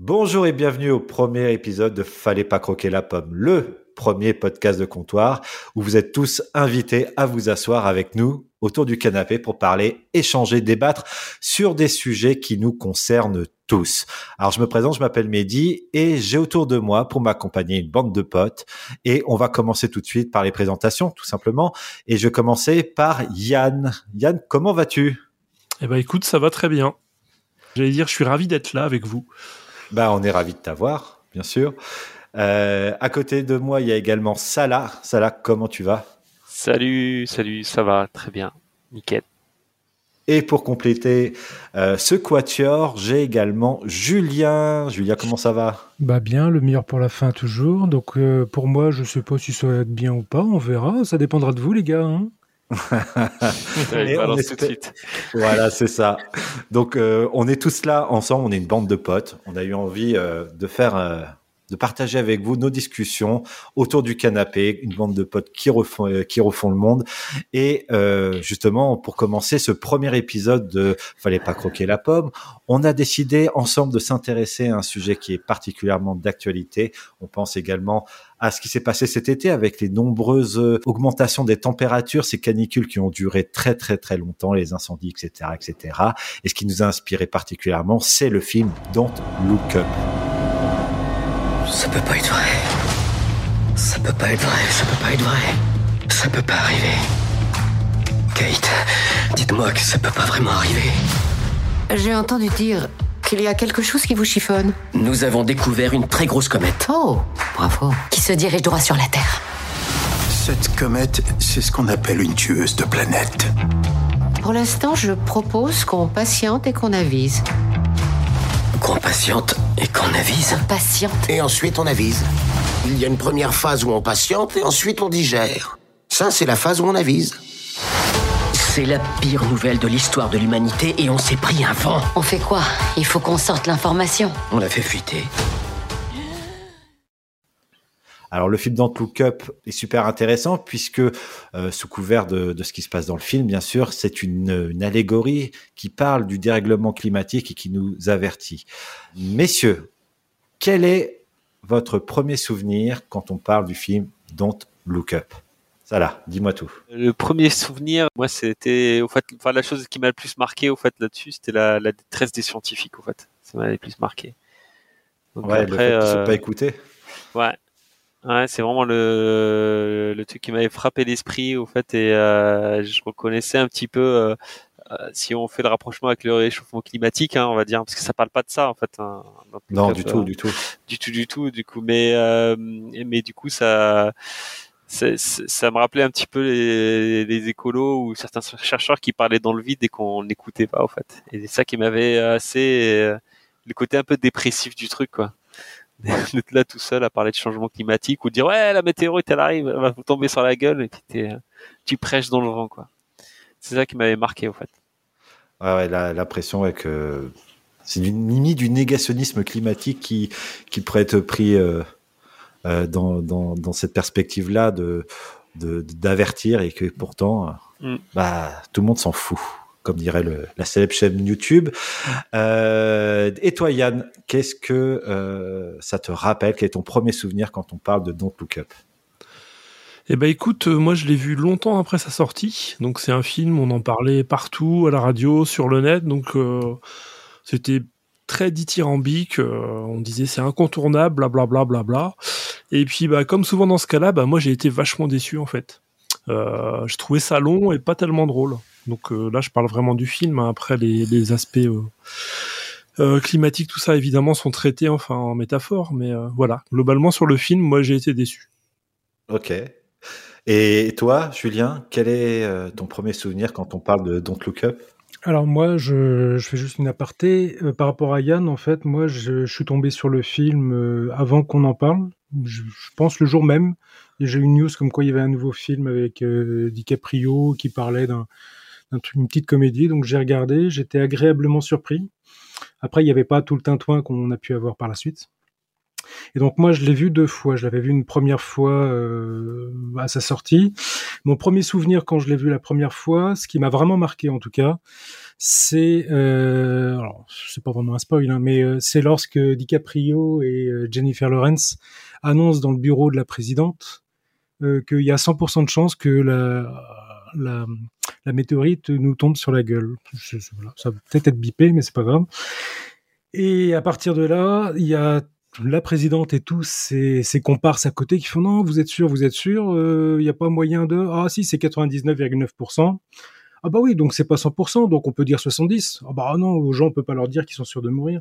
Bonjour et bienvenue au premier épisode de Fallait pas croquer la pomme, le premier podcast de comptoir où vous êtes tous invités à vous asseoir avec nous autour du canapé pour parler, échanger, débattre sur des sujets qui nous concernent tous. Alors je me présente, je m'appelle Mehdi et j'ai autour de moi pour m'accompagner une bande de potes et on va commencer tout de suite par les présentations tout simplement et je vais commencer par Yann. Yann, comment vas-tu? Eh ben écoute, ça va très bien. J'allais dire, je suis ravi d'être là avec vous. Bah, on est ravi de t'avoir, bien sûr. Euh, à côté de moi, il y a également Salah. Salah, comment tu vas? Salut, salut, ça va très bien, nickel. Et pour compléter euh, ce quatuor, j'ai également Julien. Julien, comment ça va? Bah bien, le meilleur pour la fin toujours. Donc euh, pour moi, je sais pas si ça va être bien ou pas, on verra. Ça dépendra de vous les gars. Hein voilà, c'est ça. Donc, euh, on est tous là ensemble. On est une bande de potes. On a eu envie euh, de faire, euh, de partager avec vous nos discussions autour du canapé. Une bande de potes qui refont, qui refont le monde. Et justement, pour commencer ce premier épisode de Fallait pas croquer la pomme, on a décidé ensemble de s'intéresser à un sujet qui est particulièrement d'actualité. On pense également à ce qui s'est passé cet été avec les nombreuses euh, augmentations des températures, ces canicules qui ont duré très très très longtemps, les incendies, etc., etc. Et ce qui nous a inspiré particulièrement, c'est le film Don't Look Up. Ça peut pas être vrai. Ça peut pas être vrai. Ça peut pas être vrai. Ça peut pas arriver. Kate, dites-moi que ça peut pas vraiment arriver. J'ai entendu dire qu'il y a quelque chose qui vous chiffonne. Nous avons découvert une très grosse comète. Oh, bravo. Qui se dirige droit sur la Terre. Cette comète, c'est ce qu'on appelle une tueuse de planètes. Pour l'instant, je propose qu'on patiente et qu'on avise. Qu'on patiente et qu'on avise Patiente. Et ensuite on avise. Il y a une première phase où on patiente et ensuite on digère. Ça, c'est la phase où on avise. C'est la pire nouvelle de l'histoire de l'humanité et on s'est pris un vent. On fait quoi? Il faut qu'on sorte l'information. On l'a fait fuiter. Alors le film Don't Look Up est super intéressant puisque euh, sous couvert de, de, ce qui se passe dans le film, bien sûr, c'est une, une, allégorie qui parle du dérèglement climatique et qui nous avertit. Messieurs, quel est votre premier souvenir quand on parle du film Don't Look Up? Ça là, dis-moi tout. Le premier souvenir, moi, c'était, au fait, enfin, la chose qui m'a le plus marqué, au fait, là-dessus, c'était la, la, détresse des scientifiques, au fait. Ça m'a le plus marqué. Donc, ouais, après, le fait euh... pas écouté. Ouais. Ouais, c'est vraiment le, le truc qui m'avait frappé l'esprit, au fait, et euh, je reconnaissais un petit peu, euh, si on fait le rapprochement avec le réchauffement climatique, hein, on va dire, parce que ça parle pas de ça, en fait. Hein, non, du tout, du tout. Du tout, du tout, du coup, mais, euh, mais du coup, ça, ça me rappelait un petit peu les, les, écolos ou certains chercheurs qui parlaient dans le vide et qu'on n'écoutait pas au fait. Et c'est ça qui m'avait assez euh, le côté un peu dépressif du truc quoi. D'être là tout seul à parler de changement climatique ou dire ouais la météorite elle arrive, elle va vous tomber sur la gueule et puis tu prêches dans le vent quoi. C'est ça qui m'avait marqué au fait. Ouais, ouais l'impression est que c'est du limite du négationnisme climatique qui qui pourrait être pris euh euh, dans, dans, dans, cette perspective-là de d'avertir et que pourtant, mm. bah, tout le monde s'en fout, comme dirait le, la célèbre chaîne YouTube. Euh, et toi, Yann, qu'est-ce que euh, ça te rappelle? Quel est ton premier souvenir quand on parle de Don't Look Up? Eh ben écoute, moi je l'ai vu longtemps après sa sortie. Donc c'est un film, on en parlait partout, à la radio, sur le net. Donc euh, c'était très dithyrambique. Euh, on disait c'est incontournable, blablabla. Bla, bla, bla, et puis, bah, comme souvent dans ce cas-là, bah, moi j'ai été vachement déçu en fait. Euh, je trouvais ça long et pas tellement drôle. Donc euh, là, je parle vraiment du film. Après, les, les aspects euh, euh, climatiques, tout ça, évidemment, sont traités enfin en métaphore. Mais euh, voilà, globalement sur le film, moi j'ai été déçu. Ok. Et toi, Julien, quel est euh, ton premier souvenir quand on parle de Don't Look Up? Alors moi, je, fais juste une aparté. Euh, par rapport à Yann, en fait, moi, je, suis tombé sur le film euh, avant qu'on en parle. Je, pense le jour même. J'ai eu une news comme quoi il y avait un nouveau film avec euh, DiCaprio qui parlait d'un une petite comédie. Donc j'ai regardé, j'étais agréablement surpris. Après, il n'y avait pas tout le tintouin qu'on a pu avoir par la suite. Et donc moi, je l'ai vu deux fois. Je l'avais vu une première fois euh, à sa sortie. Mon premier souvenir quand je l'ai vu la première fois, ce qui m'a vraiment marqué en tout cas, c'est, euh, alors c'est pas vraiment un spoil, hein, mais euh, c'est lorsque DiCaprio et euh, Jennifer Lawrence annoncent dans le bureau de la présidente euh, qu'il y a 100% de chances que la, la, la météorite nous tombe sur la gueule. Ça va peut-être être bipé, mais c'est pas grave. Et à partir de là, il y a la présidente et tous ses, ses comparses à côté qui font non, vous êtes sûr, vous êtes sûr, euh, il n'y a pas moyen de ah si c'est 99,9%. Ah bah oui, donc c'est pas 100%, donc on peut dire 70. Ah bah non, aux gens on peut pas leur dire qu'ils sont sûrs de mourir.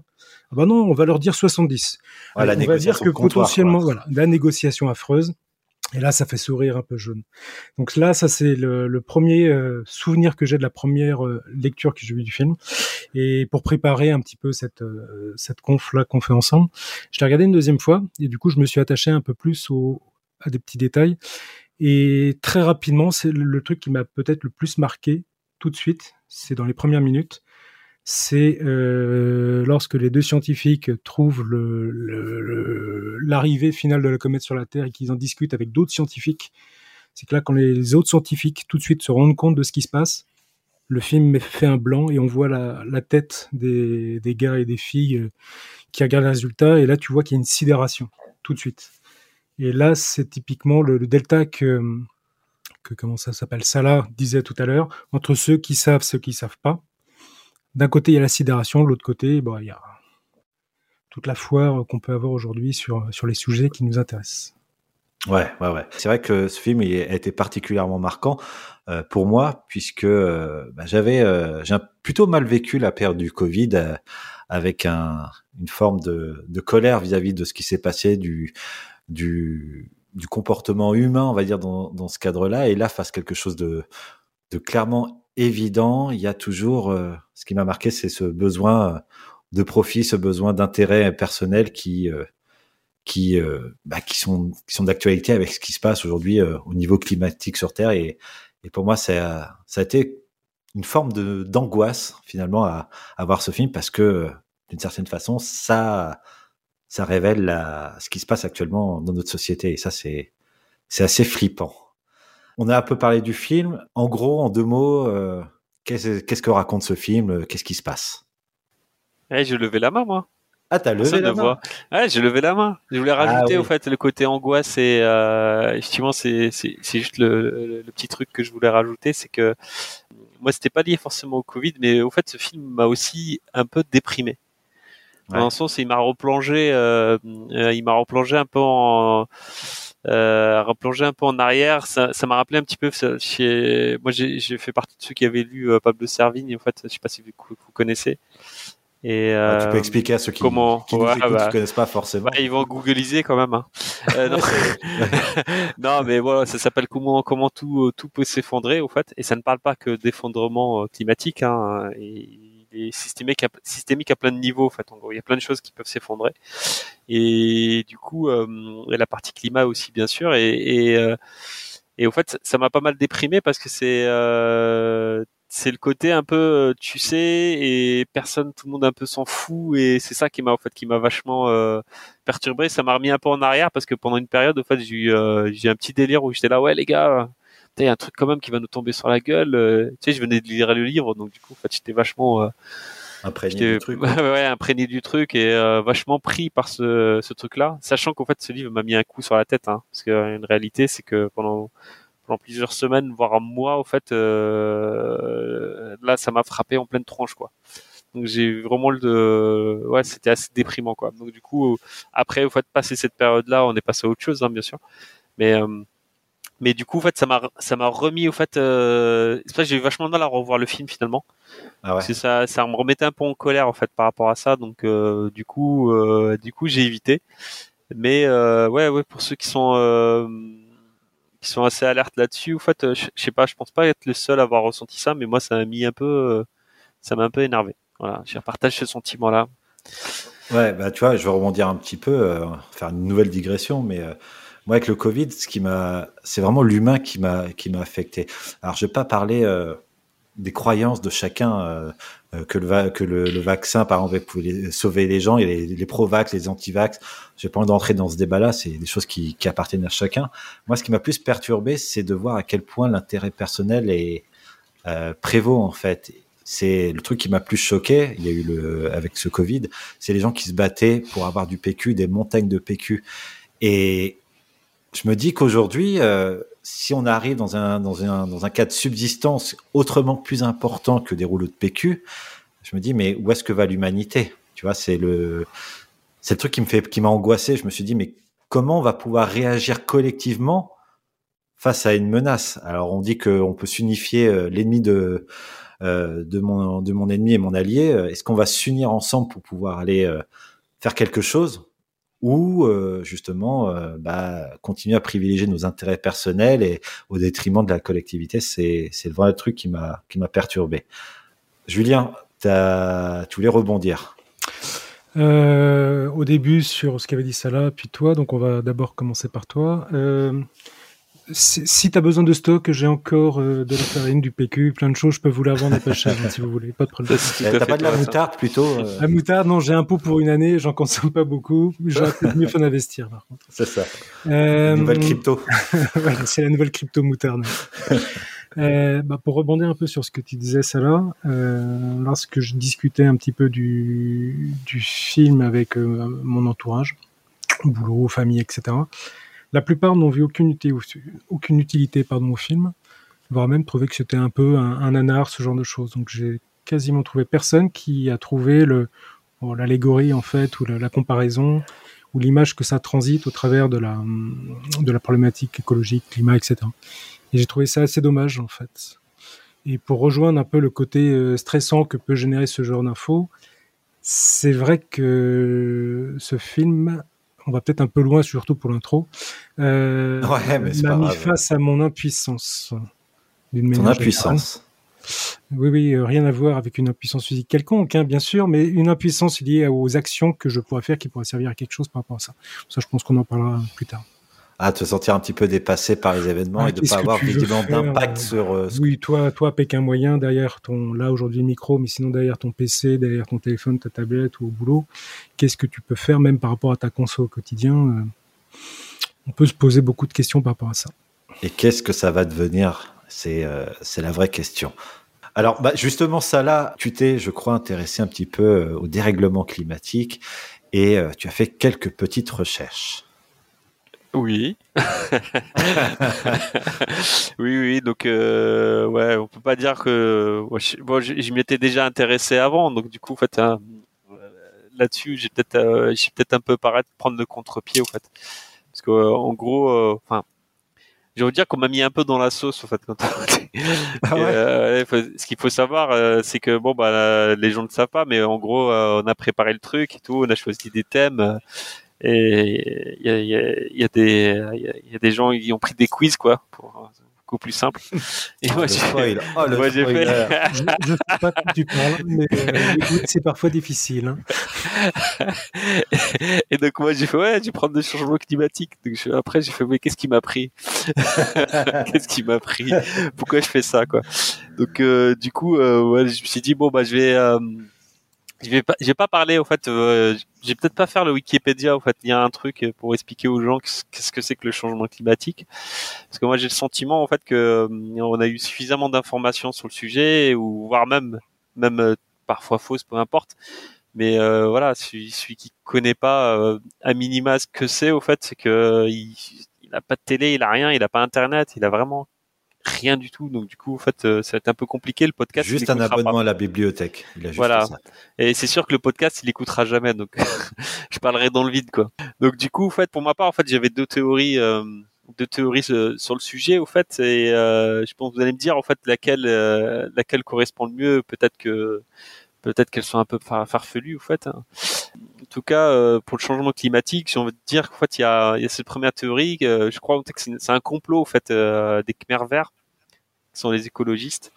Ah bah non, on va leur dire 70. Ouais, la on va dire que comptoir, potentiellement, quoi. voilà, la négociation affreuse. Et là, ça fait sourire un peu jaune. Donc là, ça c'est le, premier euh, souvenir que j'ai de la première euh, lecture que j'ai vue du film. Et pour préparer un petit peu cette euh, cette conf là qu'on fait ensemble, je l'ai regardé une deuxième fois et du coup, je me suis attaché un peu plus à des petits détails. Et très rapidement, c'est le truc qui m'a peut-être le plus marqué tout de suite. C'est dans les premières minutes. C'est euh, lorsque les deux scientifiques trouvent le- le- le- l'arrivée finale de la comète sur la Terre et qu'ils en discutent avec d'autres scientifiques. C'est que là, quand les autres scientifiques tout de suite se rendent compte de ce qui se passe, le film fait un blanc et on voit la, la tête des, gars et des filles euh, qui regardent les résultats. Et là, tu vois qu'il y a une sidération tout de suite. Et là, c'est typiquement le, le delta que, que comment ça s'appelle Salah disait tout à l'heure entre ceux qui savent, ceux qui savent pas. D'un côté, il y a la sidération, de l'autre côté, bah, il y a toute la foire qu'on peut avoir aujourd'hui sur, sur les sujets qui nous intéressent. Ouais, ouais, ouais. C'est vrai que ce film il a été particulièrement marquant euh, pour moi puisque euh, bah, j'avais euh, j'ai plutôt mal vécu la période du Covid avec un, une forme de, colère vis-à-vis de ce qui s'est passé du du du comportement humain, on va dire dans, dans ce cadre-là. Et là, face à quelque chose de de clairement évident, il y a toujours euh, ce qui m'a marqué, c'est ce besoin de profit, ce besoin d'intérêt personnel qui euh, qui euh, bah, qui sont qui sont d'actualité avec ce qui se passe aujourd'hui euh, au niveau climatique sur Terre et et pour moi ça ça a été une forme de d'angoisse finalement à, à voir ce film parce que euh, d'une certaine façon ça ça révèle la, ce qui se passe actuellement dans notre société et ça c'est c'est assez flippant. On a un peu parlé du film. En gros, en deux mots, euh, qu'est-ce que raconte ce film? Qu'est-ce qui se passe? Eh, je levais la main, moi. Ah, t'as levé la main. voit. Ouais, j'ai levé la main. Je voulais rajouter oui. au fait le côté angoisse et euh, effectivement c'est c'est c'est juste le, le, le petit truc que je voulais rajouter, c'est que moi c'était pas lié forcément au Covid, mais au fait ce film m'a aussi un peu déprimé. Ouais. Dans le sens, il m'a replongé, euh, euh, il m'a replongé un peu en, euh, replongé un peu en arrière. Ça, ça m'a rappelé un petit peu. Chez, moi, j'ai fait partie de ceux qui avaient lu euh, Pablo Servigne. En fait, je sais pas si vous, vous connaissez. Et Ah, tu euh, peux expliquer à ceux qui, comment qui nous Ouais, écoutent, bah. qui connaissent pas forcément. Ouais, ils vont googliser quand même. Hein. Euh, non. non, mais voilà, ça s'appelle comment comment tout euh, tout peut s'effondrer au fait, et ça ne parle pas que d'effondrement euh, climatique. Hein, et systémique à, plein de niveaux. En fait, en gros, il y a plein de choses qui peuvent s'effondrer. Et du coup, euh, et la partie climat aussi bien sûr. Et et, euh, au fait, ça- m'a pas mal déprimé parce que c'est euh, c'est le côté un peu tu sais et personne tout le monde un peu s'en fout et c'est ça qui m'a en fait qui m'a vachement euh, perturbé ça m'a remis un peu en arrière parce que pendant une période en fait j'ai j'ai eu un petit délire où j'étais là ouais les gars il y a un truc quand même qui va nous tomber sur la gueule euh, tu sais je venais de lire le livre donc du coup en fait j'étais vachement euh, Imprégné du truc. ouais, imprégné du truc et euh, vachement pris par ce, ce truc là sachant qu'en fait ce livre m'a mis un coup sur la tête hein, parce que euh, réalité c'est que pendant pendant plusieurs semaines voire un mois au fait euh, là ça m'a frappé en pleine tronche quoi. Donc j'ai vraiment le ouais c'était assez déprimant quoi. Donc du coup après au fait passer cette période là on est passé à autre chose hein, bien sûr. Mais euh, mais du coup, en fait, ça m'a, ça m'a remis, au fait, euh, c'est j'ai eu vachement de mal à revoir le film finalement. Ah ouais. C'est ça, ça me remettait un peu en colère en fait par rapport à ça. Donc, euh, du coup, euh, du coup, j'ai évité. Mais euh, ouais, ouais, pour ceux qui sont, euh, qui sont assez alertes là-dessus, en fait, euh, je sais pas, je pense pas être le seul à avoir ressenti ça, mais moi, ça m'a mis un peu, ça m'a un peu énervé. Voilà, je partage ce sentiment-là. Ouais, bah tu vois, je vais rebondir un petit peu, euh, faire une nouvelle digression, mais euh, moi avec le Covid, ce qui m'a, c'est vraiment l'humain qui m'a qui m'a affecté. Alors je vais pas parler euh, des croyances de chacun euh, que, le, que le, vaccin, par exemple, pouvait sauver les gens, et les, les pro-vax, les anti-vax. J'ai pas envie d'entrer dans ce débat-là, c'est des choses qui, qui, appartiennent à chacun. Moi, ce qui m'a plus perturbé, c'est de voir à quel point l'intérêt personnel est euh, prévaut en fait. C'est le truc qui m'a plus choqué. Il y a eu le avec ce Covid, c'est les gens qui se battaient pour avoir du PQ, des montagnes de PQ. Et je me dis qu'aujourd'hui, euh, si on arrive dans un, dans, un, dans un cas de subsistance autrement plus important que des rouleaux de PQ, je me dis, mais où est-ce que va l'humanité? Tu vois, c'est le, le truc qui m'a angoissé. Je me suis dit, mais comment on va pouvoir réagir collectivement face à une menace? Alors, on dit qu'on peut s'unifier euh, l'ennemi de, euh, de, mon, de mon ennemi et mon allié. Est-ce qu'on va s'unir ensemble pour pouvoir aller faire quelque chose? Ou euh, justement euh, bah, continuer à privilégier nos intérêts personnels et au détriment de la collectivité, c'est c'est le vrai truc qui m'a qui m'a perturbé. Julien, tu voulais rebondir. Euh, au début sur ce qu'avait dit Salah, puis toi, donc on va d'abord commencer par toi. Si tu as besoin de stock, j'ai encore euh, de la farine, du PQ, plein de choses, je peux vous la vendre pas cher si vous voulez, pas de problème. T'as pas de la moutarde plutôt euh... La moutarde, non, j'ai un pot pour une année, j'en consomme pas beaucoup, j'aurais peut-être mieux fait d'investir par contre. C'est ça. Euh... Nouvelle crypto. voilà, c'est la nouvelle crypto moutarde. euh, bah, pour rebondir un peu sur ce que tu disais, Salah, euh, lorsque je discutais un petit peu du, du film avec euh, mon entourage, boulot, famille, etc., la plupart n'ont vu aucune utilité, aucune utilité pardon, au film, voire même trouvé que c'était un peu un, un nanar, ce genre de choses. Donc j'ai quasiment trouvé personne qui a trouvé l'allégorie en fait ou la, la comparaison ou l'image que ça transite au travers de la de la problématique écologique, climat, etc. Et j'ai trouvé ça assez dommage en fait. Et pour rejoindre un peu le côté euh, stressant que peut générer ce genre d'infos, c'est vrai que ce film on va peut-être un peu loin, surtout pour l'intro, euh, ouais, m'a mis face à mon impuissance. Ton impuissance oui, oui, euh, rien à voir avec une impuissance physique quelconque, hein, bien sûr, mais une impuissance liée aux actions que je pourrais faire qui pourraient servir à quelque chose par rapport à ça. Ça, je pense qu'on en parlera plus tard. Ah, te sentir un petit peu dépassé par les événements ah, et de ne pas avoir visiblement d'impact sur. Euh, oui, toi, toi, Pékin moyen, derrière ton, là aujourd'hui le micro, mais sinon derrière ton PC, derrière ton téléphone, ta tablette ou au boulot, qu'est-ce que tu peux faire, même par rapport à ta console au quotidien euh, On peut se poser beaucoup de questions par rapport à ça. Et qu'est-ce que ça va devenir? C'est euh, c'est la vraie question. Alors, bah, justement, ça là, tu t'es, je crois, intéressé un petit peu euh, au dérèglement climatique et tu as fait quelques petites recherches. Oui. oui, oui. Donc, euh, ouais, on peut pas dire que bon, je, bon, je, m'étais déjà intéressé avant, donc du coup, en fait, hein, là-dessus, j'ai peut-être, euh, j'ai peut-être un peu paraître prendre le contre-pied, en fait, parce que euh, en gros, enfin. je veux dire qu'on m'a mis un peu dans la sauce en fait quand ah ouais. euh, ce qu'il faut savoir euh, c'est que bon bah les gens ne savent pas mais en gros euh, on a préparé le truc et tout on a choisi des thèmes et il y a, y, a, y a, des il y a des gens qui ont pris des quiz quoi pour beaucoup plus simple. Et moi j'ai fait, oh, moi, j'ai fait... je, je sais pas tu parles mais euh, c'est parfois difficile hein. et donc moi j'ai fait ouais je vais prendre des changements climatiques donc je, après j'ai fait mais qu'est-ce qui m'a pris? Qu'est-ce qui m'a pris? Pourquoi je fais ça quoi? Donc euh, du coup euh, ouais je me suis dit bon bah je vais euh, je vais pas, je vais pas parler, en fait, euh, je vais peut-être pas faire le Wikipédia, en fait, il y a un truc pour expliquer aux gens qu'est-ce que c'est que le changement climatique. Parce que moi, j'ai le sentiment, en fait, que euh, on a eu suffisamment d'informations sur le sujet, ou voire même, même euh, parfois fausses, peu importe. Mais euh, voilà, celui, celui qui connaît pas euh, à minima ce que c'est, au fait, c'est que il, il a pas de télé, il a rien, il a pas internet, il a vraiment rien du tout. Donc du coup, en fait, euh, ça va être un peu compliqué le podcast. Juste un abonnement pas. à la bibliothèque. Il a juste voilà. Ça. Et c'est sûr que le podcast, il écoutera jamais. Donc je parlerai dans le vide, quoi. Donc du coup, en fait, pour ma part, en fait, j'avais deux théories. Euh, deux théories sur le sujet au fait et euh, je pense que vous allez me dire en fait laquelle euh, laquelle correspond le mieux peut-être que peut-être qu'elles sont un peu farfelues au fait hein. en tout cas euh, pour le changement climatique j'ai envie de dire qu'en fait il y a, il y a cette première théorie euh, je crois que c'est un complot au fait euh, des Khmer verts sont les écologistes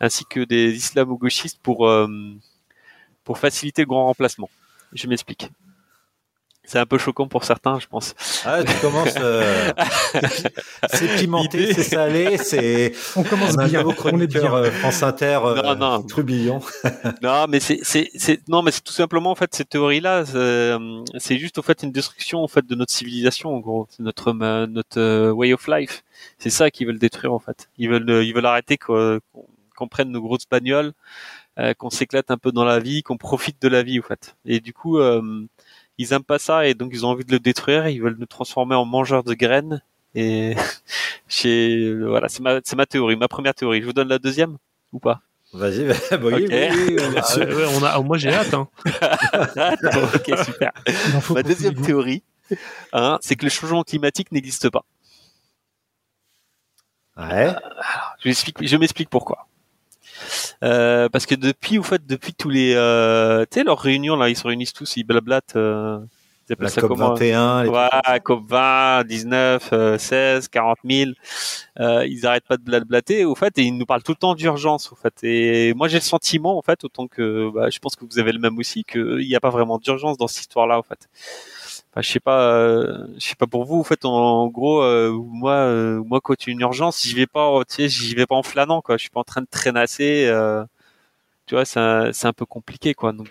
ainsi que des islamo-gauchistes pour pour faciliter le grand remplacement. Je m'explique c'est un peu choquant pour certains, je pense. Ah, tu commences. Euh, c'est pimenté, c'est salé, c'est. On commence a un bien. On est bien. euh, France Inter, euh, Non, non. Trubillon. non, mais c'est, c'est, c'est, non, mais c'est tout simplement en fait cette théorie-là, c'est, euh, juste en fait une destruction en fait de notre civilisation, en gros, C'est notre notre way of life. C'est ça qu'ils veulent détruire en fait. Ils veulent ils veulent arrêter qu'on, qu'on prenne nos grosses bagnoles, qu'on s'éclate un peu dans la vie, qu'on profite de la vie en fait. Et du coup, euh, ils aiment pas ça et donc ils ont envie de le détruire. Ils veulent nous transformer en mangeurs de graines. Et voilà, c'est ma c'est ma théorie, ma première théorie. Je vous donne la deuxième ou pas? Vas-y, bah, bah oui, Ok. oui, oui, oui. Ah, ouais, on a, moi j'ai hâte. Hein. ok, super. Ma deuxième théorie, hein, c'est que le changement climatique n'existe pas. Ouais. M'explique, je m'explique pourquoi. Euh, parce que depuis, au fait, depuis tous les, euh, tu sais, leurs réunions là, ils se réunissent tous, ils blablatent. Euh, ils La ça COP comment 21. les Ouais, COP 20, 19, euh, 16, 40 000. Euh, ils arrêtent pas de blablater, au fait, et ils nous parlent tout le temps d'urgence, au fait. Et moi, j'ai le sentiment, en fait, autant que, bah, je pense que vous avez le même aussi, qu'il n'y a pas vraiment d'urgence dans cette histoire-là, en fait. Enfin, je sais pas, euh, je sais pas pour vous, en fait, en, en gros, euh, moi, euh, moi, quand il y a une urgence, j'y vais pas, tu sais, j'y vais pas en flânant, quoi. Je suis pas en train de traînasser. Euh, tu vois, c'est un, c'est un peu compliqué, quoi. Donc,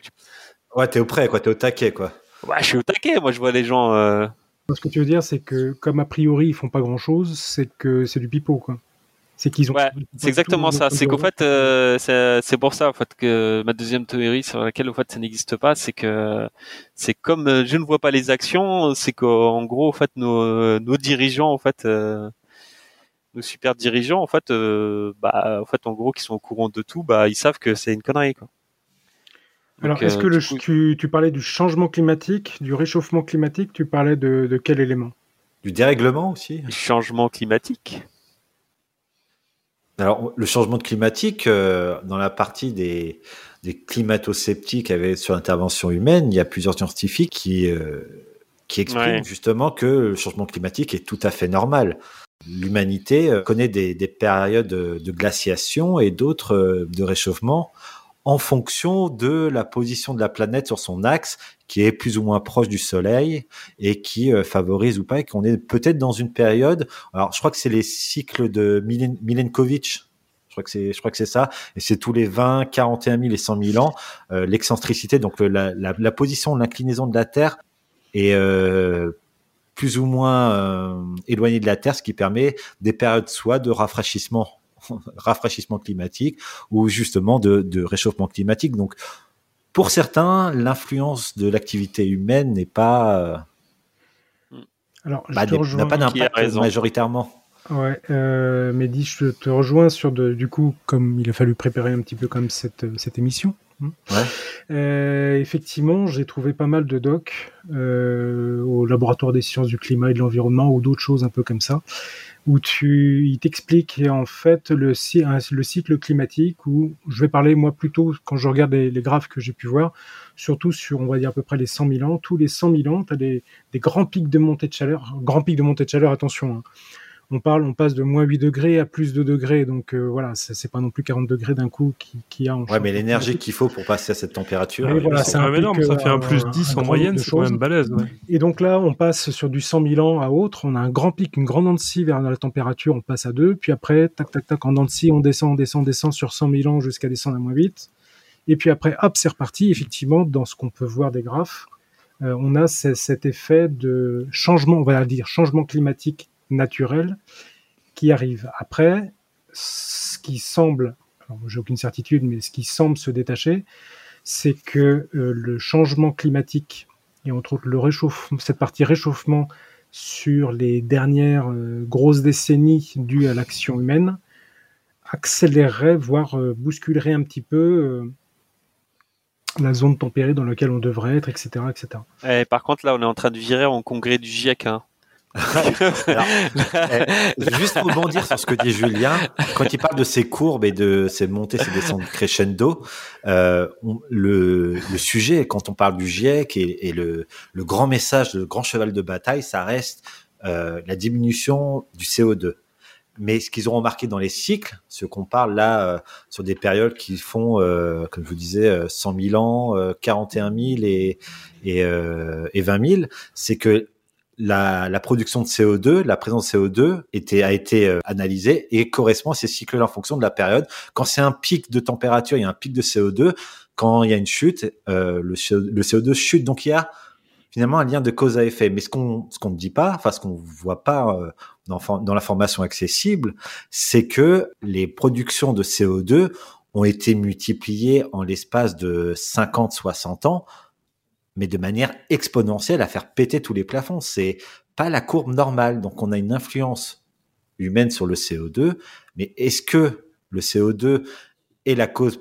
Ouais, t'es au prêt, quoi. T'es au taquet, quoi. ouais, je suis au taquet. Moi, je vois les gens. Euh, Ce que tu veux dire, c'est que comme a priori ils font pas grand chose, c'est que c'est du pipeau, quoi. C'est qu'ils ont. Ouais, C'est exactement ça. C'est qu'au fait, euh, c'est c'est pour ça en fait que ma deuxième théorie sur laquelle au fait ça n'existe pas, c'est que c'est comme euh, je ne vois pas les actions, c'est qu'en gros en fait nos nos dirigeants en fait euh, nos super dirigeants en fait euh, bah en fait en gros qui sont au courant de tout, bah ils savent que c'est une connerie quoi. Alors, est-ce euh, que le, du coup- tu, tu parlais du changement climatique, du réchauffement climatique, tu parlais de, de quel élément? Du dérèglement aussi. changement climatique Alors, le changement de climatique, euh, dans la partie des, des climato-sceptiques avec, sur l'intervention humaine, il y a plusieurs scientifiques qui, euh, qui expliquent Ouais. justement que le changement climatique est tout à fait normal. L'humanité euh, connaît des, des périodes de, de glaciation et d'autres euh, de réchauffement en fonction de la position de la planète sur son axe, qui est plus ou moins proche du Soleil et qui euh, favorise ou pas, et qu'on est peut-être dans une période. Alors, je crois que c'est les cycles de Milen- Milenkovic. Je crois que c'est, ça. Et c'est tous les 20, 41 000 et 100 000 ans. Euh, l'excentricité, donc la, position, l'inclinaison de la Terre est euh, plus ou moins éloignée de la Terre, ce qui permet des périodes soit de rafraîchissement, rafraîchissement climatique, ou justement de, de réchauffement climatique. Donc, pour certains, l'influence de l'activité humaine n'est pas, euh, Alors, je bah, te n'est- rejoins. n'a pas Qui a d'impact majoritairement. Ouais, euh, Mehdi, je te rejoins sur de, du coup, comme il a fallu préparer un petit peu comme cette, cette émission. hein. Ouais. Euh, effectivement, j'ai trouvé pas mal de docs euh, au laboratoire des sciences du climat et de l'environnement ou d'autres choses un peu comme ça, où tu, il t'explique en fait le, cycle climatique. Où je vais parler moi plutôt quand je regarde les, graphes que j'ai pu voir, surtout sur on va dire à peu près les 100 000 ans. Tous les 100 000 ans, tu as des, des grands pics de montée de chaleur. Grands pics de montée de chaleur, attention. hein on parle, on passe de moins 8 degrés à plus de degrés, donc euh, voilà, c'est pas non plus 40 degrés d'un coup qui, qui a en Ouais, mais l'énergie qu'il faut pour passer à cette température. Oui, euh, voilà, c'est- c'est mais pic, ça fait un euh, plus un 10 en moyenne, c'est quand même balèze. ouais. Et donc là, on passe sur du 100 000 ans à autre, on a un grand pic, une grande scie vers la température, on passe à 2, puis après, tac, tac, tac, en scie, on descend, on descend, on descend sur 100 000 ans jusqu'à descendre à moins 8. Et puis après, hop, c'est reparti. Effectivement, dans ce qu'on peut voir des graphes, euh, on a ce- cet effet de changement, on va dire changement climatique naturel qui arrive. Après, ce qui semble, j'ai aucune certitude, mais ce qui semble se détacher, c'est que euh, le changement climatique et entre autres le réchauffement, cette partie réchauffement sur les dernières euh, grosses décennies dues à l'action humaine accélérerait, voire euh, bousculerait un petit peu la zone tempérée dans laquelle on devrait être, etc., etc. Eh, par contre, là, on est en train de virer en congrès du GIEC. Hein. Eh, juste pour rebondir sur ce que dit Julien, quand il parle de ces courbes et de ces montées, ces descentes crescendo, euh, le, le sujet, quand on parle du GIEC et, et le, le grand message, le grand cheval de bataille, ça reste euh, la diminution du CO2. mais ce qu'ils ont remarqué dans les cycles, ce qu'on parle là euh, sur des périodes qui font, euh, comme je vous disais, 100 000 ans, 41 000 et, et, et 20 000, c'est que la, production de CO2, la présence de CO2 était, a été analysée et correspond à ces cycles-là en fonction de la période. Quand c'est un pic de température, il y a un pic de CO2. Quand il y a une chute, le, le CO2 chute. Donc il y a finalement un lien de cause à effet. Mais ce qu'on ce ne dit pas, enfin ce qu'on voit pas euh, dans, dans accessible, c'est que les productions de CO2 ont été multipliées en l'espace de 50-60 ans, mais de manière exponentielle à faire péter tous les plafonds. C'est pas la courbe normale. Donc on a une influence humaine sur le CO2, mais est-ce que le CO2 est la cause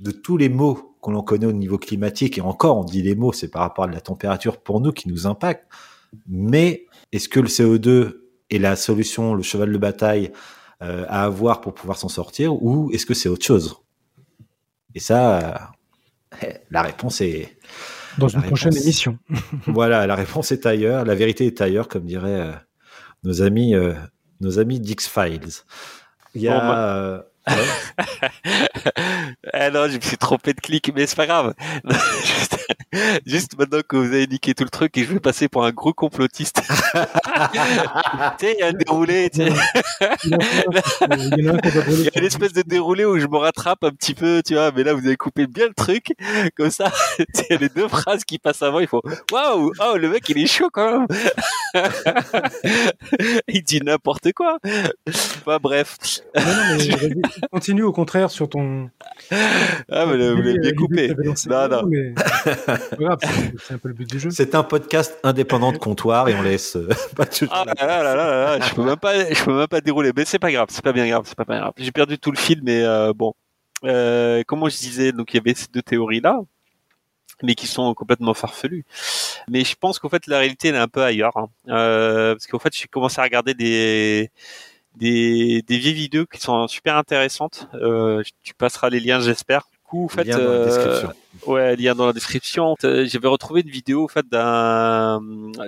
de tous les maux qu'on connaît au niveau climatique, et encore, on dit les mots, c'est par rapport à la température pour nous qui nous impacte. Mais est-ce que le CO2 est la solution, le cheval de bataille euh, à avoir pour pouvoir s'en sortir, ou est-ce que c'est autre chose? Et ça, euh, la réponse est... Dans une prochaine émission. voilà, la réponse est ailleurs, la vérité est ailleurs, comme diraient euh, nos amis, nos amis d'X-Files. Il y a... ah non, je me suis trompé de clic, mais c'est pas grave. juste, maintenant que vous avez niqué tout le truc et je vais passer pour un gros complotiste. tu sais, il y a un déroulé. Tu sais. il y a une espèce de déroulé où je me rattrape un petit peu, tu vois, mais là vous avez coupé bien le truc. Comme ça, il les deux phrases qui passent avant, il faut Waouh, oh, le mec il est chaud quand même. il dit n'importe quoi. Bah, bref. Non, non, mais continue au contraire sur ton. Ah, mais vous l'avez bien coupé. Non, non. c'est un peu le but du jeu. C'est un podcast indépendant de comptoir et on laisse. Euh, pas ah là là là là, je peux même pas, je peux même pas dérouler. Mais c'est pas grave, c'est pas bien grave, c'est pas, grave. J'ai perdu tout le fil, mais euh, bon. Euh, comment je disais, donc il y avait ces deux théories là mais qui sont complètement farfelues. Mais je pense qu'en fait la réalité elle est un peu ailleurs, hein. euh, parce qu'en fait j'ai commencé à regarder des des, des vieilles vidéos qui sont super intéressantes. Euh, tu passeras les liens, j'espère. Du coup, en fait, lien dans la description. Euh, ouais, lien dans la description. Euh, j'avais retrouvé une vidéo en fait d'un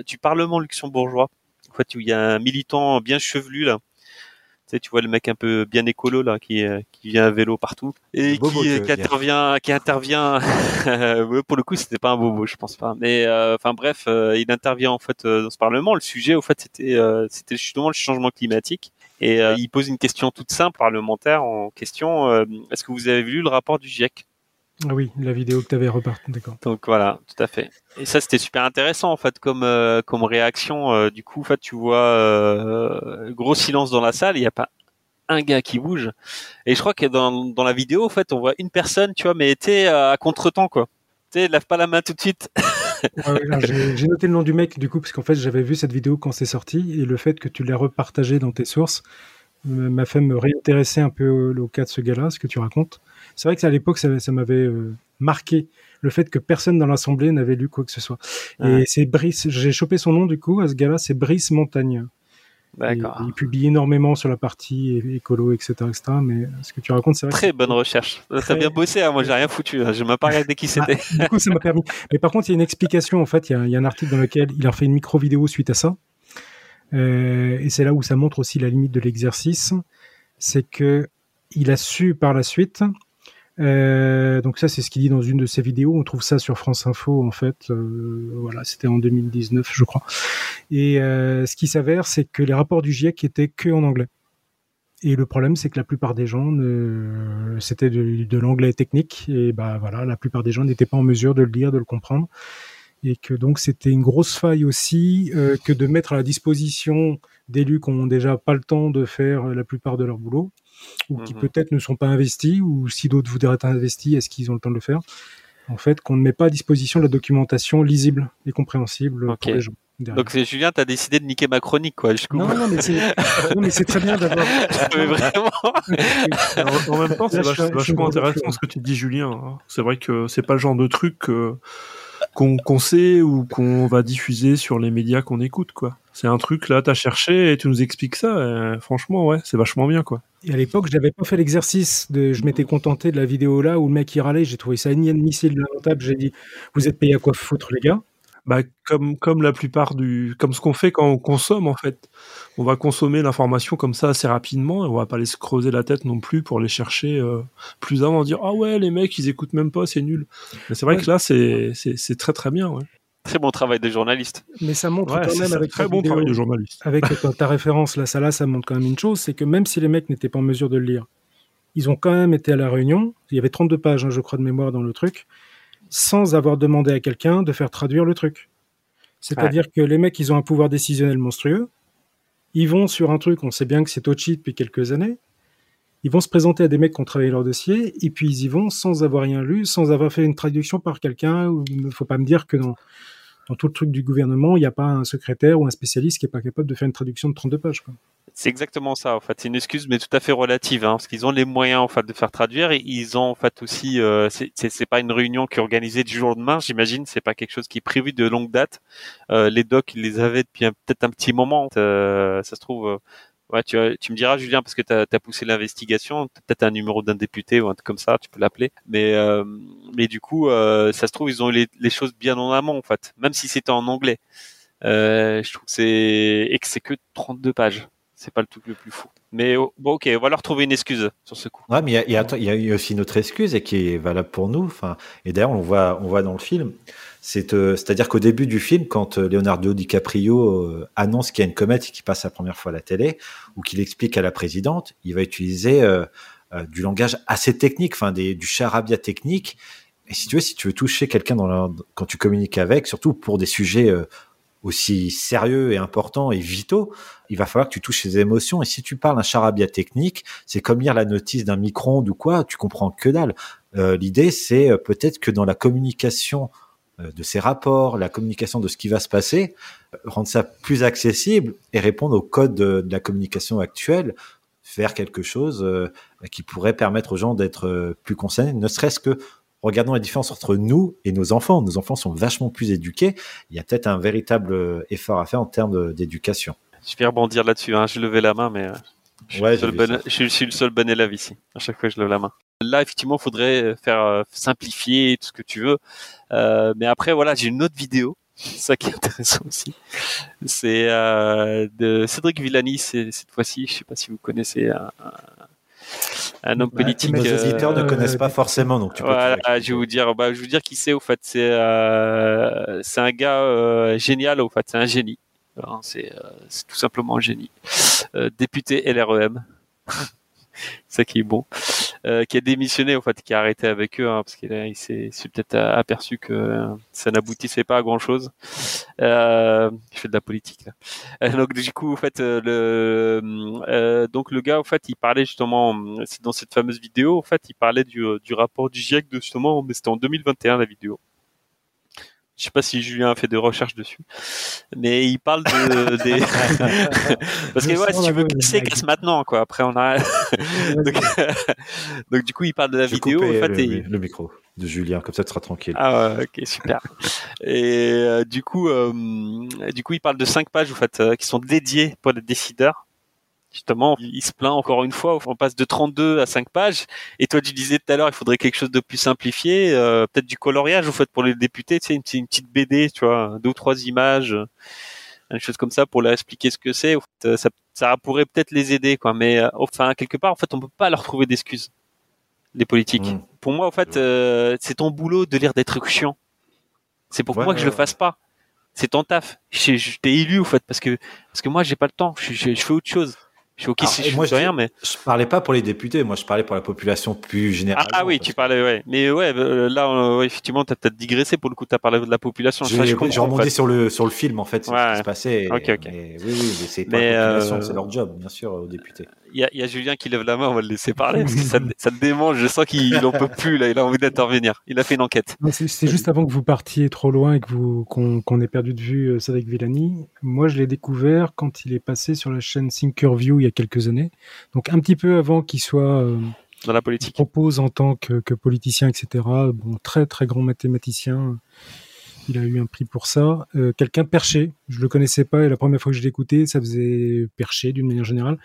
du Parlement luxembourgeois. En fait, où il y a un militant bien chevelu là. Tu sais, tu vois le mec un peu bien écolo là, qui qui vient à vélo partout et qui, qui intervient, qui intervient. pour le coup, c'était pas un bobo, je pense pas. Mais enfin bref, il intervient en fait dans ce parlement. Le sujet, au fait, c'était c'était justement le changement climatique et euh, il pose une question toute simple, parlementaire, en question. Euh, est-ce que vous avez vu le rapport du GIEC? Ah oui, la vidéo que tu avais repartie, d'accord. Donc voilà, tout à fait. Et ça, c'était super intéressant en fait comme euh, comme réaction. du coup, en fait, tu vois gros silence dans la salle. Il n'y a pas un gars qui bouge. Et je crois que dans dans la vidéo, en fait, on voit une personne, tu vois, mais était à contretemps quoi. Tu sais, lève pas la main tout de suite. j'ai noté le nom du mec du coup parce qu'en fait j'avais vu cette vidéo quand c'est sorti et le fait que tu l'aies repartagé dans tes sources m'a fait me réintéresser un peu au, cas de ce gars-là, ce que tu racontes. C'est vrai que à l'époque ça, m'avait euh, marqué le fait que personne dans l'assemblée n'avait lu quoi que ce soit. Et c'est Brice, j'ai chopé son nom du coup à ce gars-là, c'est Brice Montagne. Il, publie énormément sur la partie écolo, etc., etc. Mais ce que tu racontes, c'est vrai. Très bonne recherche. T'as bien bossé, hein. moi j'ai rien foutu. Hein. Je m'ai pas regardé qui c'était. Ah, du coup, ça m'a permis. Mais par contre, il y a une explication. En fait, il y, a, un article dans lequel il a fait une micro vidéo suite à ça. Euh, et c'est là où ça montre aussi la limite de l'exercice. C'est que il a su par la suite euh, donc ça, c'est ce qu'il dit dans une de ses vidéos. On trouve ça sur France Info, en fait. Euh, voilà, c'était en 2019, je crois. Et euh, ce qui s'avère, c'est que les rapports du GIEC étaient que en anglais. Et le problème, c'est que la plupart des gens, c'était de, de l'anglais technique, et bah voilà, la plupart des gens n'étaient pas en mesure de le lire, de le comprendre, et que donc c'était une grosse faille aussi que de mettre à la disposition d'élus qui ont déjà pas le temps de faire la plupart de leur boulot, ou qui mhm. peut-être ne sont pas investis, ou si d'autres voudraient être investis, est-ce qu'ils ont le temps de le faire? En fait, qu'on ne met pas à disposition la documentation lisible et compréhensible pour les gens. Donc Julien, t'as décidé de niquer ma chronique, quoi. Non, non, mais c'est très bien d'avoir. vraiment. en même temps, c'est vachement intéressant ce que tu dis, Julien. Hein. C'est vrai que c'est pas le genre de truc qu'on sait ou qu'on va diffuser sur les médias qu'on écoute, quoi. C'est un truc là, t'as cherché et tu nous expliques ça. franchement, ouais, c'est vachement bien, quoi. Et à l'époque, j'avais pas fait l'exercice de, je m'étais contenté de la vidéo là où le mec il râlait. J'ai trouvé ça inadmissible, lamentable. J'ai dit, vous êtes payé à quoi foutre, les gars? Bah, comme, comme la plupart du, comme ce qu'on fait quand on consomme, en fait. On va consommer l'information comme ça assez rapidement et on va pas aller se creuser la tête non plus pour les chercher euh, plus avant, dire, ah ouais, les mecs, ils écoutent même pas, c'est nul. Mais c'est vrai que là, c'est, très très bien, ouais. Très bon travail des journalistes. Mais ça montre Ouais, quand même ça, avec très ta bon vidéo, travail de journaliste. avec ta- ta référence là, ça là, ça montre quand même une chose, c'est que même si les mecs n'étaient pas en mesure de le lire, ils ont quand même été à la réunion. Il y avait 32 pages, hein, je crois, de mémoire dans le truc, sans avoir demandé à quelqu'un de faire traduire le truc. C'est-à-dire que les mecs, ils ont un pouvoir décisionnel monstrueux. Ils vont sur un truc, on sait bien que c'est Tochi depuis quelques années. Ils vont se présenter à des mecs qui ont travaillé leur dossier, et puis ils y vont sans avoir rien lu, sans avoir fait une traduction par quelqu'un. Il ne faut pas me dire que dans, dans tout le truc du gouvernement, il n'y a pas un secrétaire ou un spécialiste qui est pas capable de faire une traduction de 32 pages. Quoi. C'est exactement ça, en fait. C'est une excuse, mais tout à fait relative, hein, parce qu'ils ont les moyens, en fait, de faire traduire. Et ils ont, en fait, aussi, euh, c'est- pas une réunion qui est organisée du jour au lendemain, j'imagine. C'est pas quelque chose qui est prévu de longue date. Euh, les docs, ils les avaient depuis peut-être un petit moment. Euh, ça se trouve, euh, ouais, tu, tu me diras, Julien, parce que tu as, poussé l'investigation, peut-être un numéro d'un député ou un truc comme ça, tu peux l'appeler. Mais, euh, mais du coup, euh, ça se trouve, ils ont les, les choses bien en amont, en fait, même si c'était en anglais. Euh, je trouve que c'est et que c'est que 32 pages. C'est pas le truc le plus fou. Mais oh, bon, ok, on va leur trouver une excuse sur ce coup. Ouais, mais il y a, aussi une autre excuse et qui est valable pour nous. Enfin, et d'ailleurs, on voit, on voit dans le film. Euh, c'est-à-dire qu'au début du film, quand euh, Leonardo DiCaprio euh, annonce qu'il y a une comète et qu'il passe la première fois à la télé, ou qu'il explique à la présidente, il va utiliser du langage assez technique, enfin du charabia technique. Et si tu veux, si tu veux toucher quelqu'un quand tu communiques avec, surtout pour des sujets aussi sérieux et importants et vitaux, il va falloir que tu touches ses émotions. Et si tu parles un charabia technique, c'est comme lire la notice d'un micro-ondes ou quoi, tu comprends que dalle. Euh, L'idée, c'est euh, peut-être que dans la communication euh, de ces rapports, la communication de ce qui va se passer, rendre ça plus accessible et répondre au code de, la communication actuelle, faire quelque chose qui pourrait permettre aux gens d'être plus concernés, ne serait-ce que regardons la différence entre nous et nos enfants. Nos enfants sont vachement plus éduqués. Il y a peut-être un véritable euh, effort à faire en termes d'éducation. Je vais rebondir là-dessus. Hein. Je levais la main, mais euh, je, suis Ouais, le seul bon, je, suis- je suis le seul bon élève ici. À chaque fois, je lève la main. Là, effectivement, il faudrait faire euh, simplifier tout ce que tu veux. Euh, mais après, voilà, j'ai une autre vidéo. C'est ça qui est intéressant aussi. C'est euh, de Cédric Villani. Cette fois-ci, je sais pas si vous connaissez un, un- un homme Bah, politique. Nos euh, auditeurs ne connaissent pas forcément, donc tu peux. Voilà, je vais vous dire, bah, je vais vous dire qui c'est au fait. C'est euh, c'est un gars euh, génial au fait. C'est un génie. Hein, C'est c'est tout simplement un génie. Député LREM. ça qui est bon. Euh, qui a démissionné au fait, qui a arrêté avec eux hein, parce qu'il s'est peut-être aperçu que euh, ça n'aboutissait pas à grand chose. Euh, je fais de la politique là. Euh, donc du coup, au fait, le euh, donc le gars, au fait, il parlait justement, c'est dans cette fameuse vidéo, en fait, il parlait du, du rapport du GIEC justement, mais c'était en 2021 la vidéo. Je sais pas si Julien a fait des recherches dessus, mais il parle de des parce que ouais, si tu veux casser, casse maintenant quoi. Après on a donc, donc du coup il parle de la Je vidéo, en couper fait, le, et- le micro de Julien, comme ça tu seras tranquille. ah ouais, ok super. Et euh, du coup, euh, du coup, il parle de cinq pages en fait euh, qui sont dédiées pour les décideurs. Justement, il se plaint encore une fois. On passe de 32 à 5 pages. Et toi, tu disais tout à l'heure, il faudrait quelque chose de plus simplifié, euh, peut-être du coloriage en fait pour les députés. Tu sais, une, petite- une petite BD, tu vois, deux ou trois images, euh, une chose comme ça pour leur expliquer ce que c'est. En fait, euh, ça, ça pourrait peut-être les aider, quoi. Mais euh, enfin, quelque part, en fait, on peut pas leur trouver d'excuses. Les politiques. Mm. Pour moi, en fait, euh, c'est ton boulot de lire des trucs chiants. C'est pour Ouais, moi que je le fasse pas. C'est ton taf. Je, je t'ai élu, en fait, parce que parce que moi, j'ai pas le temps. Je, je, je fais autre chose. Je suis ok Alors, si et je moi, je rien, dis- mais Je parlais pas pour les députés, moi je parlais pour la population plus générale. ah, oui, tu parlais, ouais. Mais ouais, euh, là, euh, ouais, effectivement, t'as peut-être digressé pour le coup. T'as parlé de la population. J'ai j'ai en fait. sur le sur le film en fait, c'est ce Ouais. qui se passait. Ok, ok. mais oui, oui, c'est pas Mais, la population, euh, c'est leur job, bien sûr, aux députés. Il y a, il y a Julien qui lève la main. On va le laisser parler parce que ça, ça te démange. Je sens qu'il en peut plus là. Il a envie d'intervenir. Il a fait une enquête. C'est juste avant que vous partiez trop loin et que vous qu'on qu'on ait perdu de vue euh, Cédric Villani. Moi, je l'ai découvert quand il est passé sur la chaîne Thinkerview il y a quelques années. Donc un petit peu avant qu'il soit euh, Dans la politique. propose en tant que, que politicien, etc. Bon, très très grand mathématicien. Il a eu un prix pour ça. Euh, Quelqu'un perché. Je le connaissais pas et la première fois que je écouté, ça faisait perché d'une manière générale.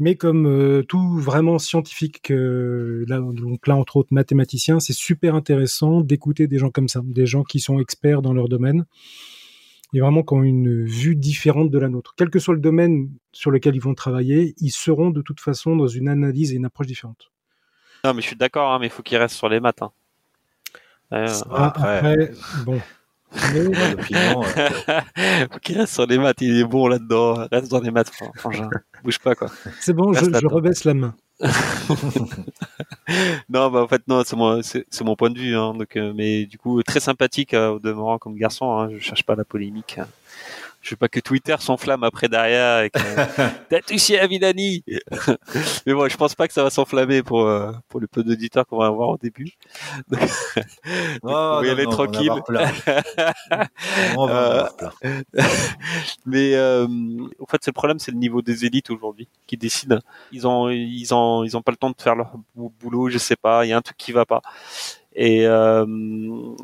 Mais comme euh, tout vraiment scientifique, euh, là, donc là entre autres mathématiciens, c'est super intéressant d'écouter des gens comme ça, des gens qui sont experts dans leur domaine et vraiment qui ont une vue différente de la nôtre. Quel que soit le domaine sur lequel ils vont travailler, ils seront de toute façon dans une analyse et une approche différente. Non, mais je suis d'accord, hein, mais il faut qu'ils restent sur les maths. Hein. Euh, Ah, après, bon. Mais, euh, reste sur les maths. Il est bon là-dedans. Reste dans les maths, fran- frangin. Bouge pas, quoi. c'est bon, je, Reste je là-dedans. rebaisse la main. Non, bah en fait non, c'est mon c'est c'est mon point de vue. Hein, donc, euh, mais du coup très sympathique euh, au demeurant comme garçon. Hein, je cherche pas la polémique. Je veux pas que Twitter s'enflamme après derrière avec euh, t'as touché à Villani. mais bon, je pense pas que ça va s'enflammer pour euh, pour le peu d'auditeurs qu'on va avoir au début. Donc, oh, y non, tranquille. On va avoir plein. On va en Euh, plein. mais euh, en fait, c'est le problème, c'est le niveau des élites aujourd'hui qui décident. Ils ont, ils ont, ils ont pas le temps de faire leur bou- boulot. Je sais pas. Il y a un truc qui va pas. Et euh,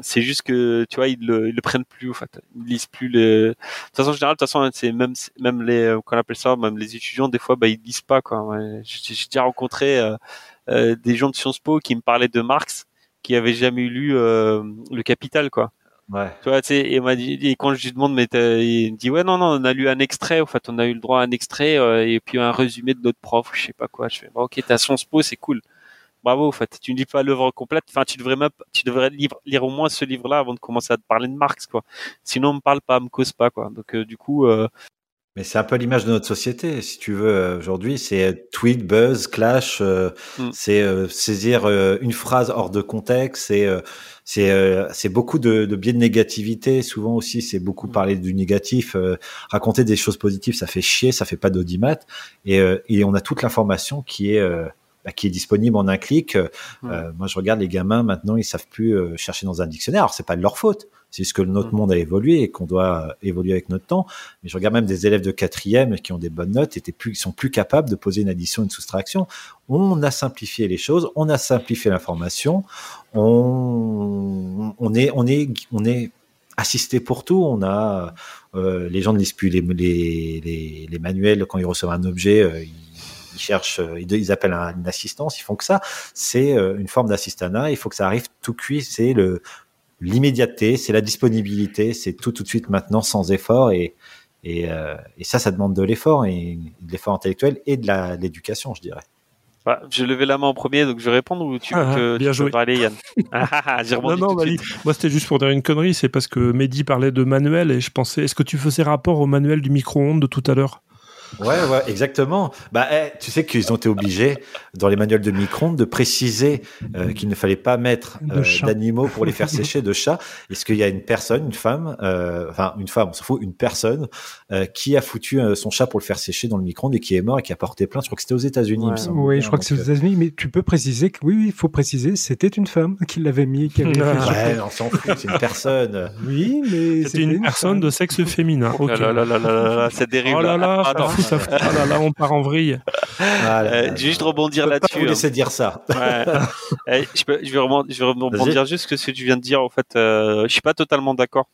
c'est juste que tu vois, ils le, ils le prennent plus. En fait, ils lisent plus les. De toute façon, en général, de toute façon, c'est même, même les, euh, qu'on appelle ça, même les étudiants, des fois, bah, ils lisent pas quoi. J'ai déjà rencontré euh, euh, des gens de Sciences Po qui me parlaient de Marx, qui avaient jamais lu euh, le Capital quoi. Ouais. Tu vois, tu sais, et, on m'a dit, et quand je lui demande, mais il me dit, ouais, non, non, on a lu un extrait, en fait, on a eu le droit à un extrait, euh, et puis un résumé de notre prof, je sais pas quoi. Je fais, bah, ok, t'as Sciences Po, c'est cool. Bravo, en fait. Tu ne lis pas l'œuvre complète. Enfin, tu devrais même, tu devrais lire, lire au moins ce livre-là avant de commencer à te parler de Marx, quoi. Sinon, on me parle pas, on me cause pas, quoi. Donc, euh, du coup, euh, Mais c'est un peu l'image de notre société, si tu veux. euh, Aujourd'hui, c'est tweet, buzz, clash. euh, Mm. C'est saisir une phrase hors de contexte. C'est c'est c'est beaucoup de, de biais de négativité. Souvent aussi, c'est beaucoup Mm. parler du négatif. euh, raconter des choses positives, ça fait chier, ça fait pas d'audimat. Et, euh, et on a toute l'information qui est euh, bah, qui est disponible en un clic. Euh, euh, moi, je regarde les gamins maintenant, ils savent plus euh, chercher dans un dictionnaire. Alors, c'est pas de leur faute. C'est juste que notre Mm. monde a évolué et qu'on doit évoluer avec notre temps. Mais je regarde même des élèves de quatrième qui ont des bonnes notes, plus, qui sont plus capables de poser une addition, une soustraction. On a simplifié les choses, on a simplifié l'information, on, on est, on est, on est assisté pour tout. On a euh, les gens ne lisent plus les, les, les, les manuels quand ils reçoivent un objet. euh, ils, ils cherchent, euh, ils, ils appellent un- une assistance. Ils font que ça. C'est euh, une forme d'assistanat. Il faut que ça arrive tout cuit. C'est le l'immédiateté, c'est la disponibilité, c'est tout tout de suite maintenant sans effort et et, euh, et ça, ça demande de l'effort et de l'effort intellectuel et de l'éducation, je dirais. bah, j'ai levé la main en premier, donc je vais répondre ou tu veux Ah, que bien tu peux joué. parler, Yann? Ah, ah, ah, Non, non. Moi, c'était juste pour dire une connerie. C'est parce que Mehdi parlait de manuel et je pensais, est-ce que tu faisais rapport au manuel du micro-ondes de tout à l'heure? Ouais, ouais, exactement. Bah, eh, tu sais qu'ils ont été obligés, dans les manuels de micro-ondes, de préciser euh, qu'il ne fallait pas mettre euh, d'animaux pour les faire sécher, de chats. Est-ce qu'il y a une personne, une femme, euh, enfin une femme, on s'en fout, une personne euh, qui a foutu euh, son chat pour le faire sécher dans le micro-ondes et qui est mort et qui a porté plainte? Je crois que c'était aux États-Unis. il me Ouais. semble Oui, bien. je crois que c'est aux euh, États-Unis, mais tu peux préciser que oui, oui, il faut préciser, c'était une femme qui l'avait mis, qui avait Ouais, on s'en fout, c'est une personne. Oui, mais C'était une personne femme. de sexe féminin. Oh Ok. là là là là là là, ça dérive. Oh là là, Ah, ça ça. Oh là là, on part en vrille. Ah là Euh, là. je vais juste rebondir Je là-dessus. hein. laisser dire ça. Ouais. Eh, je, peux, je vais rebondir, je vais rebondir juste que ce que tu viens de dire. En fait, euh, je suis pas totalement d'accord.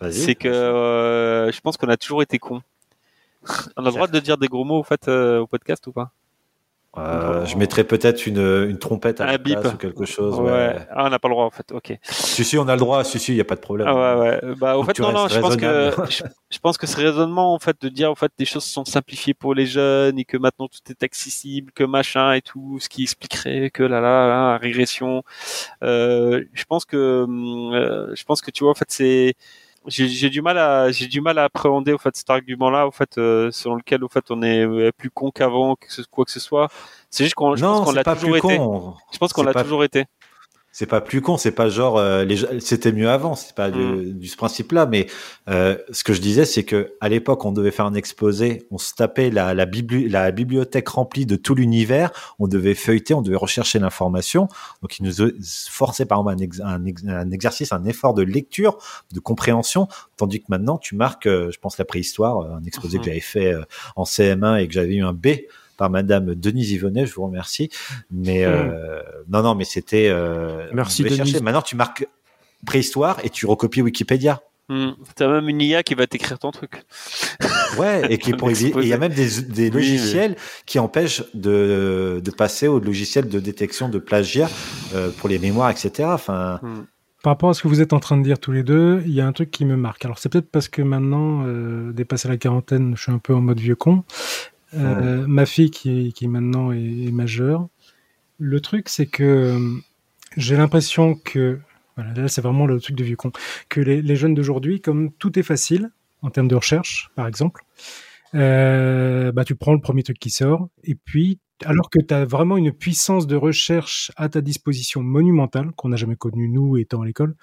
Vas-y. C'est que euh, je pense qu'on a toujours été cons. On a le droit de dire des gros mots au fait euh, au podcast ou pas? Euh, je mettrais peut-être une, une trompette à la bip. place ou quelque chose. Ouais. Ouais. Ah, on n'a pas le droit en fait. Ok. Si, si, on a le droit. Si, si, il n'y a pas de problème. Ah ouais, ouais. Bah, au Faut fait, non, non, je pense que, je, je pense que ce raisonnement, en fait, de dire, en fait, des choses sont simplifiées pour les jeunes et que maintenant tout est accessible, que machin et tout, ce qui expliquerait que là, là, là, régression. Euh, je pense que, hum, euh, je pense que tu vois, en fait, c'est, j'ai du mal à, j'ai du mal à appréhender, au fait, cet argument-là, au fait, euh, selon lequel, au fait, on est euh, plus con qu'avant, quoi que ce soit. C'est juste qu'on, je pense qu'on l'a toujours été. Je pense qu'on l'a pas- toujours été. C'est pas plus con. C'est pas genre euh, les c'était mieux avant. C'est pas du, Mm. du ce principe-là. Mais euh, ce que je disais, c'est que à l'époque, on devait faire un exposé. On se tapait la, la, bibli- la bibliothèque remplie de tout l'univers. On devait feuilleter. On devait rechercher l'information. Donc, il nous forçait par exemple un, ex- un, ex- un exercice, un effort de lecture, de compréhension. Tandis que maintenant, tu marques, euh, je pense, la préhistoire, euh, un exposé que j'avais fait euh, en CM1 et que j'avais eu un B par Madame Denise Yvonnet, je vous remercie. Mais euh, non, non, mais c'était. Euh, Merci, Denise. chercher. Maintenant, tu marques préhistoire et tu recopies Wikipédia. Hmm. T'as même une IA qui va t'écrire ton truc. Ouais, et qui pour il y a même des, des logiciels qui empêchent de, de passer au logiciel de détection de plagiat euh, pour les mémoires, etc. Enfin. Hmm. Par rapport à ce que vous êtes en train de dire tous les deux, il y a un truc qui me marque. Alors c'est peut-être parce que maintenant, euh, dépassé la quarantaine, je suis un peu en mode vieux con. Euh, Ma fille qui, qui maintenant est, est majeure, le truc c'est que euh, j'ai l'impression que voilà, là, c'est vraiment le truc de vieux con. Que les, les jeunes d'aujourd'hui, comme tout est facile, en termes de recherche, par exemple, euh, bah, tu prends le premier truc qui sort, et puis, alors que tu as vraiment une puissance de recherche à ta disposition monumentale, qu'on n'a jamais connue, nous, étant à l'école,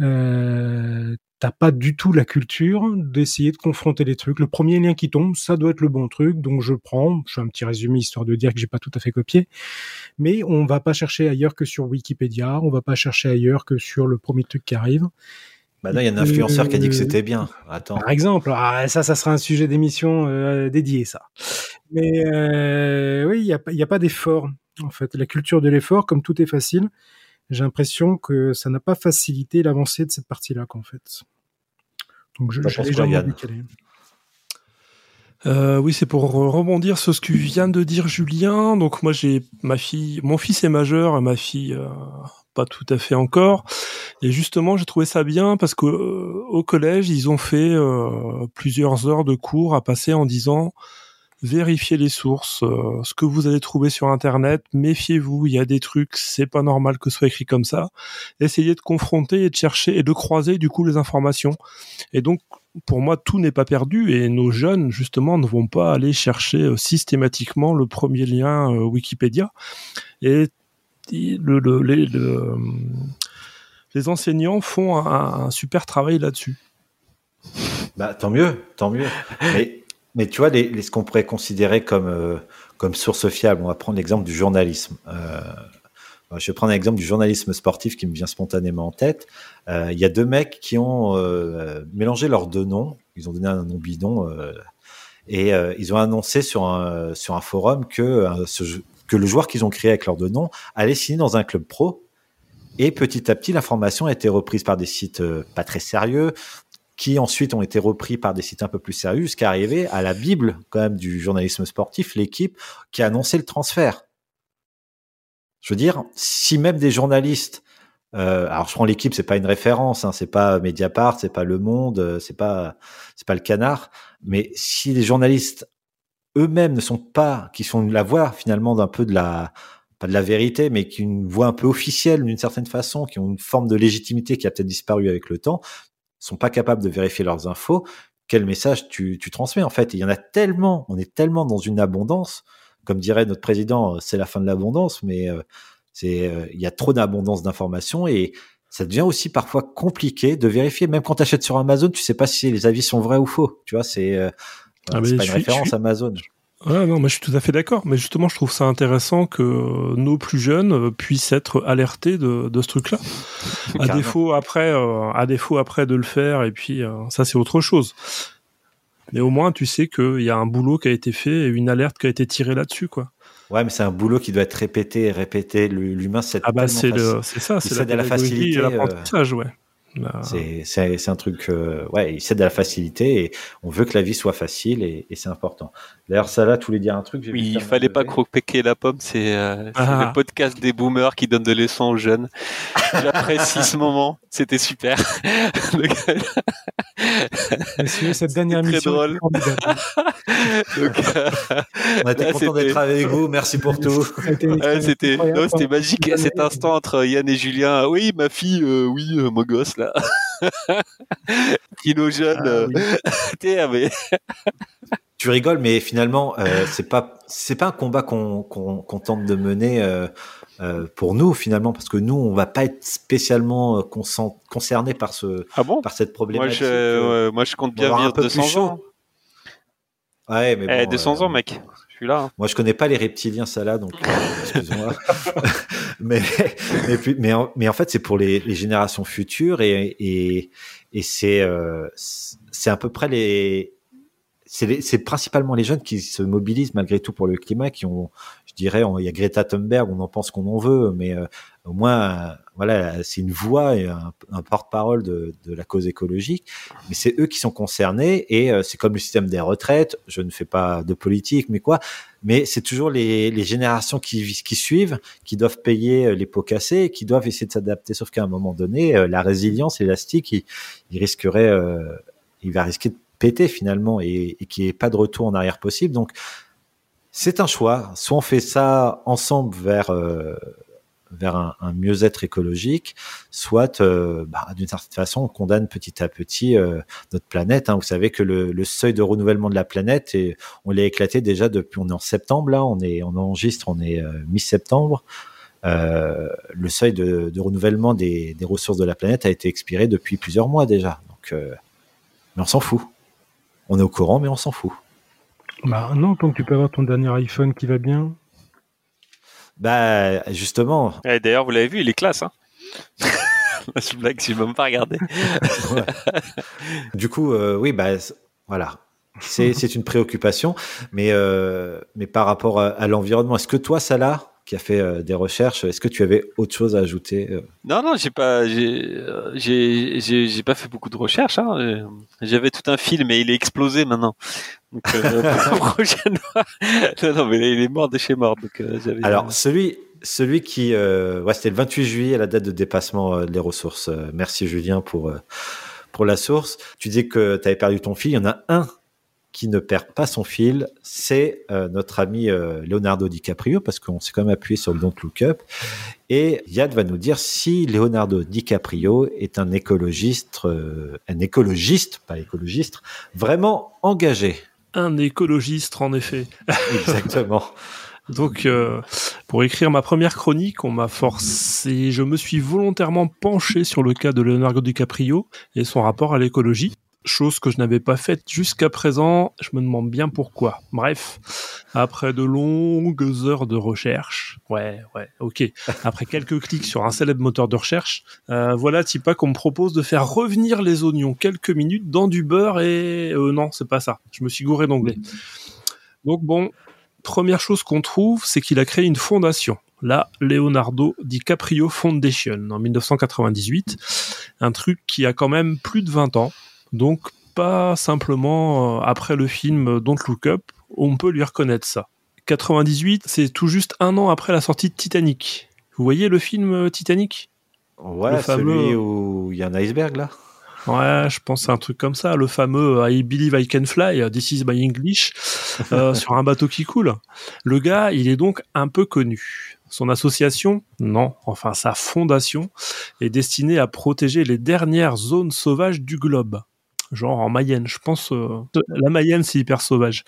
euh, t'as pas du tout la culture d'essayer de confronter les trucs. Le premier lien qui tombe, ça doit être le bon truc, donc je prends. Je fais un petit résumé histoire de dire que j'ai pas tout à fait copié, mais on va pas chercher ailleurs que sur Wikipédia, on va pas chercher ailleurs que sur le premier truc qui arrive. Maintenant, il y a un influenceur qui a dit que c'était bien. Attends. Par exemple, ah, ça, ça sera un sujet d'émission euh, dédié, ça. Mais euh, oui, il n'y a pas d'effort. En fait, la culture de l'effort, comme tout est facile, j'ai l'impression que ça n'a pas facilité l'avancée de cette partie-là, qu'en fait. Donc, je, j'ai légèrement décalé. Euh, oui, c'est pour rebondir sur ce que vient de dire Julien. Donc moi j'ai ma fille, mon fils est majeur, ma fille euh, pas tout à fait encore. Et justement, j'ai trouvé ça bien parce que euh, au collège, ils ont fait euh, plusieurs heures de cours à passer en disant vérifiez les sources, euh, ce que vous allez trouver sur internet, méfiez-vous, il y a des trucs, c'est pas normal que ce soit écrit comme ça. Essayez de confronter et de chercher et de croiser du coup les informations. Et donc pour moi, tout n'est pas perdu et nos jeunes, justement, ne vont pas aller chercher euh, systématiquement le premier lien euh, Wikipédia. Et le, le, les, le, les enseignants font un, super travail là-dessus. Bah, tant mieux, tant mieux. Mais tu vois, ce qu'on pourrait considérer comme, euh, comme source fiable, on va prendre l'exemple du journalisme. Euh, je vais prendre l'exemple du journalisme sportif qui me vient spontanément en tête. Euh, Il y a deux mecs qui ont mélangé leurs deux noms. Ils ont donné un nom bidon. et ils ont annoncé sur un, sur un forum que, que le joueur qu'ils ont créé avec leurs deux noms allait signer dans un club pro. Et petit à petit, l'information a été reprise par des sites pas très sérieux, qui ensuite ont été repris par des sites un peu plus sérieux, jusqu'à arriver à la Bible quand même du journalisme sportif, l'équipe qui a annoncé le transfert. Je veux dire, si même des journalistes, euh, alors je prends l'équipe, c'est pas une référence, hein, c'est pas Mediapart, c'est pas Le Monde, euh, c'est pas c'est pas le Canard, mais si les journalistes eux-mêmes ne sont pas, qui sont la voix finalement d'un peu de la pas de la vérité, mais qui une voix un peu officielle d'une certaine façon, qui ont une forme de légitimité qui a peut-être disparu avec le temps, sont pas capables de vérifier leurs infos, quel message tu, tu transmets en fait Il y en a tellement, on est tellement dans une abondance, comme dirait notre président, euh, c'est la fin de l'abondance, mais euh, c'est euh, il y a trop d'abondance d'informations et ça devient aussi parfois compliqué de vérifier. Même quand tu achètes sur Amazon, tu sais pas si les avis sont vrais ou faux. Tu vois, c'est Ah, pas une suis- référence suis- Amazon. Ouais, non, mais je suis tout à fait d'accord. Mais justement, je trouve ça intéressant que nos plus jeunes euh, puissent être alertés de, de ce truc-là. À défaut après, euh, à défaut après de le faire, et puis euh, ça c'est autre chose. Mais au moins, tu sais qu'il y a un boulot qui a été fait et une alerte qui a été tirée là-dessus, quoi. Ouais, mais c'est un boulot qui doit être répété et répété. L'humain, c'est Ah bah c'est ça, c'est la pédagogie facilité, et l'apprentissage, ouais. Bah, C'est un truc, euh, ouais, il cède à la facilité et on veut que la vie soit facile et, et c'est important. D'ailleurs, ça là, tu voulais dire un truc Oui, il fallait pas croquer la pomme, c'est euh, Ah. le podcast des boomers qui donne de leçons aux jeunes. J'apprécie ce moment, c'était super. Messieurs, cette dernière très émission drôle. Donc, euh, On était là, content d'être avec vous. Merci pour tout. C'était magique cet instant entre Yann et Julien. Oui, ma fille, euh, oui, euh, mon gosse là. Kilo jeune. Ah oui. t'es, mais- Tu rigoles, mais finalement, euh, c'est pas c'est pas un combat qu'on tente de mener euh, euh, pour nous finalement, parce que nous, on va pas être spécialement concernés par ce Ah bon? par cette moi problématique. je, moi, je compte bien vivre peu 200 plus chaud. ans. Ouais, mais Eh, bon, 200 euh, ans, mec. Là. hein. Moi, je connais pas les reptiliens, ça là, donc euh, excuse-moi. mais en, fait, c'est pour les, générations futures et c'est euh, c'est à peu près les c'est principalement les jeunes qui se mobilisent malgré tout pour le climat, qui ont, dirais, il y a Greta Thunberg, on en pense qu'on en veut, mais euh, au moins, voilà, c'est une voix et un, porte-parole de, la cause écologique. Mais c'est eux qui sont concernés et euh, c'est comme le système des retraites. Je ne fais pas de politique, mais quoi Mais c'est toujours les, générations qui, suivent qui doivent payer euh, les pots cassés, qui doivent essayer de s'adapter. Sauf qu'à un moment donné, la résilience, l'élastique, il, il risquerait, il va risquer de péter finalement et, et qu'il n'y ait pas de retour en arrière possible. Donc c'est un choix. Soit on fait ça ensemble vers euh, vers un, mieux-être écologique, soit euh, bah, d'une certaine façon on condamne petit à petit euh, notre planète. Hein. Vous savez que le, seuil de renouvellement de la planète, et on l'a éclaté déjà depuis on est en septembre on enregistre, on est mi-septembre. le seuil de, de renouvellement des, des, ressources de la planète a été expiré depuis plusieurs mois déjà. Donc, mais on s'en fout on est au courant, mais on s'en fout. Bah non, tant que tu peux avoir ton dernier iPhone qui va bien. Bah justement. D'ailleurs, vous l'avez vu, il est classe. Hein Je blague, je même pas regardé. Du coup, euh, oui, bah voilà. C'est une préoccupation, mais euh, mais par rapport à, à l'environnement, est-ce que toi, ça l'a qui a fait euh, des recherches. Est-ce que tu avais autre chose à ajouter euh? Non, non, j'ai pas, j'ai, j'ai, pas fait beaucoup de recherches. Hein. J'avais tout un film et il est explosé maintenant. Donc euh, non, non, mais il est mort de chez mort. Donc, Alors celui, celui qui, ouais, c'était le 28 juillet, la date de dépassement des ressources. merci Julien pour pour la source. Tu dis que tu avais perdu ton fil. Il y en a un qui ne perd pas son fil, c'est euh, notre ami euh, Leonardo DiCaprio, parce qu'on s'est quand même appuyé sur le Don't Look Up. Et Yad va nous dire si Leonardo DiCaprio est un écologiste, euh, un écologiste, pas écologiste, vraiment engagé. Un écologiste, en effet. Exactement. Donc, pour écrire ma première chronique, on m'a forcé, je me suis volontairement penché sur le cas de Leonardo DiCaprio et son rapport à l'écologie chose que je n'avais pas faite jusqu'à présent. Je me demande bien pourquoi. Bref, après de longues heures de recherche, ouais, ouais, ok. Après quelques clics sur un célèbre moteur de recherche, euh, voilà Tipa qu'on me propose de faire revenir les oignons quelques minutes dans du beurre et euh, non, c'est pas ça. Je me suis gouré d'anglais. Donc bon, première chose qu'on trouve, c'est qu'il a créé une fondation la Leonardo DiCaprio Foundation en 1998, un truc qui a quand même plus de 20 ans, donc pas simplement euh, après le film Don't Look Up, on peut lui reconnaître ça. 98, c'est tout juste un an après la sortie de Titanic. Vous voyez le film euh, Titanic? Ouais, celui où il y a un iceberg là. Ouais, je pense à un truc comme ça, le fameux euh, I Believe I Can Fly, This is my English, sur un bateau qui coule. Le gars, il est donc un peu connu. Son association, non, enfin sa fondation, est destinée à protéger les dernières zones sauvages du globe genre en Mayenne. Je pense euh, la Mayenne c'est hyper sauvage.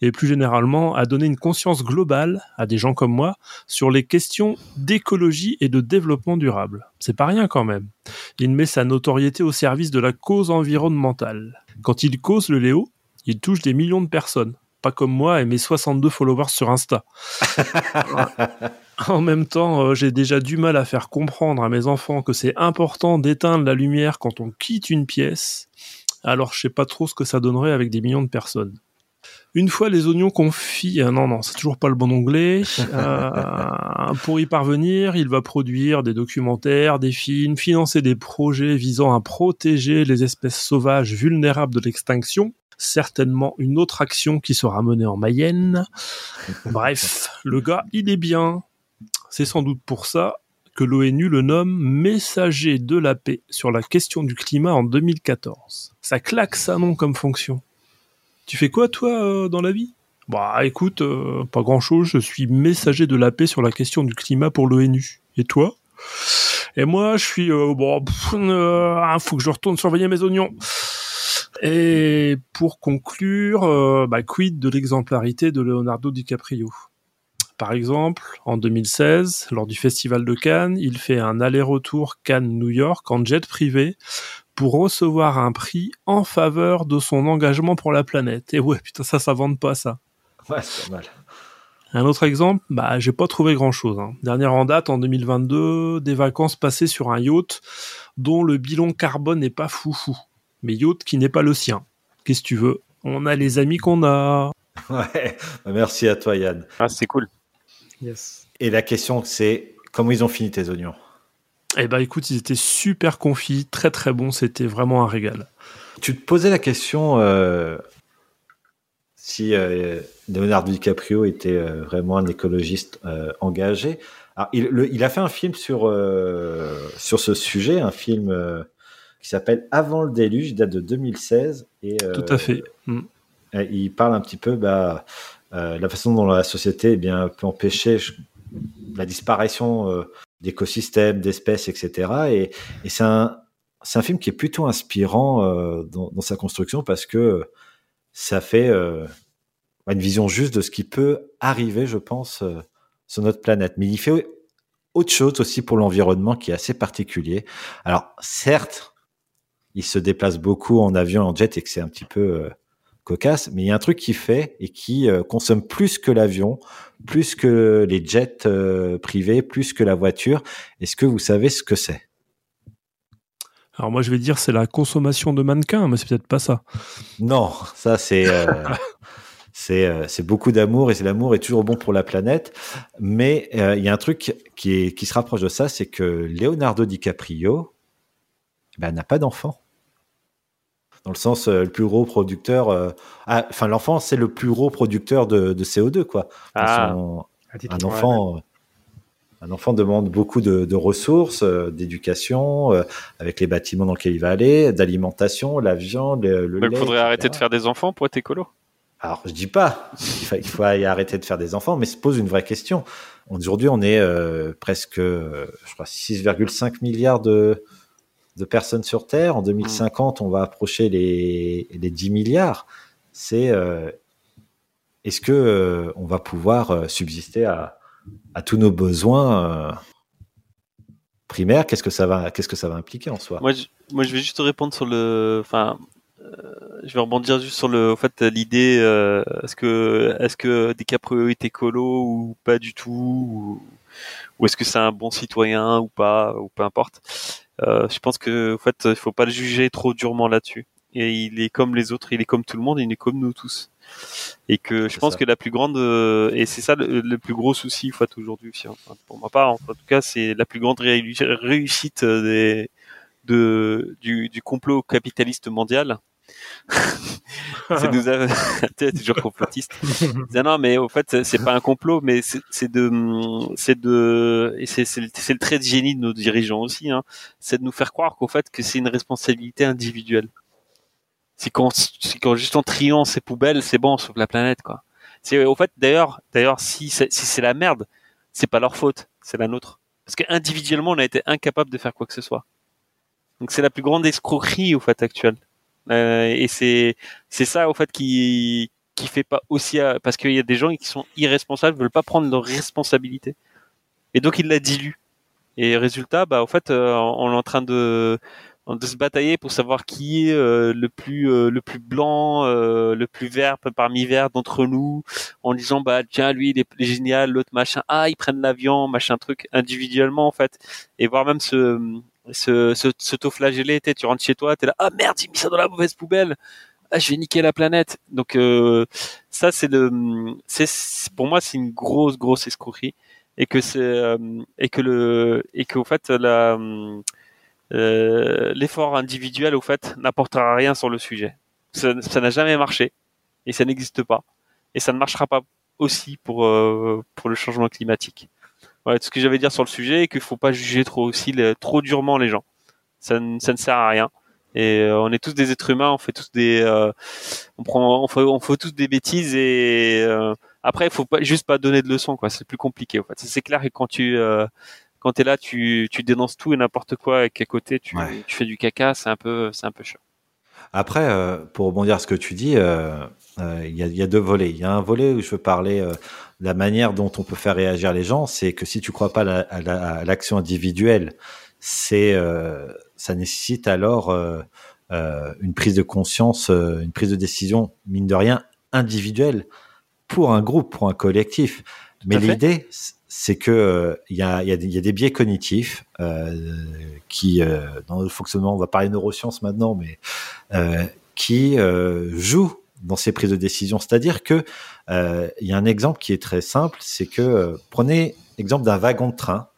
Et plus généralement, à donner une conscience globale à des gens comme moi sur les questions d'écologie et de développement durable. C'est pas rien quand même. Il met sa notoriété au service de la cause environnementale. Quand il cause le Léo, il touche des millions de personnes. Pas comme moi et mes 62 followers sur Insta. en même temps, euh, j'ai déjà du mal à faire comprendre à mes enfants que c'est important d'éteindre la lumière quand on quitte une pièce alors je sais pas trop ce que ça donnerait avec des millions de personnes. Une fois les oignons confits, euh, non non, c'est toujours pas le bon onglet. Euh, pour y parvenir, il va produire des documentaires, des films, financer des projets visant à protéger les espèces sauvages vulnérables de l'extinction. Certainement une autre action qui sera menée en Mayenne. Bref, le gars, il est bien. C'est sans doute pour ça que l'ONU le nomme messager de la paix sur la question du climat en 2014. Ça claque ça non comme fonction? Tu fais quoi toi euh, dans la vie? Bah écoute, euh, pas grand chose, je suis messager de la paix sur la question du climat pour l'ONU. Et toi? Et moi je suis euh, bon, il faut que je retourne surveiller mes oignons. Et pour conclure, bah quid de l'exemplarité de Leonardo DiCaprio? Par exemple, en 2016, lors du Festival de Cannes, il fait un aller-retour Cannes-New York en jet privé pour recevoir un prix en faveur de son engagement pour la planète. Et ouais, putain, ça, ça vende pas, ça. Ouais, c'est pas mal. Un autre exemple, bah, j'ai pas trouvé grand chose. Hein. Dernière en date, en 2022, des vacances passées sur un yacht dont le bilan carbone n'est pas foufou. Mais yacht qui n'est pas le sien. Qu'est-ce que tu veux? On a les amis qu'on a. Ouais, merci à toi Yann. Ah, c'est cool. Yes. Et la question c'est comment ils ont fini tes oignons? Eh ben écoute, ils étaient super confits, très très bons, c'était vraiment un régal. Tu te posais la question euh, si euh, Leonardo DiCaprio était euh, vraiment un écologiste euh, engagé. Alors, il, le- il a fait un film sur, euh, sur ce sujet, un film euh, qui s'appelle Avant le déluge, il date de 2016. Et, euh, Tout à fait. Mm. Il parle un petit peu bah, euh, la façon dont la société eh bien, peut empêcher la disparition euh, d'écosystèmes, d'espèces, etc. Et, et c'est un, un film qui est plutôt inspirant euh, dans, dans sa construction parce que ça fait euh, une vision juste de ce qui peut arriver, je pense, euh, sur notre planète. Mais il fait autre chose aussi pour l'environnement qui est assez particulier. Alors, certes, il se déplace beaucoup en avion, en jet, et que c'est un petit peu cocasse, mais il y a un truc qu'il fait et qui euh, consomme plus que l'avion, plus que les jets euh, privés, plus que la voiture. Est-ce que vous savez ce que c'est? Alors moi je vais dire c'est la consommation de mannequins, mais c'est peut-être pas ça. Non, ça c'est euh, c'est beaucoup d'amour et c'est l'amour est toujours bon pour la planète. Mais il y a un truc qui est qui se rapproche de ça, c'est que Leonardo DiCaprio ben, n'a pas d'enfant. Dans le sens euh, le plus gros producteur, euh, ah, enfin l'enfant c'est le plus gros producteur de, de CO2 quoi. Ah. son- un enfant, euh, un enfant demande beaucoup de, de ressources, euh, d'éducation, euh, avec les bâtiments dans lesquels il va aller, d'alimentation, la viande, le, il faudrait etc. arrêter de faire des enfants pour être écolo? Alors, je dis pas qu'il faut, il faut arrêter de faire des enfants, mais se pose une vraie question. Aujourd'hui, on est euh, presque, je crois, 6,5 milliards de, de personnes sur Terre. En 2050, on va approcher les, les 10 milliards. C'est euh, est-ce que euh, on va pouvoir euh, subsister à, à tous nos besoins euh, primaires? Qu'est-ce que ça va, qu'est-ce que ça va impliquer en soi? Moi je, moi, je vais juste te répondre sur le. Enfin, je vais rebondir juste sur le. En fait, l'idée. est-ce que est-ce que DiCaprio est écolo ou pas du tout ou, ou est-ce que c'est un bon citoyen ou pas ou peu importe. Euh, je pense que en fait, il faut pas le juger trop durement là-dessus. Et il est comme les autres, il est comme tout le monde, il est comme nous tous. Et que je pense ça. que la plus grande euh, et c'est ça le, le plus gros souci en fait aujourd'hui enfin, pour ma part en tout cas c'est la plus grande réu- réussite euh, des de du, du complot capitaliste mondial. c'est nous a- toujours complotiste. non, non, mais au fait, c'est- pas un complot, mais c'est de, c'est de, c'est le, trait de génie de nos dirigeants aussi. Hein, c'est de nous faire croire qu'au fait que c'est une responsabilité individuelle. C'est quand, c'est quand juste on triant ces poubelles, c'est bon, on sauve la planète, quoi. C'est au fait, d'ailleurs, d'ailleurs, si c'est si c'est la merde, c'est pas leur faute, c'est la nôtre. Parce que individuellement, on a été incapable de faire quoi que ce soit. Donc c'est la plus grande escroquerie au fait actuelle. Euh, et c'est c'est ça au fait qui qui fait pas aussi à- parce qu'il y a des gens qui sont irresponsables, veulent pas prendre leurs responsabilités. Et donc ils la diluent. Et résultat, bah au fait, euh, on est en train de de se batailler pour savoir qui est euh, le plus euh, le plus blanc, euh, le plus vert parmi verts d'entre nous, en disant bah tiens lui il est, il est génial, l'autre machin, ah ils prennent l'avion, machin truc individuellement en fait, et voire même se se se, se t'auflageller, tu rentres chez toi, t'es là ah merde j'ai mis ça dans la mauvaise poubelle, ah je vais niquer la planète, donc euh, ça c'est le c'est pour moi c'est une grosse grosse escroquerie. Et que c'est euh, et que le et qu'au fait la euh, l'effort individuel au fait n'apportera rien sur le sujet. Ça ça n'a jamais marché. Et ça n'existe pas. Et ça ne marchera pas aussi pour euh, pour le changement climatique. Voilà tout ce que j'avais à dire sur le sujet et qu'il faut pas juger trop aussi trop durement les gens. Ça ne, ça ne sert à rien. Et euh, on est tous des êtres humains, on fait tous des, euh, on prend, on fait, on fait tous des bêtises et euh, après il faut pas juste pas donner de leçons quoi. C'est plus compliqué en fait. C'est clair que quand tu euh, quand t'es là, tu, tu dénonces tout et n'importe quoi et qu'à côté tu, Ouais. tu fais du caca, c'est un peu c'est un peu chiant. Après, euh, pour rebondir à ce que tu dis, euh, euh, il y, a, il y a deux volets. Il y a un volet où je veux parler de la manière dont on peut faire réagir les gens. C'est que si tu crois pas à la- à la- à l'action individuelle, c'est ça nécessite alors une prise de conscience, une prise de décision, mine de rien, individuelle pour un groupe, pour un collectif. Mais l'idée, c'est que euh, il y, a, des- biais cognitifs euh, qui, euh, dans le fonctionnement, on va parler neurosciences maintenant, mais qui jouent dans ses prises de décision. C'est-à-dire que il y a un exemple qui est très simple, c'est que prenez exemple d'un wagon de train.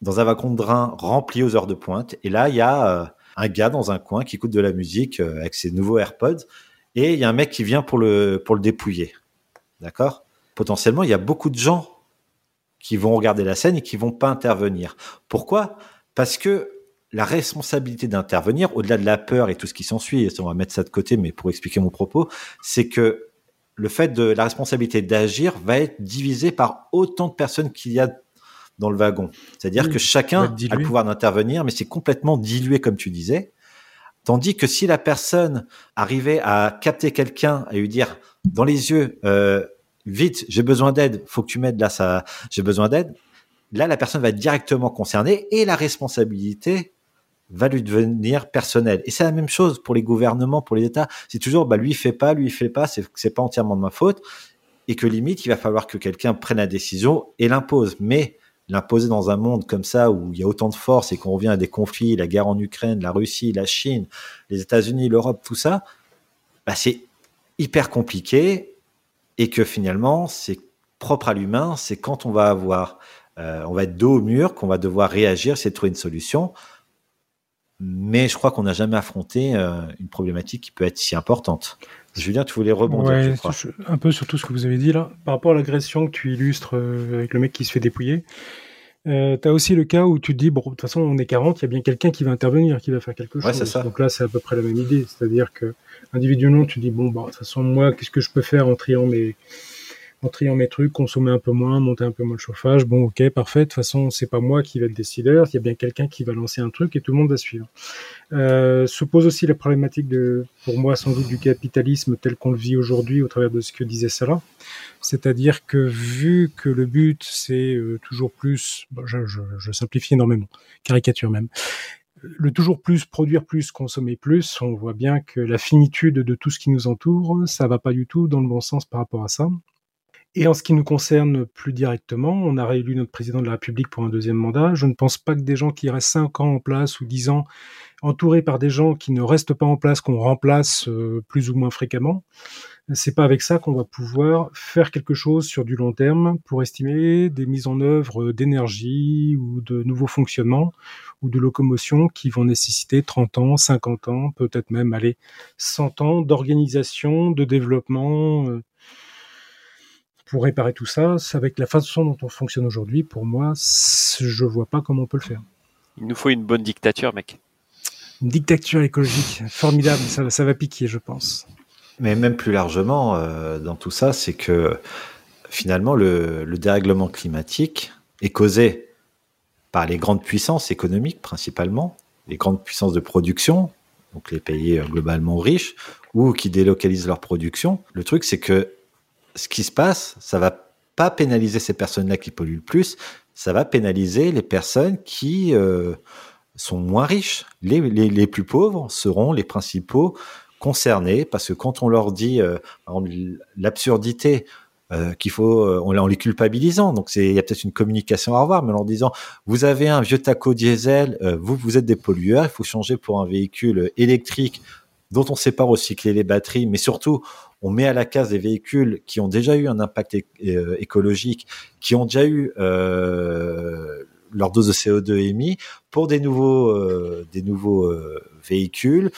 Dans un wagon de train rempli aux heures de pointe, et là il y a un gars dans un coin qui écoute de la musique avec ses nouveaux AirPods, et il y a un mec qui vient pour le pour le dépouiller. D'accord? Potentiellement, il y a beaucoup de gens qui vont regarder la scène et qui vont pas intervenir. Pourquoi? Parce que la responsabilité d'intervenir, au-delà de la peur et tout ce qui s'ensuit, et on va mettre ça de côté, mais pour expliquer mon propos, c'est que le fait de la responsabilité d'agir va être divisé par autant de personnes qu'il y a dans le wagon. C'est-à-dire Oui, que chacun a le pouvoir d'intervenir, mais c'est complètement dilué, comme tu disais. Tandis que si la personne arrivait à capter quelqu'un et lui dire dans les yeux, euh, vite, j'ai besoin d'aide, faut que tu m'aides là, ça, j'ai besoin d'aide. Là, la personne va être directement concernée et la responsabilité va lui devenir personnelle. Et c'est la même chose pour les gouvernements, pour les États. C'est toujours, bah, lui, il fait pas, lui, il fait pas, c'est, pas entièrement de ma faute. Et que limite, il va falloir que quelqu'un prenne la décision et l'impose. Mais l'imposer dans un monde comme ça où il y a autant de forces et qu'on revient à des conflits, la guerre en Ukraine, la Russie, la Chine, les États-Unis, l'Europe, tout ça, bah, c'est hyper compliqué et que finalement, c'est propre à l'humain. C'est quand on va avoir, euh, on va être dos au mur, qu'on va devoir réagir, c'est de trouver une solution. Mais je crois qu'on n'a jamais affronté euh, une problématique qui peut être si importante. Julien, tu voulais rebondir, Ouais, je crois. un peu sur tout ce que vous avez dit là. Par rapport à l'agression que tu illustres euh, avec le mec qui se fait dépouiller, euh, tu as aussi le cas où tu te dis, bon, de toute façon, on est 40, il y a bien quelqu'un qui va intervenir, qui va faire quelque chose. Ouais, c'est ça. Donc là, c'est à peu près la même idée. C'est-à-dire que individuellement, tu dis, bon, bah, de toute façon, moi, qu'est-ce que je peux faire en triant mes, en triant mes trucs, consommer un peu moins, monter un peu moins le chauffage? Bon, ok, parfait. De toute façon, c'est pas moi qui va être décideur. Il y a bien quelqu'un qui va lancer un truc et tout le monde va suivre. Euh, se pose aussi la problématique de, pour moi, sans doute du capitalisme tel qu'on le vit aujourd'hui au travers de ce que disait Salah. C'est-à-dire que vu que le but, c'est euh, toujours plus, je, je simplifie énormément, caricature même, le toujours plus, produire plus, consommer plus, on voit bien que la finitude de tout ce qui nous entoure, ça va pas du tout dans le bon sens par rapport à ça. Et en ce qui nous concerne plus directement, on a réélu notre président de la République pour un deuxième mandat. Je ne pense pas que des gens qui restent 5 ans en place ou 10 ans, entourés par des gens qui ne restent pas en place, qu'on remplace euh, plus ou moins fréquemment, c'est pas avec ça qu'on va pouvoir faire quelque chose sur du long terme pour estimer des mises en œuvre d'énergie ou de nouveaux fonctionnements ou de locomotion qui vont nécessiter 30 ans, 50 ans, peut-être même aller 100 ans d'organisation, de développement euh, pour réparer tout ça. C'est avec la façon dont on fonctionne aujourd'hui, pour moi, je vois pas comment on peut le faire. Il nous faut une bonne dictature, mec. Une dictature écologique, formidable, ça, ça va piquer, je pense. Mais même plus largement, euh, dans tout ça, c'est que finalement, le, le dérèglement climatique est causé par les grandes puissances économiques principalement, les grandes puissances de production, donc les pays euh, globalement riches, ou qui délocalisent leur production. Le truc, c'est que ce qui se passe, ça va pas pénaliser ces personnes-là qui polluent le plus, ça va pénaliser les personnes qui euh, sont moins riches. Les plus pauvres seront les principaux concernés parce que quand on leur dit euh, l'absurdité euh, qu'il faut, euh, on, en les culpabilisant. Donc c'est, il y a peut-être une communication à revoir, mais en leur disant, vous avez un vieux taco diesel, vous vous êtes des pollueurs, il faut changer pour un véhicule électrique dont on sait pas recycler les batteries, mais surtout on met à la case des véhicules qui ont déjà eu un impact écologique, qui ont déjà eu leur dose de CO2 émis pour des nouveaux, des nouveaux véhicules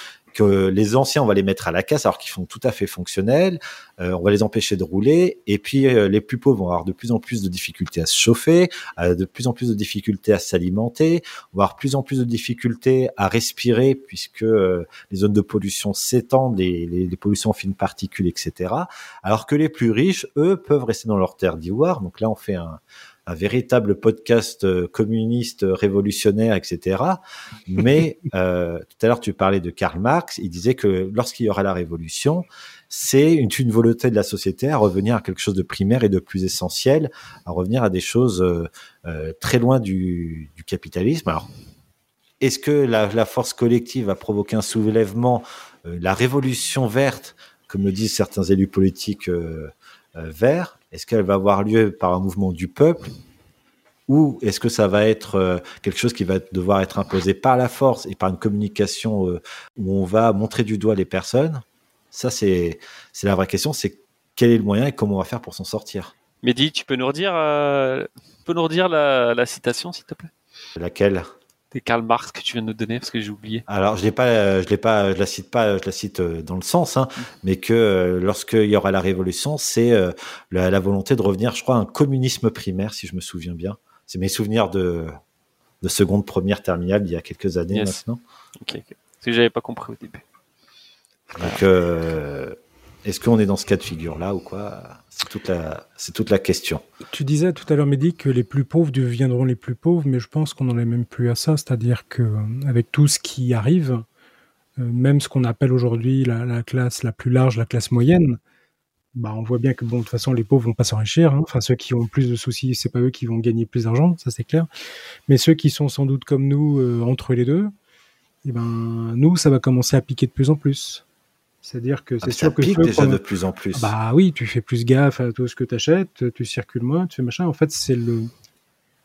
les anciens, on va les mettre à la casse alors qu'ils sont tout à fait fonctionnels. Euh, on va les empêcher de rouler. Et puis, euh, les plus pauvres vont avoir de plus en plus de difficultés à se chauffer, de plus en plus de difficultés à s'alimenter, on va avoir plus en plus de difficultés à respirer puisque euh, les zones de pollution s'étendent, les, les, les pollutions en fines particules, etc. Alors que les plus riches, eux, peuvent rester dans leur terre d'ivoire. Donc là, on fait un, un véritable podcast euh, communiste, euh, révolutionnaire, etc. Mais euh, tout à l'heure, tu parlais de Karl Marx. Il disait que lorsqu'il y aura la révolution, c'est une, une volonté de la société à revenir à quelque chose de primaire et de plus essentiel, à revenir à des choses euh, très loin du, du capitalisme. Alors, est-ce que la, la force collective va provoquer un soulèvement, euh, la révolution verte, comme le disent certains élus politiques verts Est-ce qu'elle va avoir lieu par un mouvement du peuple ou est-ce que ça va être euh, quelque chose qui va devoir être imposé par la force et par une communication euh, où on va montrer du doigt les personnes? Ça, c'est la vraie question. C'est quel est le moyen et comment on va faire pour s'en sortir? Mehdi, tu peux nous redire, euh, tu peux nous redire la, la citation, s'il te plaît? Laquelle? C'est Karl Marx que tu viens de nous donner, parce que j'ai oublié. Alors, je l'ai pas, je l'ai pas, je la cite pas, je la cite euh, dans le sens, hein, mais que euh, lorsqu'il y aura la révolution, c'est euh, la, la volonté de revenir, je crois, à un communisme primaire, si je me souviens bien. C'est mes souvenirs de de seconde, première, terminale, il y a quelques années Yes. maintenant. Ok, ok. Parce que j'avais pas compris au début. Donc, euh, est-ce qu'on est dans ce cas de figure là ou quoi? C'est toute la, question. Tu disais tout à l'heure, Mehdi, que les plus pauvres deviendront les plus pauvres, mais je pense qu'on n'en est même plus à ça. C'est-à-dire que euh, avec tout ce qui arrive, euh, même ce qu'on appelle aujourd'hui la, la classe la plus large, la classe moyenne, bah, on voit bien que bon, de toute façon, les pauvres vont pas s'enrichir. hein. Enfin, ceux qui ont plus de soucis, c'est pas eux qui vont gagner plus d'argent, ça c'est clair. Mais ceux qui sont sans doute comme nous euh, entre les deux, eh ben, nous, ça va commencer à piquer de plus en plus. C'est-à-dire que Ah, c'est sûr que pique déjà de plus en plus. bah oui, tu fais plus gaffe à tout ce que tu achètes, tu circules moins, tu fais machin. En fait, c'est le.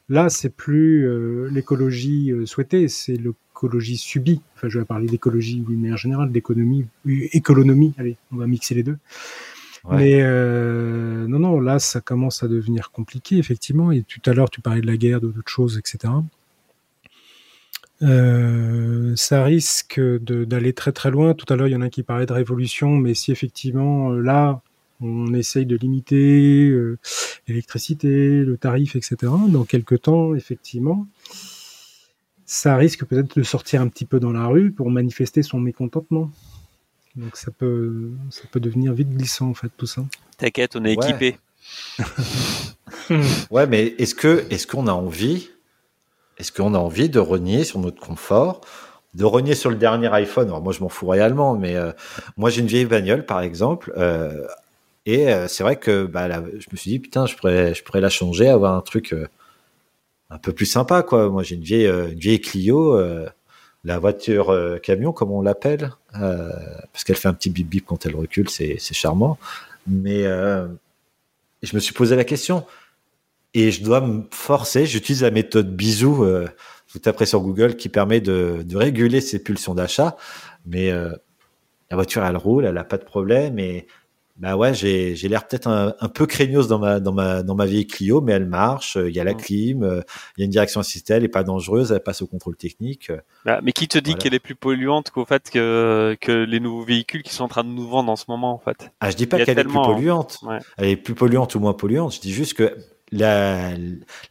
Là, c'est plus euh, l'écologie euh, souhaitée, c'est l'écologie subie. Enfin, je vais parler d'écologie, oui, mais en général, d'économie, oui, économie. Allez, on va mixer les deux. Ouais. Mais euh, non, non, là, ça commence à devenir compliqué, effectivement. Et tout à l'heure, tu parlais de la guerre, de d'autres choses, etc. Euh, ça risque de- d'aller très très loin. Tout à l'heure, il y en a qui parlait de révolution, mais si effectivement, euh, là, on essaye de limiter euh, l'électricité, le tarif, etc., dans quelques temps, effectivement, ça risque peut-être de sortir un petit peu dans la rue pour manifester son mécontentement. Donc ça peut, ça peut devenir vite glissant, en fait, tout ça. T'inquiète, on est Ouais. équipé. Ouais, mais est-ce que est-ce qu'on a envie est-ce qu'on a envie de renier sur notre confort, de renier sur le dernier iPhone? Alors moi je m'en fous réellement, mais euh, moi j'ai une vieille bagnole par exemple, euh, et euh, c'est vrai que bah, je me suis dit putain je pourrais je pourrais la changer, avoir un truc un peu plus sympa quoi. Moi j'ai une vieille une vieille Clio, la voiture camion comme on l'appelle, parce qu'elle fait un petit bip bip quand elle recule, c'est charmant. Mais je me suis posé la question. Et je dois me forcer, j'utilise la méthode bisou, euh, vous taperez sur Google, qui permet de, de réguler ses pulsions d'achat. Mais euh, la voiture, elle roule, elle a pas de problème. Et bah ouais, j'ai j'ai l'air peut-être un, un peu craignos dans ma, dans, ma, dans ma vieille Clio, mais elle marche, il y a la clim, euh, il y a une direction assistée, elle est pas dangereuse, elle passe au contrôle technique. Bah, mais qui te dit Voilà. qu'elle est plus polluante qu'au fait que, que les nouveaux véhicules qui sont en train de nous vendre en ce moment, en fait? Ah, je dis pas qu'elle est plus hein. polluante. Ouais. Elle est plus polluante ou moins polluante. Je dis juste que la,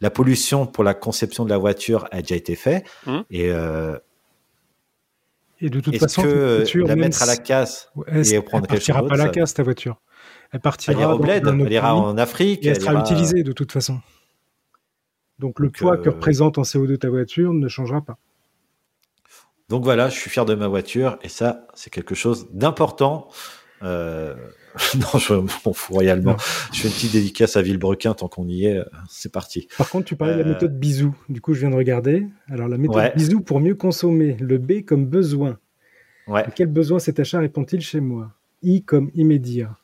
la pollution pour la conception de la voiture a déjà été faite. Et euh, Et de toute façon, que voiture, la mettre à la casse, Ouais, elle, et elle prendre quelque partira chose pas à la casse, ta voiture. Elle partira elle ira au bled, elle ira en Afrique, et elle sera ira- utilisée de toute façon. Donc le Donc, poids que euh, représente en CO2 ta voiture ne changera pas. Donc voilà, je suis fier de ma voiture et ça, c'est quelque chose d'important. Euh... non, je m'en fous royalement. Non. Je fais une petite dédicace à Villebrequin tant qu'on y est. euh, C'est parti. Par contre, tu parlais de la Euh, méthode bisou. Du coup, je viens de regarder. Alors la méthode Ouais. bisou pour mieux consommer. Le B comme besoin. Ouais. À quel besoin cet achat répond-il chez moi? I comme immédiat.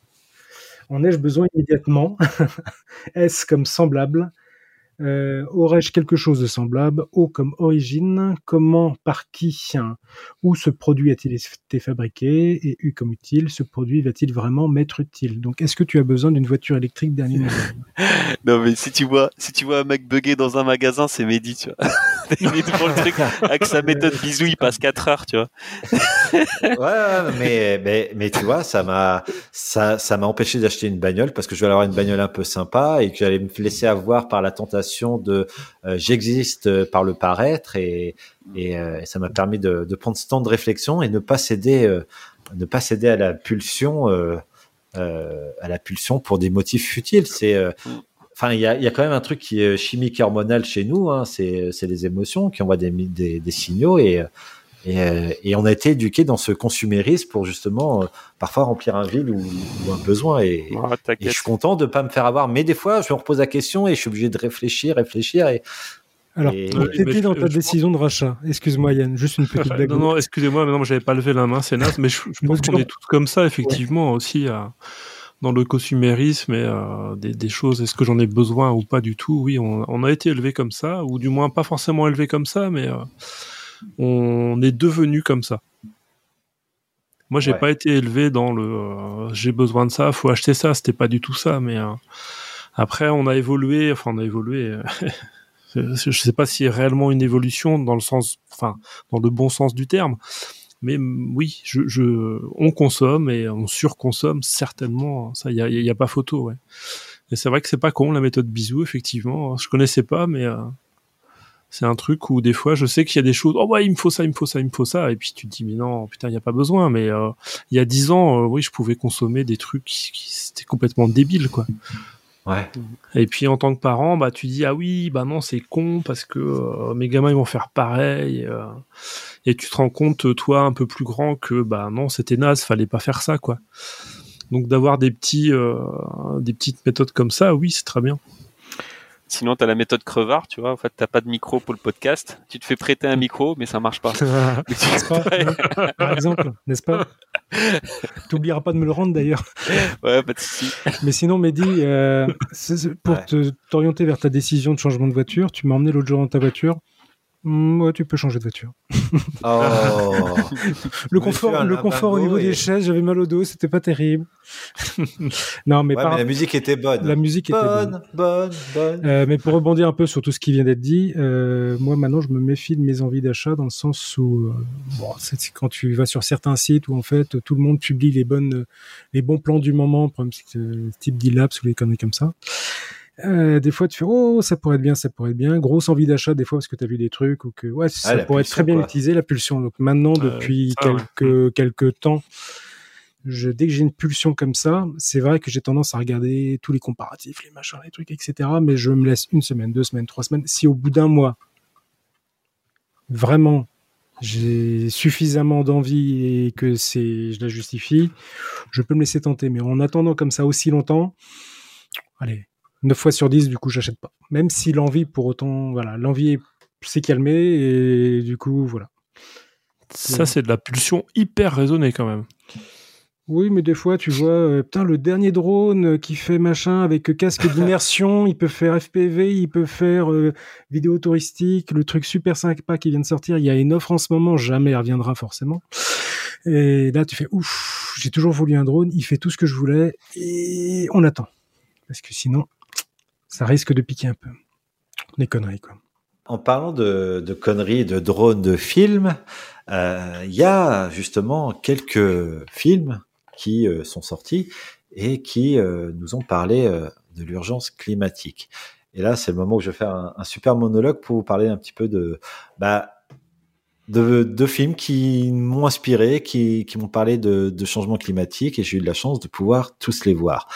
En ai-je besoin immédiatement? S comme semblable. Euh, Aurais-je quelque chose de semblable O comme origine? Comment, par qui Où ce produit a-t-il été fabriqué? Et U comme utile. Ce produit va-t-il vraiment m'être utile? Donc, est-ce que tu as besoin d'une voiture électrique dernier modèle Non, mais si tu vois, si tu vois un mec bugger dans un magasin, c'est Mehdi, tu vois. il est devant le truc, avec sa méthode bisou, il passe 4 heures, tu vois. ouais, ouais, mais, mais, mais tu vois, ça m'a, ça, ça m'a empêché d'acheter une bagnole parce que je voulais avoir une bagnole un peu sympa et que j'allais me laisser avoir par la tentation de euh, j'existe euh, par le paraître et, et, euh, ça m'a permis de, prendre ce temps de réflexion et ne pas céder, ne pas céder à la pulsion, à la pulsion pour des motifs futiles. C'est, Enfin, il y a, y a quand même un truc qui est chimique et hormonal chez nous. Hein, c'est, les émotions qui envoient des, des, des signaux et, et, euh, et on a été éduqué dans ce consumérisme pour justement euh, parfois remplir un vide ou, ou un besoin. Et, et je suis content de pas me faire avoir. Mais des fois, je me repose la question et je suis obligé de réfléchir, réfléchir. Et Alors, Et- t'étais je- dans ta je décision de rachat Excuse-moi Yann, juste une petite blague. non, non, excusez-moi, mais non, j'avais pas levé la main, c'est naze, mais je, je pense qu'on est tous comme ça, effectivement, aussi, à- dans le consumérisme et euh, des, des choses, est-ce que j'en ai besoin ou pas du tout? Oui, on, on a été élevé comme ça, ou du moins pas forcément élevé comme ça, mais euh, on est devenu comme ça. Moi, j'ai Ouais. pas été élevé dans le euh, j'ai besoin de ça, faut acheter ça. C'était pas du tout ça. Mais euh, après, on a évolué. Enfin, on a évolué. euh, je sais pas si réellement une évolution dans le sens, enfin, dans le bon sens du terme. Mais oui, je, je, on consomme et on surconsomme certainement. Ça, il y a, y a pas photo. Ouais. Et c'est vrai que c'est pas con la méthode bisou, effectivement. Je connaissais pas, mais euh, c'est un truc où des fois je sais qu'il y a des choses. Oh ouais, il me faut ça, il me faut ça, il me faut ça. Et puis tu te dis mais non, putain, il y a pas besoin. Mais euh, il y a dix ans, euh, oui, je pouvais consommer des trucs qui, qui c'était complètement débile, quoi. Ouais. Et puis en tant que parent, bah tu dis ah oui, bah non c'est con parce que euh, mes gamins ils vont faire pareil. et tu te rends compte toi un peu plus grand que bah non c'était naze, fallait pas faire ça quoi. Donc d'avoir des petits des petites méthodes comme ça, oui c'est très bien. Sinon, tu as la méthode crevard, tu vois. En fait, t'as pas de micro pour le podcast. Tu te fais prêter un micro, mais ça marche pas. N'est-ce Par exemple, n'est-ce pas T'oublieras pas de me le rendre d'ailleurs. ouais, pas de souci. Mais sinon, Mehdi, euh, pour Ouais. t'orienter vers ta décision de changement de voiture, tu m'as emmené l'autre jour dans ta voiture. Hmm, ouais, tu peux changer de voiture. Oh. Le confort, le confort au niveau et- des chaises, j'avais mal au dos, c'était pas terrible. non, mais, Ouais, par- mais la musique était bonne. la musique était bonne. bonne, bonne, bonne. Euh, mais pour rebondir un peu sur tout ce qui vient d'être dit, euh, moi maintenant je me méfie de mes envies d'achat dans le sens où euh, bon, c'est quand tu vas sur certains sites où en fait tout le monde publie les bonnes, les bons plans du moment, par exemple type D-Labs ou les conneries comme ça. Euh, des fois tu fais oh ça pourrait être bien, ça pourrait être bien, grosse envie d'achat des fois parce que tu as vu des trucs ou que ouais ça Ah, la pourrait être très bien quoi. utilisé la pulsion. Donc maintenant Euh, depuis ça, ouais. quelques quelques temps je, dès que j'ai une pulsion comme ça, c'est vrai que j'ai tendance à regarder tous les comparatifs, les machins, les trucs, etc. Mais je me laisse une semaine, deux semaines, trois semaines. Si au bout d'un mois, vraiment, j'ai suffisamment d'envie et que c'est, je la justifie, je peux me laisser tenter. Mais en attendant comme ça aussi longtemps, allez, 9 fois sur 10, du coup, j'achète pas. Même si l'envie, pour autant, voilà, l'envie s'est calmée et du coup, voilà. Ça c'est de la pulsion hyper raisonnée quand même. Oui, mais des fois, tu vois, euh, putain, le dernier drone qui fait machin avec euh, casque d'immersion, il peut faire FPV, il peut faire euh, vidéo touristique, le truc super sympa qui vient de sortir, il y a une offre en ce moment, jamais elle reviendra forcément. Et là, tu fais, ouf, j'ai toujours voulu un drone, il fait tout ce que je voulais, et on attend. Parce que sinon, ça risque de piquer un peu. Des conneries, quoi. En parlant de, conneries, de drones, de films, euh, il y a justement quelques films qui euh, sont sortis et qui euh, nous ont parlé de l'urgence climatique. Et là, c'est le moment où je vais faire un, super monologue pour vous parler un petit peu de, bah, de, films qui m'ont inspiré, qui, m'ont parlé de, changement climatique et j'ai eu la chance de pouvoir tous les voir.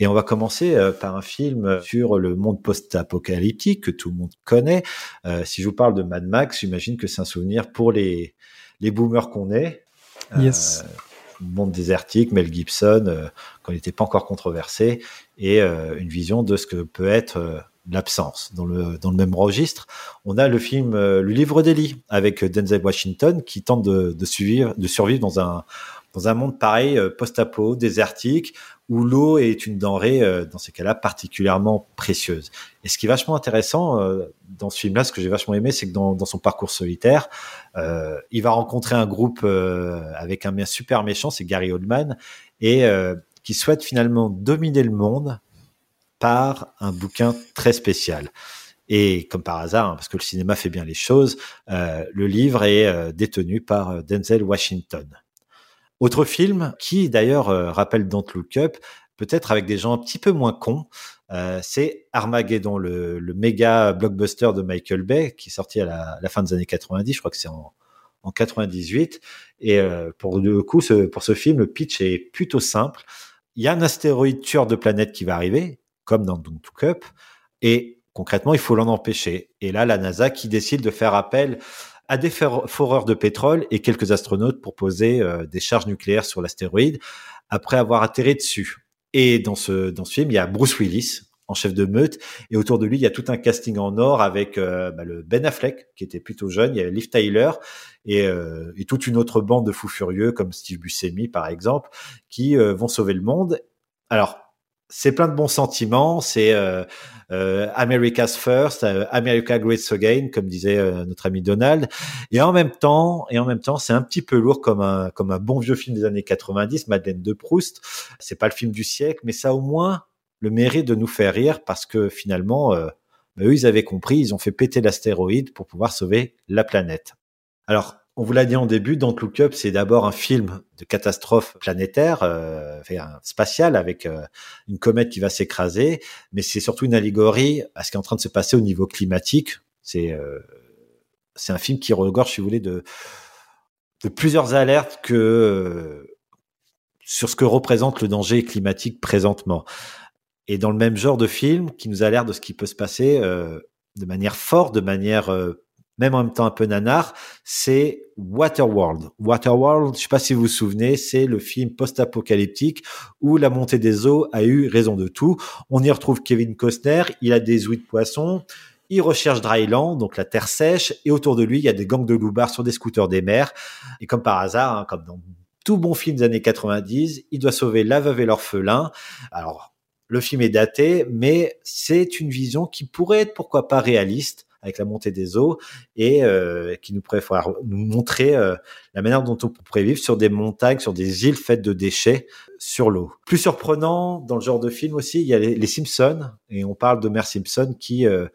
Et on va commencer euh, par un film sur le monde post-apocalyptique que tout le monde connaît. Euh, si je vous parle de Mad Max, j'imagine que c'est un souvenir pour les, les boomers qu'on est. Yes. Euh, monde désertique, Mel Gibson, euh, quand il n'était pas encore controversé, et euh, une vision de ce que peut être euh, l'absence. Dans le, dans le même registre, on a le film euh, Le Livre d'Eli avec Denzel Washington qui tente de, de, suivre, de survivre dans un, dans un monde pareil, euh, post-apo, désertique, où l'eau est une denrée, euh, dans ces cas-là, particulièrement précieuse. Et ce qui est vachement intéressant euh, dans ce film-là, ce que j'ai vachement aimé, c'est que dans, son parcours solitaire, il va rencontrer un groupe avec un super méchant, c'est Gary Oldman, et qui souhaite finalement dominer le monde par un bouquin très spécial. Et comme par hasard, hein, parce que le cinéma fait bien les choses, le livre est détenu par Denzel Washington. Autre film qui d'ailleurs euh, rappelle Don't Look Up, peut-être avec des gens un petit peu moins cons, euh, c'est Armageddon, le, le, méga blockbuster de Michael Bay qui est sorti à la, fin des années 90, je crois que c'est en, en 98. Et euh, pour le coup, ce, pour ce film, le pitch est plutôt simple. Il y a un astéroïde tueur de planète qui va arriver, comme dans Don't Look Up, et concrètement, il faut l'en empêcher. Et là, la NASA qui décide de faire appel à des foreurs de pétrole et quelques astronautes pour poser euh, des charges nucléaires sur l'astéroïde après avoir atterri dessus. Et dans ce, dans ce film, il y a Bruce Willis en chef de meute et autour de lui, il y a tout un casting en or avec euh, bah, le Ben Affleck qui était plutôt jeune, il y avait Liv Tyler et, euh, et toute une autre bande de fous furieux comme Steve Buscemi par exemple qui vont sauver le monde. Alors c'est plein de bons sentiments. C'est euh, euh, America's First, euh, America Great Again, comme disait euh, notre ami Donald. Et en même temps, et en même temps, c'est un petit peu lourd comme un comme un bon vieux film des années 90, Madeleine de Proust. C'est pas le film du siècle, mais ça au moins le mérite de nous faire rire parce que finalement, bah, eux, ils avaient compris, ils ont fait péter l'astéroïde pour pouvoir sauver la planète. Alors, on vous l'a dit en début, Don't Look Up, c'est d'abord un film de catastrophe planétaire, euh, spatiale, avec euh, une comète qui va s'écraser, mais c'est surtout une allégorie à ce qui est en train de se passer au niveau climatique. C'est euh, un film qui regorge, si vous voulez, de, plusieurs alertes sur ce que représente le danger climatique présentement. Et dans le même genre de film, qui nous alerte de ce qui peut se passer euh, de manière forte, de manière même en même temps un peu nanar, c'est Waterworld. Waterworld, je sais pas si vous vous souvenez, c'est le film post-apocalyptique où la montée des eaux a eu raison de tout. On y retrouve Kevin Costner, il a des ouïes de poisson, il recherche Dryland, donc la terre sèche, et autour de lui, il y a des gangs de loupards sur des scooters des mers. Et comme par hasard, hein, comme dans tout bon film des années 90, il doit sauver la veuve et l'orphelin. Alors, le film est daté, mais c'est une vision qui pourrait être pourquoi pas réaliste avec la montée des eaux et euh, qui nous pourrait nous montrer euh, la manière dont on pourrait vivre sur des montagnes, sur des îles faites de déchets sur l'eau. Plus surprenant dans le genre de film aussi, il y a les, Simpsons et on parle d'Homer Simpson qui euh,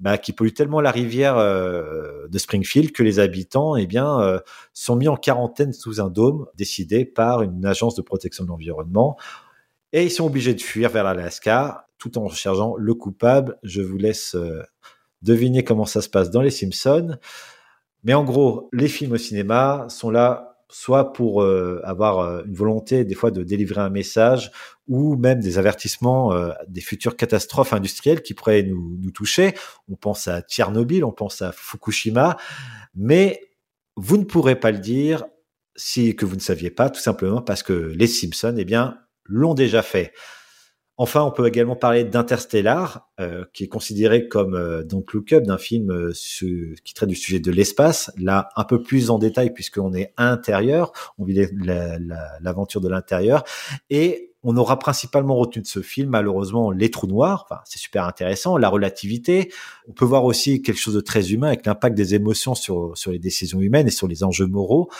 bah, qui pollue tellement la rivière de Springfield que les habitants eh bien sont mis en quarantaine sous un dôme décidé par une agence de protection de l'environnement et ils sont obligés de fuir vers l'Alaska tout en recherchant le coupable. Je vous laisse deviner comment ça se passe dans les Simpsons. Mais en gros, les films au cinéma sont là soit pour euh, avoir euh, une volonté des fois de délivrer un message ou même des avertissements euh, des futures catastrophes industrielles qui pourraient nous, nous, toucher. On pense à Tchernobyl, on pense à Fukushima, mais vous ne pourrez pas le dire si que vous ne saviez pas, tout simplement parce que les Simpsons, eh bien, l'ont déjà fait. Enfin, on peut également parler d'Interstellar, euh, qui est considéré comme euh, donc Look Up d'un film euh, qui traite du sujet de l'espace. Là, un peu plus en détail puisqu'on est intérieur, on vit l'aventure de l'intérieur, et on aura principalement retenu de ce film, malheureusement, les trous noirs. Enfin, c'est super intéressant, la relativité. On peut voir aussi quelque chose de très humain avec l'impact des émotions sur sur les décisions humaines et sur les enjeux moraux.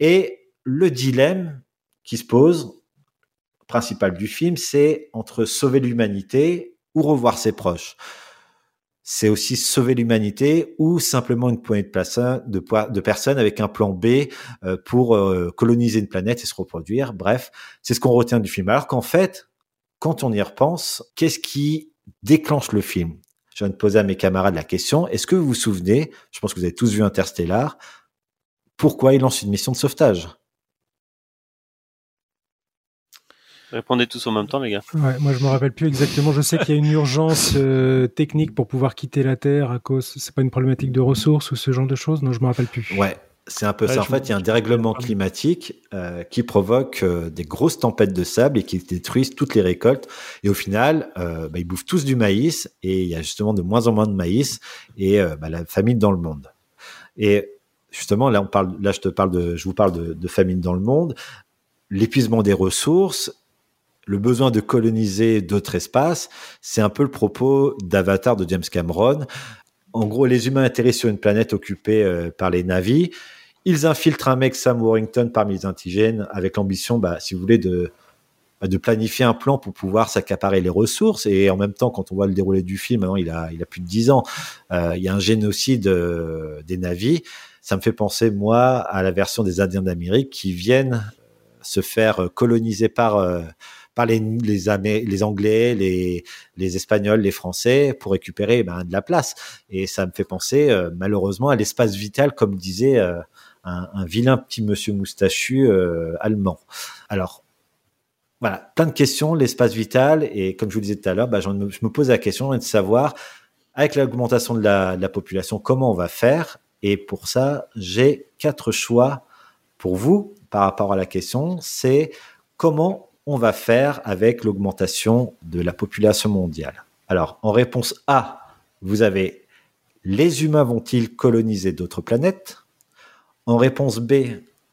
Et le dilemme qui se pose, principal du film, c'est entre sauver l'humanité ou revoir ses proches. C'est aussi sauver l'humanité ou simplement une poignée de, de, personnes avec un plan B euh, pour euh, coloniser une planète et se reproduire. Bref, c'est ce qu'on retient du film. Alors qu'en fait, quand on y repense, qu'est-ce qui déclenche le film? Je viens de poser à mes camarades la question. Est-ce que vous vous souvenez, je pense que vous avez tous vu Interstellar, pourquoi il lance une mission de sauvetage? Répondez tous en même temps, les gars. Ouais, moi, je me rappelle plus exactement. Je sais qu'il y a une urgence euh, technique pour pouvoir quitter la Terre à cause. C'est pas une problématique de ressources ou ce genre de choses? Non, je me rappelle plus. Ouais. C'est un peu ça. En fait, il y a un dérèglement climatique euh, qui provoque euh, des grosses tempêtes de sable et qui détruisent toutes les récoltes. Et au final, euh, bah, ils bouffent tous du maïs et il y a justement de moins en moins de maïs et bah, la famine dans le monde. Et justement, là, on parle, là, je te parle de, je vous parle de, de famine dans le monde, l'épuisement des ressources le besoin de coloniser d'autres espaces, c'est un peu le propos d'Avatar de James Cameron. En gros, les humains atterrissent sur une planète occupée euh, par les navis. Ils infiltrent un mec, Sam Warrington, parmi les indigènes, avec l'ambition, bah, si vous voulez, de, bah, de planifier un plan pour pouvoir s'accaparer les ressources. Et en même temps, quand on voit le déroulé du film, maintenant, il a, plus de dix ans, euh, il y a un génocide euh, des navis. Ça me fait penser, moi, à la version des Indiens d'Amérique qui viennent se faire coloniser par par les, Anglais, les, Espagnols, les Français pour récupérer ben, de la place. Et ça me fait penser euh, malheureusement à l'espace vital, comme disait euh, un, vilain petit monsieur moustachu euh, allemand. Alors voilà, plein de questions, l'espace vital, et comme je vous le disais tout à l'heure, ben, je, me, pose la question de savoir, avec l'augmentation de la, de la population, comment on va faire. Et pour ça, j'ai quatre choix pour vous par rapport à la question. C'est comment on va faire avec l'augmentation de la population mondiale Alors, en réponse A, vous avez les humains vont-ils coloniser d'autres planètes? En réponse B,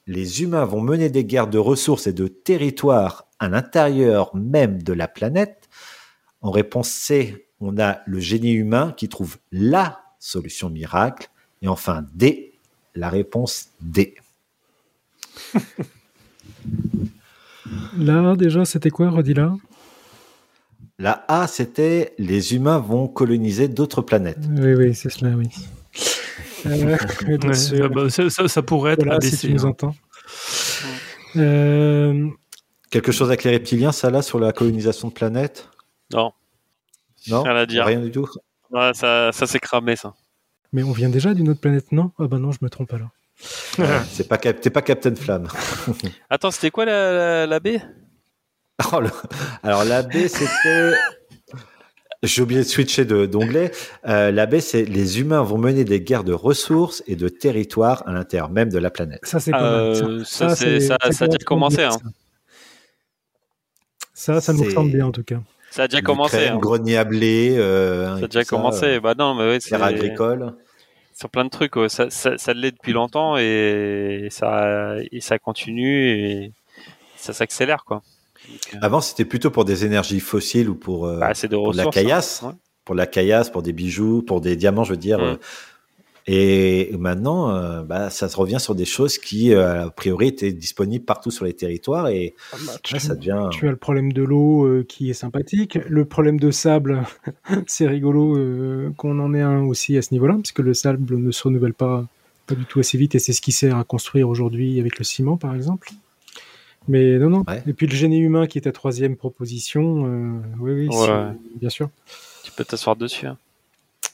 les humains vont mener des guerres de ressources et de territoires à l'intérieur même de la planète En réponse C, on a le génie humain qui trouve la solution miracle. Et enfin D, la réponse D. Là, déjà, c'était quoi, redis là La A, c'était les humains vont coloniser d'autres planètes. Oui, oui, c'est cela, oui. Euh, Ouais, ah bah, ça, ça- ça pourrait être Voilà, si tu nous hein. entends. Euh, Quelque chose avec les reptiliens, ça là, sur la colonisation de planètes? Non, Non? Rien à dire. Rien du tout? Ouais, ça, ça s'est cramé ça. mais on vient déjà d'une autre planète, non? Ah bah non, je me trompe alors. C'est pas, Cap- T'es pas Captain Flamme. Attends, c'était quoi la, la, la B? Oh, le- Alors la B, c'était... J'ai oublié de switcher de- d'onglet. Euh, la B, c'est les humains vont mener des guerres de ressources et de territoires à l'intérieur même de la planète. Ça, c'est pas mal. Euh, ça, ça- ça ça a déjà commencé, hein. Ça, ça, nous ressemble bien en tout cas. Ça a déjà commencé. L'Ukraine, hein. grenier à blé. euh, Ça a déjà commencé. euh, bah non, mais ouais, c'est terre agricole. Sur plein de trucs. Ça, ça, ça l'est depuis longtemps et ça, et ça continue et ça s'accélère quoi. Donc, euh, Avant, c'était plutôt pour des énergies fossiles ou pour, euh, bah, de pour de la hein. caillasse. Ouais. pour la caillasse, pour des bijoux, pour des diamants, je veux dire. Mm. Et maintenant, euh, bah, ça se revient sur des choses qui, euh, a priori, étaient disponibles partout sur les territoires et Tu, là, ça devient. tu as le problème de l'eau euh, qui est sympathique. Le problème de sable, c'est rigolo euh, qu'on en ait un aussi à ce niveau-là, parce que le sable ne se renouvelle pas, pas du tout assez vite et c'est ce qui sert à construire aujourd'hui avec le ciment, par exemple. Mais non, non. Ouais. Et puis le génie humain qui est ta troisième proposition, euh, oui, oui, Ouais. bien sûr. Tu peux t'asseoir dessus. hein.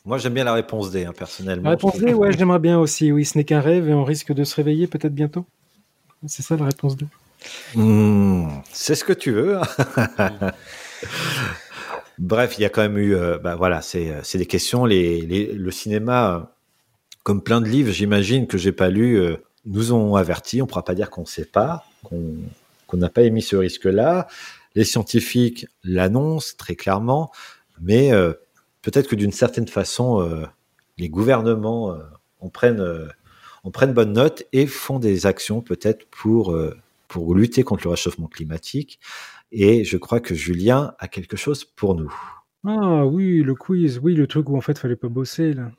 Moi, j'aime bien la réponse D, hein, personnellement. La réponse D, ouais, j'aimerais bien aussi. Oui, ce n'est qu'un rêve et on risque de se réveiller peut-être bientôt. C'est ça la réponse D. Hmm, c'est ce que tu veux. hein. Bref, il y a quand même eu, euh, bah voilà, c'est euh, c'est des questions. Les, les- le cinéma, euh, comme plein de livres, j'imagine que j'ai pas lu, euh, nous ont avertis. On pourra pas dire qu'on sait pas, qu'on qu'on n'a pas émis ce risque-là. Les scientifiques l'annoncent très clairement, mais euh, peut-être que d'une certaine façon, euh, les gouvernements euh, en prennent euh, en prennent bonne note et font des actions peut-être pour pour lutter contre le réchauffement climatique. Et je crois que Julien a quelque chose pour nous. Ah oui, le quiz, oui, le truc où en fait fallait pas bosser là.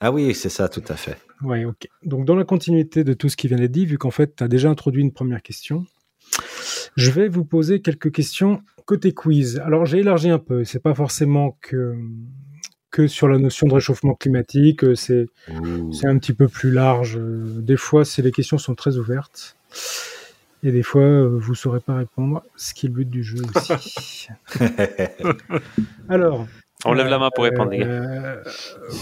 Ah oui, c'est ça, tout à fait. Ouais, ok. Donc, dans la continuité de tout ce qui vient d'être dit, vu qu'en fait, tu as déjà introduit une première question, je vais vous poser quelques questions côté quiz. Alors, j'ai élargi un peu. C'est pas forcément que, que sur la notion de réchauffement climatique. C'est, un petit peu plus large. Des fois, c'est les questions sont très ouvertes. Et des fois, vous saurez pas répondre, ce qui est le but du jeu aussi. Alors, On lève la main pour répondre, les gars. euh,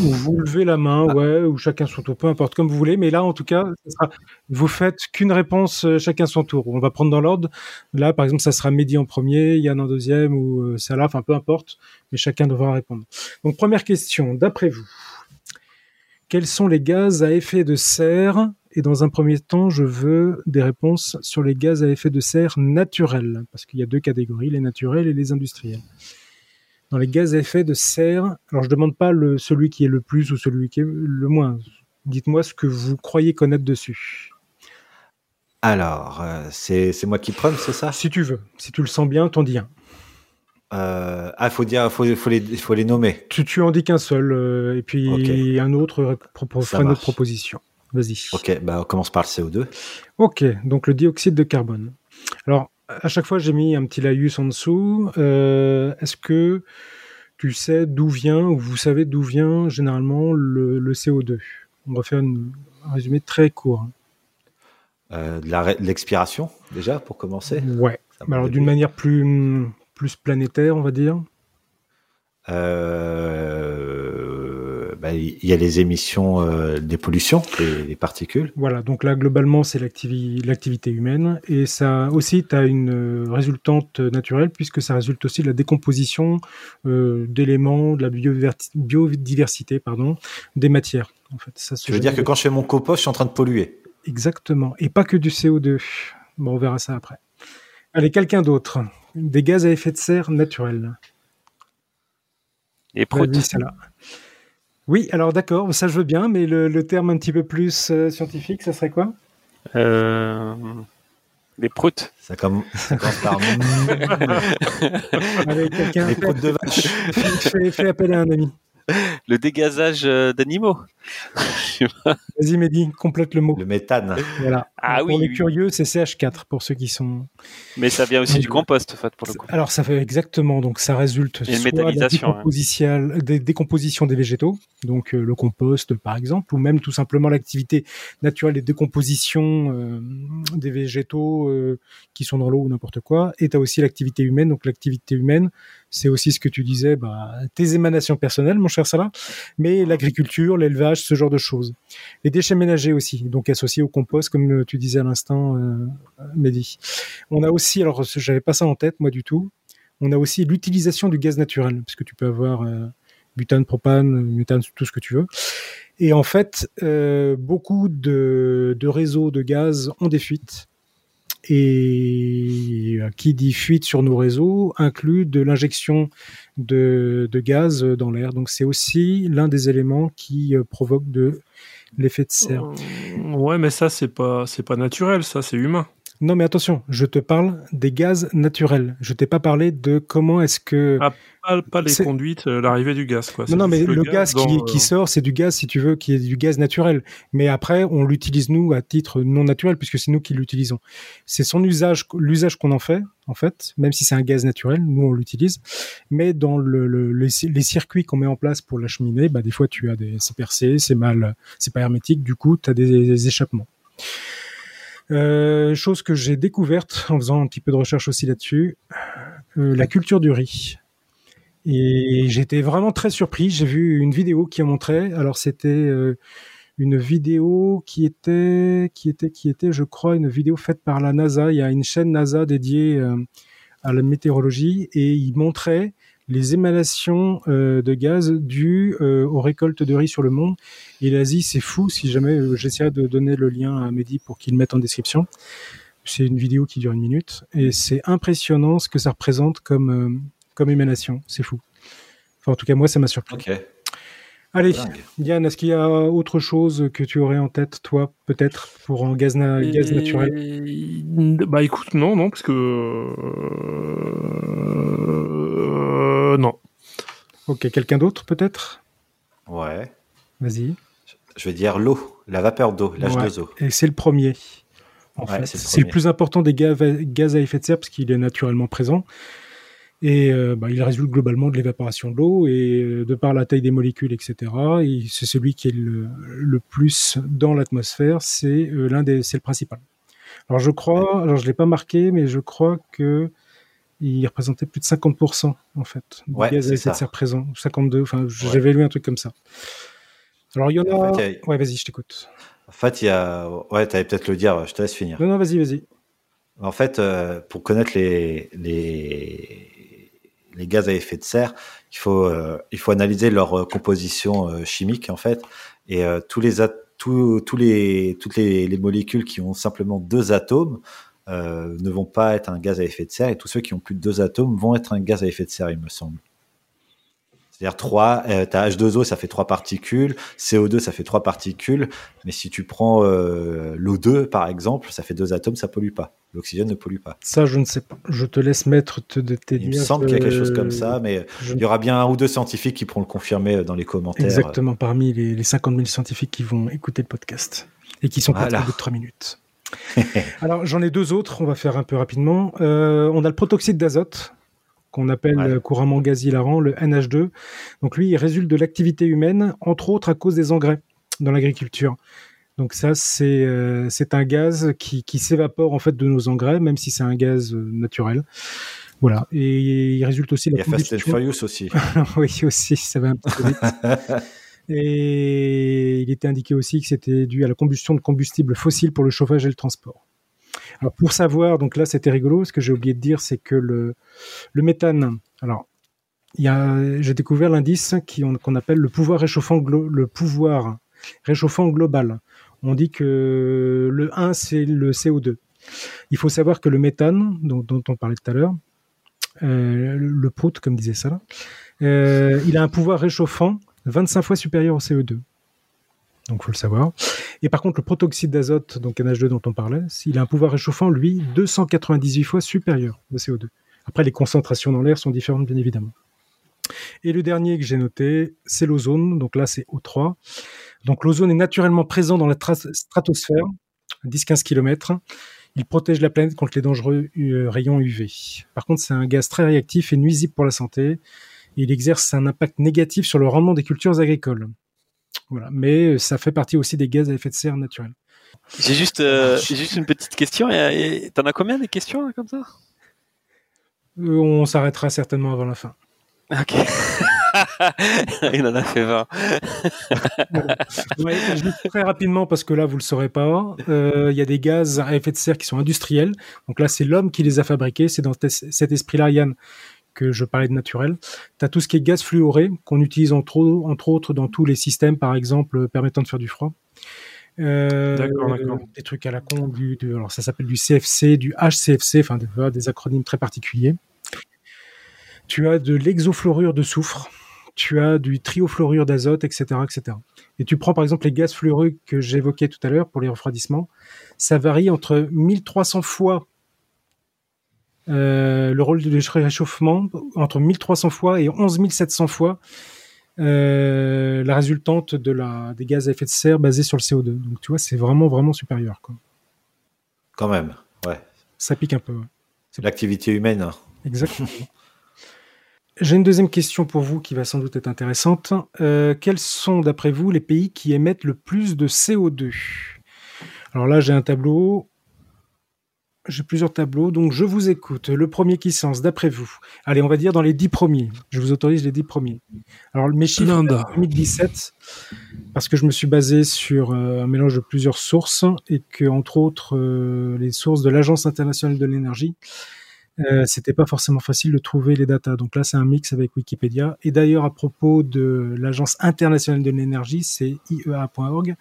ou vous levez la main, ouais, ou chacun son tour, peu importe, comme vous voulez. Mais là, en tout cas, ça sera- vous faites qu'une réponse euh, chacun son tour. On va prendre dans l'ordre. Là, par exemple, ça sera Mehdi en premier, Yann en deuxième, ou euh, Salah, enfin peu importe, mais chacun devra répondre. Donc, première question, d'après vous, quels sont les gaz à effet de serre? Et dans un premier temps, je veux des réponses sur les gaz à effet de serre naturels, parce qu'il y a deux catégories, les naturels et les industriels dans les gaz à effet de serre. Alors, je demande pas le, celui qui est le plus ou celui qui est le moins. Dites-moi ce que vous croyez connaître dessus. Alors, euh, c'est moi qui prends, c'est ça? Si tu veux. Si tu le sens bien, t'en dis un. euh, Ah, faut dire, faut, faut les, faut les nommer. Tu, tu en dis qu'un seul, euh, et puis un autre fera une autre proposition. Vas-y. Ok, bah on commence par le CO2. Ok, donc le dioxyde de carbone. Alors, à chaque fois, j'ai mis un petit laïus en dessous. Euh, Est-ce que tu sais d'où vient, ou vous savez d'où vient généralement le, le CO2 On va faire une- un résumé très court. Euh, de l'expiration, déjà, pour commencer? Ouais. Alors d'une manière plus, plus planétaire, on va dire. Euh, Il y a les émissions euh, des pollutions, des, des particules. Voilà, donc là, globalement, c'est l'activi- l'activité humaine. Et ça aussi, tu as une euh, résultante naturelle, puisque ça résulte aussi de la décomposition euh, d'éléments, de la biodiversité pardon, des matières. En fait, ça se Tu veux dire que quand je fais mon compost, je suis en train de polluer? Exactement. Et pas que du CO2. Bon, on verra ça après. Allez, quelqu'un d'autre? Des gaz à effet de serre naturels. Et prout. Oui, alors d'accord, ça je veux bien, mais le, le terme un petit peu plus euh, scientifique, ça serait quoi? Euh, Les proutes. Ça, comme, ça commence par. Allez, quelqu'un proutes de vache. fait- fait appel à un ami. Le dégazage euh, d'animaux. Vas-y, Mehdi, complète le mot. Le méthane. Voilà. Ah pour oui, les oui. curieux, c'est CH4 pour ceux qui sont. Mais ça vient aussi du compost, en fait, pour le coup. Alors, ça fait exactement. Donc, ça résulte Et une soit de la métallisation, hein. décomposition, des décompositions des végétaux, donc euh, le compost, par exemple, ou même tout simplement l'activité naturelle des décompositions euh, des végétaux euh, qui sont dans l'eau ou n'importe quoi. Et tu as aussi l'activité humaine. Donc, l'activité humaine, c'est aussi ce que tu disais, bah, tes émanations personnelles, mon cher Salah, mais l'agriculture, l'élevage, ce genre de choses. Les déchets ménagers aussi, donc associés au compost, comme tu disais à l'instant, euh, Mehdi. On a aussi, alors j'avais pas ça en tête, moi du tout, on a aussi l'utilisation du gaz naturel, parce que tu peux avoir euh, butane, propane, méthane, tout ce que tu veux. Et en fait, euh, beaucoup de réseaux de gaz ont des fuites. Et euh, qui dit fuite sur nos réseaux inclut de l'injection de, gaz dans l'air. Donc c'est aussi l'un des éléments qui euh, provoque de l'effet de serre. Euh, Ouais, mais ça, c'est pas, c'est pas naturel, ça, c'est humain. Non mais attention, je te parle des gaz naturels. Je t'ai pas parlé de comment est-ce que... Ah, Pas, pas les conduites, euh, l'arrivée du gaz, quoi. Non, non, mais le, gaz, qui, dans, qui euh, sort, c'est du gaz, si tu veux, qui est du gaz naturel. Mais après, on l'utilise nous à titre non naturel, puisque c'est nous qui l'utilisons. C'est son usage, l'usage qu'on en fait, en fait, même si c'est un gaz naturel, nous on l'utilise. Mais dans le, le- les, les circuits qu'on met en place pour l'acheminer, bah, des fois tu as des, c'est percé, c'est mal, c'est pas hermétique, du coup, tu as des, des échappements. Euh, chose que j'ai découverte en faisant un petit peu de recherche aussi là-dessus, euh, la culture du riz. Et j'étais vraiment très surpris. J'ai vu une vidéo qui a montré. Alors c'était euh, une vidéo qui était, qui était, qui était, je crois, une vidéo faite par la NASA. Il y a une chaîne NASA dédiée à la météorologie et il montrait les émanations euh, de gaz dues euh, aux récoltes de riz sur le monde. Et l'Asie, c'est fou. Si jamais euh, j'essaierai de donner le lien à Mehdi pour qu'il le mette en description. C'est une vidéo qui dure une minute et c'est impressionnant ce que ça représente comme euh, comme émanation. C'est fou. Enfin, en tout cas, moi, ça m'a surpris. Ok. Allez. Yann, est-ce qu'il y a autre chose que tu aurais en tête, toi, peut-être, pour un gaz, na- gaz naturel? Bah écoute, non, non, parce que. Euh, Non. Ok, quelqu'un d'autre, peut-être? Ouais. Vas-y. Je vais dire l'eau, la vapeur d'eau, l'H2O. Et c'est le premier. En Ouais, fait, c'est le plus important des gaz, à effet de serre parce qu'il est naturellement présent. Et euh, bah, il résulte globalement de l'évaporation de l'eau et euh, de par la taille des molécules, etc. Et c'est celui qui est le, le plus dans l'atmosphère. C'est euh, l'un des, c'est le principal. Alors je crois, alors je l'ai pas marqué, mais je crois que il représentait plus de 50% en fait du Ouais, gaz à effet de serre présent, 52. Enfin, j'avais lu un truc comme ça. Alors il y en a. En fait, il y a- Ouais, vas-y, je t'écoute. En fait, il y a. Ouais, tu allais peut-être le dire, je te laisse finir. Non, non, vas-y, vas-y. En fait, euh, pour connaître les, les, les gaz à effet de serre, il faut, euh, il faut analyser leur euh, composition euh, chimique, en fait. Et tous les, at- tous, tous les, toutes les, les molécules qui ont simplement deux atomes euh, ne vont pas être un gaz à effet de serre, et tous ceux qui ont plus de deux atomes vont être un gaz à effet de serre, il me semble. C'est-à-dire 3, euh, t'as H2O, ça fait trois particules, CO2, ça fait trois particules, mais si tu prends euh, l'O2, par exemple, ça fait deux atomes, ça pollue pas. L'oxygène ne pollue pas. Ça, je ne sais pas. Je te laisse mettre te- de tes Il me semble qu'il y a quelque chose euh, comme ça, mais je- il y aura bien un ou deux scientifiques qui pourront le confirmer dans les commentaires. Exactement, parmi les, les 50 000 scientifiques qui vont écouter le podcast et qui sont Voilà. au bout de 3 minutes. Alors, j'en ai deux autres, on va faire un peu rapidement. Euh, on a le protoxyde d'azote, qu'on appelle Ouais. couramment gaz hilarant, le NH2. Donc, lui, il résulte de l'activité humaine, entre autres à cause des engrais dans l'agriculture. Donc ça, c'est euh, un gaz qui, qui s'évapore en fait de nos engrais, même si c'est un gaz euh, naturel. Voilà. Et il résulte aussi de Il y la a Fast and. Furious aussi. oui, aussi, ça va un petit peu vite. Et il était indiqué aussi que c'était dû à la combustion de combustibles fossiles pour le chauffage et le transport. Alors pour savoir, donc là c'était rigolo, ce que j'ai oublié de dire, c'est que le, méthane, alors j'ai découvert l'indice qu'on appelle le pouvoir réchauffant, le pouvoir réchauffant global. On dit que le 1 c'est le CO2. Il faut savoir que le méthane, dont, on parlait tout à l'heure, euh, le, prout, comme disait ça, euh, il a un pouvoir réchauffant 25 fois supérieur au CO2. Donc, faut le savoir. Et par contre, le protoxyde d'azote, donc NH2 dont on parlait, il a un pouvoir réchauffant, lui, 298 fois supérieur au CO2. Après, les concentrations dans l'air sont différentes, bien évidemment. Et le dernier que j'ai noté, c'est l'ozone. Donc là, c'est O3. Donc l'ozone est naturellement présent dans la stratosphère, 10-15 km. Il protège la planète contre les dangereux euh, rayons UV. Par contre, c'est un gaz très réactif et nuisible pour la santé. Il exerce un impact négatif sur le rendement des cultures agricoles. Voilà. Mais ça fait partie aussi des gaz à effet de serre naturels. J'ai juste, euh, juste une petite question. T'en as combien des questions comme ça? Euh, On s'arrêtera certainement avant la fin. Ok. Il en a fait 20. très rapidement, parce que là, vous ne le saurez pas, euh, il y a des gaz à effet de serre qui sont industriels. Donc là, c'est l'homme qui les a fabriqués. C'est dans cet esprit-là, Yann, que je parlais de naturel. Tu as tout ce qui est gaz fluoré, qu'on utilise entre, entre autres dans tous les systèmes, par exemple, permettant de faire du froid. Euh, d'accord, d'accord. Des trucs à la con, du, alors ça s'appelle du CFC, du HCFC, enfin des acronymes très particuliers tu as de l'exofluorure de soufre, tu as du triofluorure d'azote, etc., etc. Et tu prends par exemple les gaz fluoreux que j'évoquais tout à l'heure pour les refroidissements, ça varie entre 1300 fois euh, le rôle de réchauffement, entre 1300 fois et 11 700 fois euh, la résultante de la, des gaz à effet de serre basés sur le CO2. Donc tu vois, c'est vraiment, vraiment supérieur. Quoi. Quand même, ouais. Ça pique un peu. C'est l'activité humaine. Hein. Exactement. J'ai une deuxième question pour vous qui va sans doute être intéressante. Euh, quels sont, d'après vous, les pays qui émettent le plus de CO2 Alors là, j'ai un tableau. J'ai plusieurs tableaux, donc je vous écoute. Le premier qui sens, d'après vous Allez, on va dire dans les dix premiers. Je vous autorise les dix premiers. Alors, mes chiffres 2017, parce que je me suis basé sur euh, un mélange de plusieurs sources et que, entre autres, euh, les sources de l'Agence internationale de l'énergie euh, c'était pas forcément facile de trouver les datas. Donc là, c'est un mix avec Wikipédia. Et d'ailleurs, à propos de l'Agence internationale de l'énergie, c'est iea.org.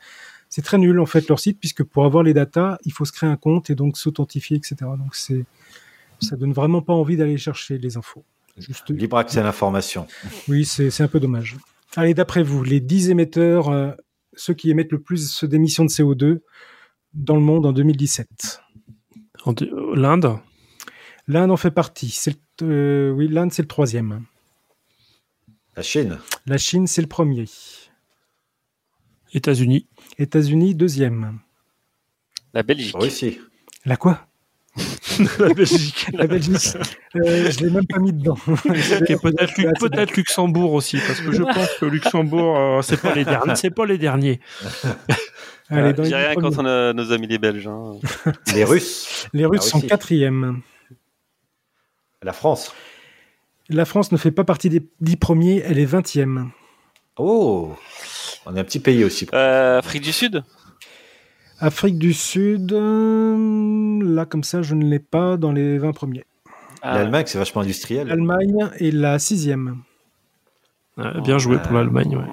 C'est très nul en fait leur site puisque pour avoir les datas, il faut se créer un compte et donc s'authentifier, etc. Donc c'est ça donne vraiment pas envie d'aller chercher les infos. Juste... Libre accès à l'information. Oui, c'est un peu dommage. Allez, d'après vous, les 10 émetteurs, euh, ceux qui émettent le plus d'émissions de CO2 dans le monde en 2017 L'Inde? L'Inde en fait partie. Euh, oui, l'Inde, c'est le troisième. La Chine? La Chine, c'est le premier. États-Unis? États-Unis, deuxième. La Belgique. Russie. La quoi? La Belgique. La Belgique. Euh, je l'ai même pas mis dedans. peut-être, Luxembourg aussi, parce que je pense que Luxembourg, euh, c'est pas les derniers. C'est pas les derniers. Allez, J'ai rien contre nos amis les Belges. Hein. Les Russes. Les Russes sont quatrième. La France. La France ne fait pas partie des dix premiers, elle est vingtième. Oh, on est un petit pays aussi. Euh, Afrique du Sud? Afrique du Sud, euh, là comme ça, je ne l'ai pas dans les 20 premiers. Ah. L'Allemagne, c'est vachement industriel. L'Allemagne est la sixième. bien joué pour l'Allemagne, ouais.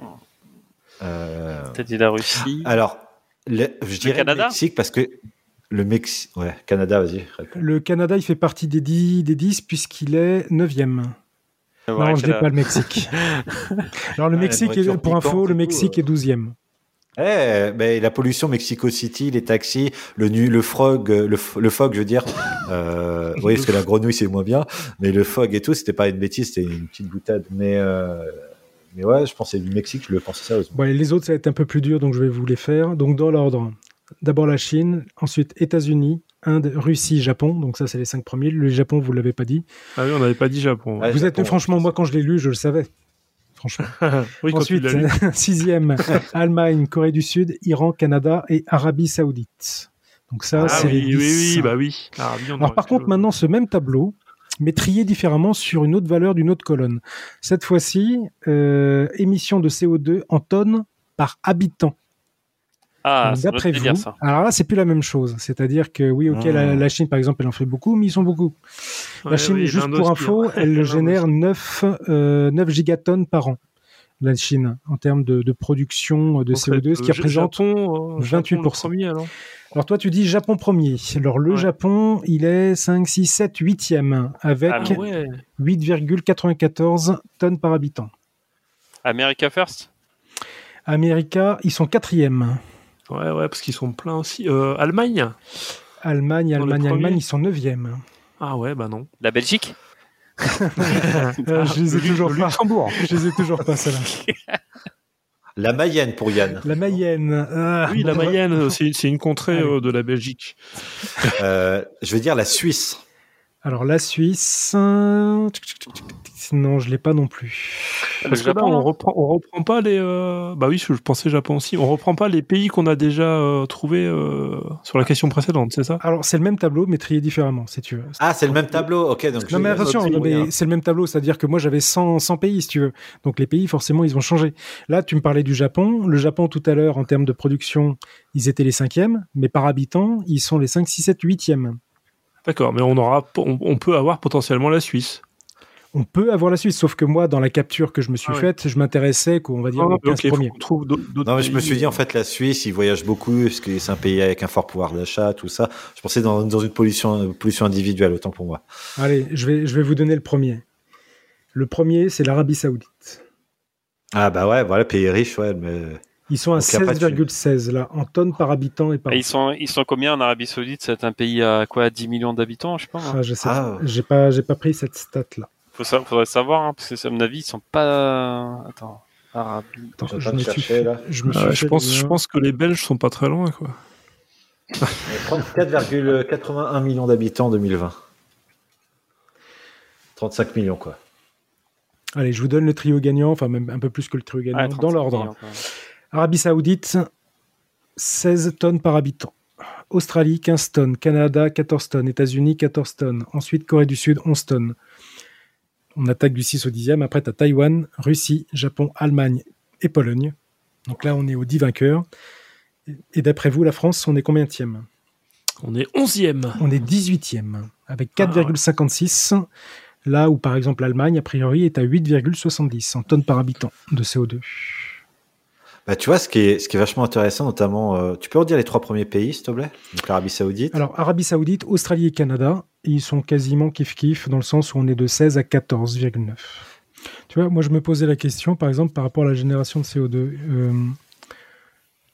Euh... T'as dit la Russie. Alors, je dirais le Mexique parce que le Mexique, ouais, Canada, vas-y. Le Canada, il fait partie des 10, des 10 puisqu'il est 9e. Non, je n'ai pas le Mexique. Alors, le Mexique, pour info, le Mexique est 12e. Eh, ben, la pollution Mexico City, les taxis, le nu, le frog, le, le fog, je veux dire. Euh, oui, parce que la grenouille c'est moins bien, mais le fog et tout, c'était pas une bêtise, c'était une petite boutade. Mais euh, mais ouais, je pensais du Mexique, je le pensais sérieusement. Bon, les autres ça va être un peu plus dur, donc je vais vous les faire. Donc dans l'ordre, D'abord la Chine, ensuite États-Unis, Inde, Russie, Japon. Donc ça, c'est les cinq premiers. Le Japon, vous l'avez pas dit. Ah oui, on n'avait pas dit Japon. vous êtes, franchement, moi, quand je l'ai lu, je le savais. Franchement. ensuite, sixième, Allemagne, Corée du Sud, Iran, Canada et Arabie Saoudite. Donc ça, ah c'est oui, les Oui, oui, bah oui. Alors par contre, maintenant, ce même tableau, mais trié différemment sur une autre valeur d'une autre colonne. Cette fois-ci, euh, émission de CO2 en tonnes par habitant. Ah, D'après vous, alors là, c'est plus la même chose. C'est-à-dire que oui, ok, la, ah. Chine, par exemple, elle en fait beaucoup, mais ils sont beaucoup. la Chine, juste pour info, elle génère 9, 9 euh, gigatonnes par an. La Chine, en termes de, production de CO2, ce qui représente 28%. Euh, alors. alors toi, tu dis Japon premier. Alors le Japon, il est 5, 6, 7, 8e, avec 8,94 ah tonnes par habitant. America First? America, ils sont quatrième Ouais, ouais, parce qu'ils sont pleins aussi. Euh, Allemagne? Allemagne, Dans Allemagne. Allemagne, ils sont 9e. Ah ouais, bah non. La Belgique? Euh, je les ai toujours le pas. Luxembourg. Je les ai toujours pas, celle-là. La Mayenne pour Yann. La Mayenne. Ah, Oui, la Mayenne, c'est une contrée euh, de la Belgique. Euh, je vais dire la Suisse. Alors la Suisse. euh, Non, je l'ai pas non plus. Parce que là, on reprend, on reprend pas les. euh, Bah oui, je pensais Japon aussi. On reprend pas les pays qu'on a déjà euh, trouvés euh, sur la question précédente, c'est ça? Alors c'est le même tableau, mais trié différemment, si tu veux. Ah, c'est le même tableau. Ok, donc. Non mais attention, je- non, mais c'est le même tableau, c'est-à-dire que moi j'avais 100, 100 pays si tu veux. Donc les pays forcément ils ont changé. Là tu me parlais du Japon. Le Japon tout à l'heure en termes de production ils étaient les cinquièmes, mais par habitant ils sont les 5, 6, 7, 8e. D'accord, mais on aura, on, on peut avoir potentiellement la Suisse. On peut avoir la Suisse, sauf que moi dans la capture que je me suis Ah faite, je m'intéressais qu'on va dire aux 15 ok, faut premiers. qu'on trouve d'autres d'autres Non, mais je me suis dit, en fait, la Suisse, ils voyagent beaucoup, parce que c'est un pays avec un fort pouvoir d'achat, tout ça. Je pensais dans, dans une pollution, pollution individuelle, autant pour moi. Allez, je vais, je vais vous donner le premier. Le premier c'est l'Arabie Saoudite. Ah, bah ouais, voilà, pays riche, ouais, mais. Ils sont à Donc, y a pas de 16,16 là, en tonnes par habitant et par. Et ils sont, ils sont combien en Arabie Saoudite? C'est un pays à quoi? 10 millions d'habitants, je sais pas. hein? Ah, je sais, Ah. j'ai pas, j'ai pas pris cette stat là. Faut faudrait savoir, hein, parce que à mon avis, ils sont pas. Attends. Arabie. Attends, je me suis chercher, là. je me Ah suis ouais, je, fait pense, je pense que les Belges sont pas très loin, quoi. 34,81 millions d'habitants en 2020. 35 millions, quoi. Allez, je vous donne le trio gagnant, enfin même un peu plus que le trio gagnant, Ah, dans 35 l'ordre. Arabie Saoudite, 16 tonnes par habitant. Australie, 15 tonnes. Canada, 14 tonnes. États-Unis, 14 tonnes. Ensuite, Corée du Sud, 11 tonnes. On attaque du 6 au 10e. Après, tu as Taïwan, Russie, Japon, Allemagne et Pologne. Donc là, on est aux 10 vainqueurs. Et- d'après vous, la France, on est combien de On est 11e. On est 18e, avec 4,56. Là où, par exemple, l'Allemagne, a priori, est à 8,70 en tonnes par habitant de CO2. Bah, tu vois, ce qui est, ce qui est vachement intéressant, notamment, euh, tu peux redire les trois premiers pays, s'il te plaît? Donc l'Arabie Saoudite. Alors, Arabie Saoudite, Australie et Canada, ils sont quasiment kiff-kiff dans le sens où on est de 16 à 14,9. Tu vois, moi, je me posais la question, par exemple, par rapport à la génération de CO2. Euh,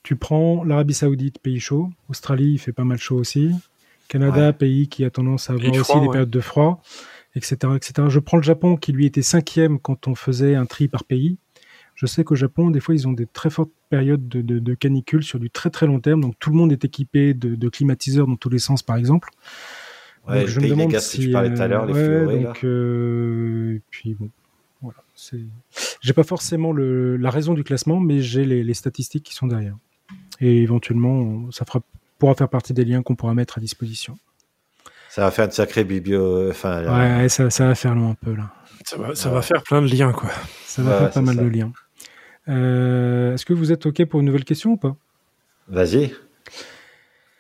tu prends l'Arabie Saoudite, pays chaud. Australie, il fait pas mal chaud aussi. Canada, Ouais. pays qui a tendance à avoir aussi froid, des ouais. périodes de froid, etc., etc. Je prends le Japon, qui lui était cinquième quand on faisait un tri par pays. Je sais qu'au Japon, des fois, ils ont des très fortes périodes de, de, de canicule sur du très très long terme. Donc, tout le monde est équipé de, de climatiseurs dans tous les sens, par exemple. Ouais, donc, je me demande gaz si. tu parlais tout à l'heure, les ouais, là. donc, euh, et puis bon, voilà. C'est. J'ai pas forcément le, la raison du classement, mais j'ai les, les statistiques qui sont derrière. Et éventuellement, ça fera, pourra faire partie des liens qu'on pourra mettre à disposition. Ça va faire une sacrée biblio. Enfin, là, Ouais, ça, ça va faire loin un peu là. Ça va, ça va faire plein de liens, quoi. Ça va Ouais, faire pas mal ça. de liens. Euh, Est-ce que vous êtes OK pour une nouvelle question ou pas? Vas-y.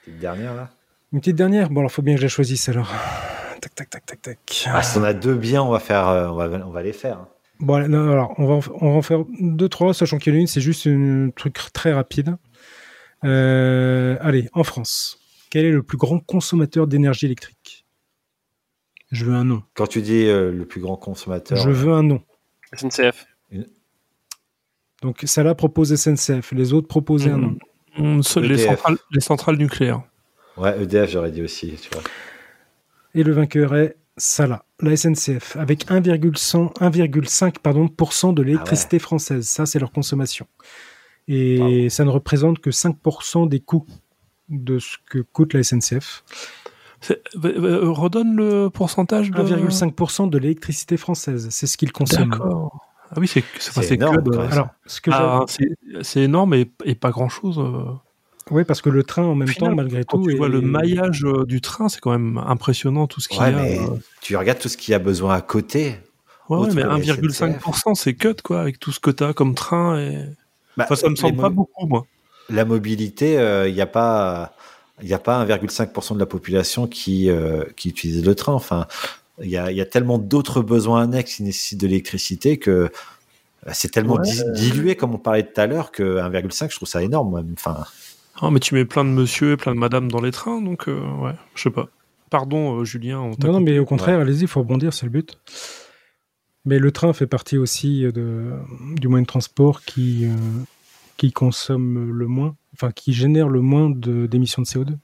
Petite dernière, là. Une petite dernière? Bon, alors faut bien que je la choisisse alors. Tac, tac, tac, tac, tac. Ah, si on a deux biens, on va faire, euh, on va, on va les faire. hein. Bon, alors, on va, en, on va en faire deux, trois, sachant qu'il y en a une, c'est juste un truc très rapide. Euh, allez, en France, quel est le plus grand consommateur d'énergie électrique? Je veux un nom. Quand tu dis euh, le plus grand consommateur, Je veux un nom. SNCF. Donc, ça là propose SNCF, les autres proposaient un nom. Les, centrales, les centrales nucléaires. ouais, EDF, j'aurais dit aussi, tu vois. Et le vainqueur est Sala, la SNCF, avec 1,100 1,5 pardon, pour cent de l'électricité française. Ça, c'est leur consommation. Et ça ne représente que 5% des coûts de ce que coûte la SNCF. Euh, redonne le pourcentage de... 1,5% de l'électricité française, c'est ce qu'ils consomment. D'accord. Ah oui, c'est c'est- énorme, que même. Alors, ce que Ah, c'est c'est énorme et, et pas grand-chose. euh. j'ai- oui, parce que le train, en même final, temps, malgré Quand tout, tu vois le maillage euh, du train, c'est quand même impressionnant tout ce qu'il Ouais, y a. mais euh. tu regardes tout ce qu'il y a besoin à côté. Ouais, ouais, mais que la 1,5%, c'est cut, quoi, avec tout ce que tu as comme train. Et... Bah, Enfin, ça me semble mo- pas beaucoup, moi. La mobilité, euh, il n'y a pas, il y a pas 1,5% de la population qui euh, qui utilise le train. Enfin, il y a, il y a tellement d'autres besoins annexes qui nécessitent de l'électricité que euh, c'est tellement Ouais. di- dilué, comme on parlait tout à l'heure, que 1,5, je trouve ça énorme. moi. Enfin, Ah, mais tu mets plein de monsieur et plein de madame dans les trains, donc euh, ouais, je sais pas. Pardon, euh, Julien. On Non, non, mais au contraire, allez-y, il faut rebondir, c'est le but. Mais le train fait partie aussi de, du moyen de transport qui, euh, qui consomme le moins enfin qui génère le moins de- d'émissions de, CO2.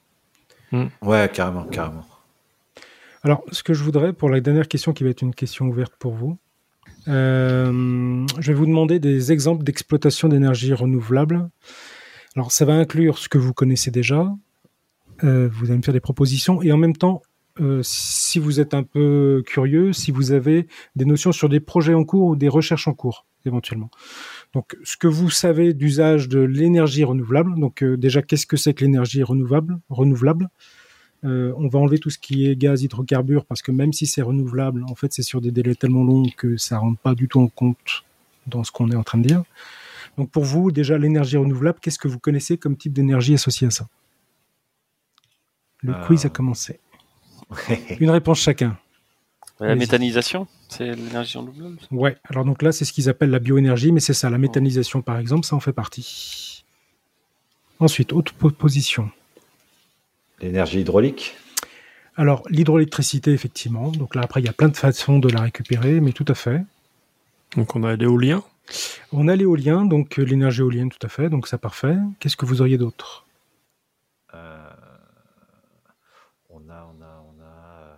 Ouais, carrément, carrément. Alors, ce que je voudrais pour la dernière question, qui va être une question ouverte pour vous, euh, je vais vous demander des exemples d'exploitation d'énergie renouvelable. Alors, ça va inclure ce que vous connaissez déjà. Euh, vous allez me faire des propositions et en même temps, euh, si vous êtes un peu curieux, si vous avez des notions sur des projets en cours ou des recherches en cours, éventuellement. Donc, ce que vous savez d'usage de l'énergie renouvelable. Donc, déjà, qu'est-ce que c'est que l'énergie renouvelable, renouvelable? Euh, on va enlever tout ce qui est gaz, hydrocarbures, parce que même si c'est renouvelable, en fait, c'est sur des délais tellement longs que ça rentre pas du tout en compte dans ce qu'on est en train de dire. Donc pour vous, déjà, l'énergie renouvelable, qu'est-ce que vous connaissez comme type d'énergie associée à ça? Le Euh. quiz a commencé. Une réponse chacun. La méthanisation, c'est l'énergie renouvelable? Ouais, alors donc là, c'est ce qu'ils appellent la bioénergie, mais c'est ça, la méthanisation par exemple, ça en fait partie. Ensuite, autre proposition. L'énergie hydraulique. Alors, l'hydroélectricité, effectivement. Donc là, après, il y a plein de façons de la récupérer, mais tout à fait. Donc on a l'éolien. On a l'éolien, donc euh, l'énergie éolienne, tout à fait, donc ça parfait. Qu'est-ce que vous auriez d'autre? Euh, on a, on a, on a. euh,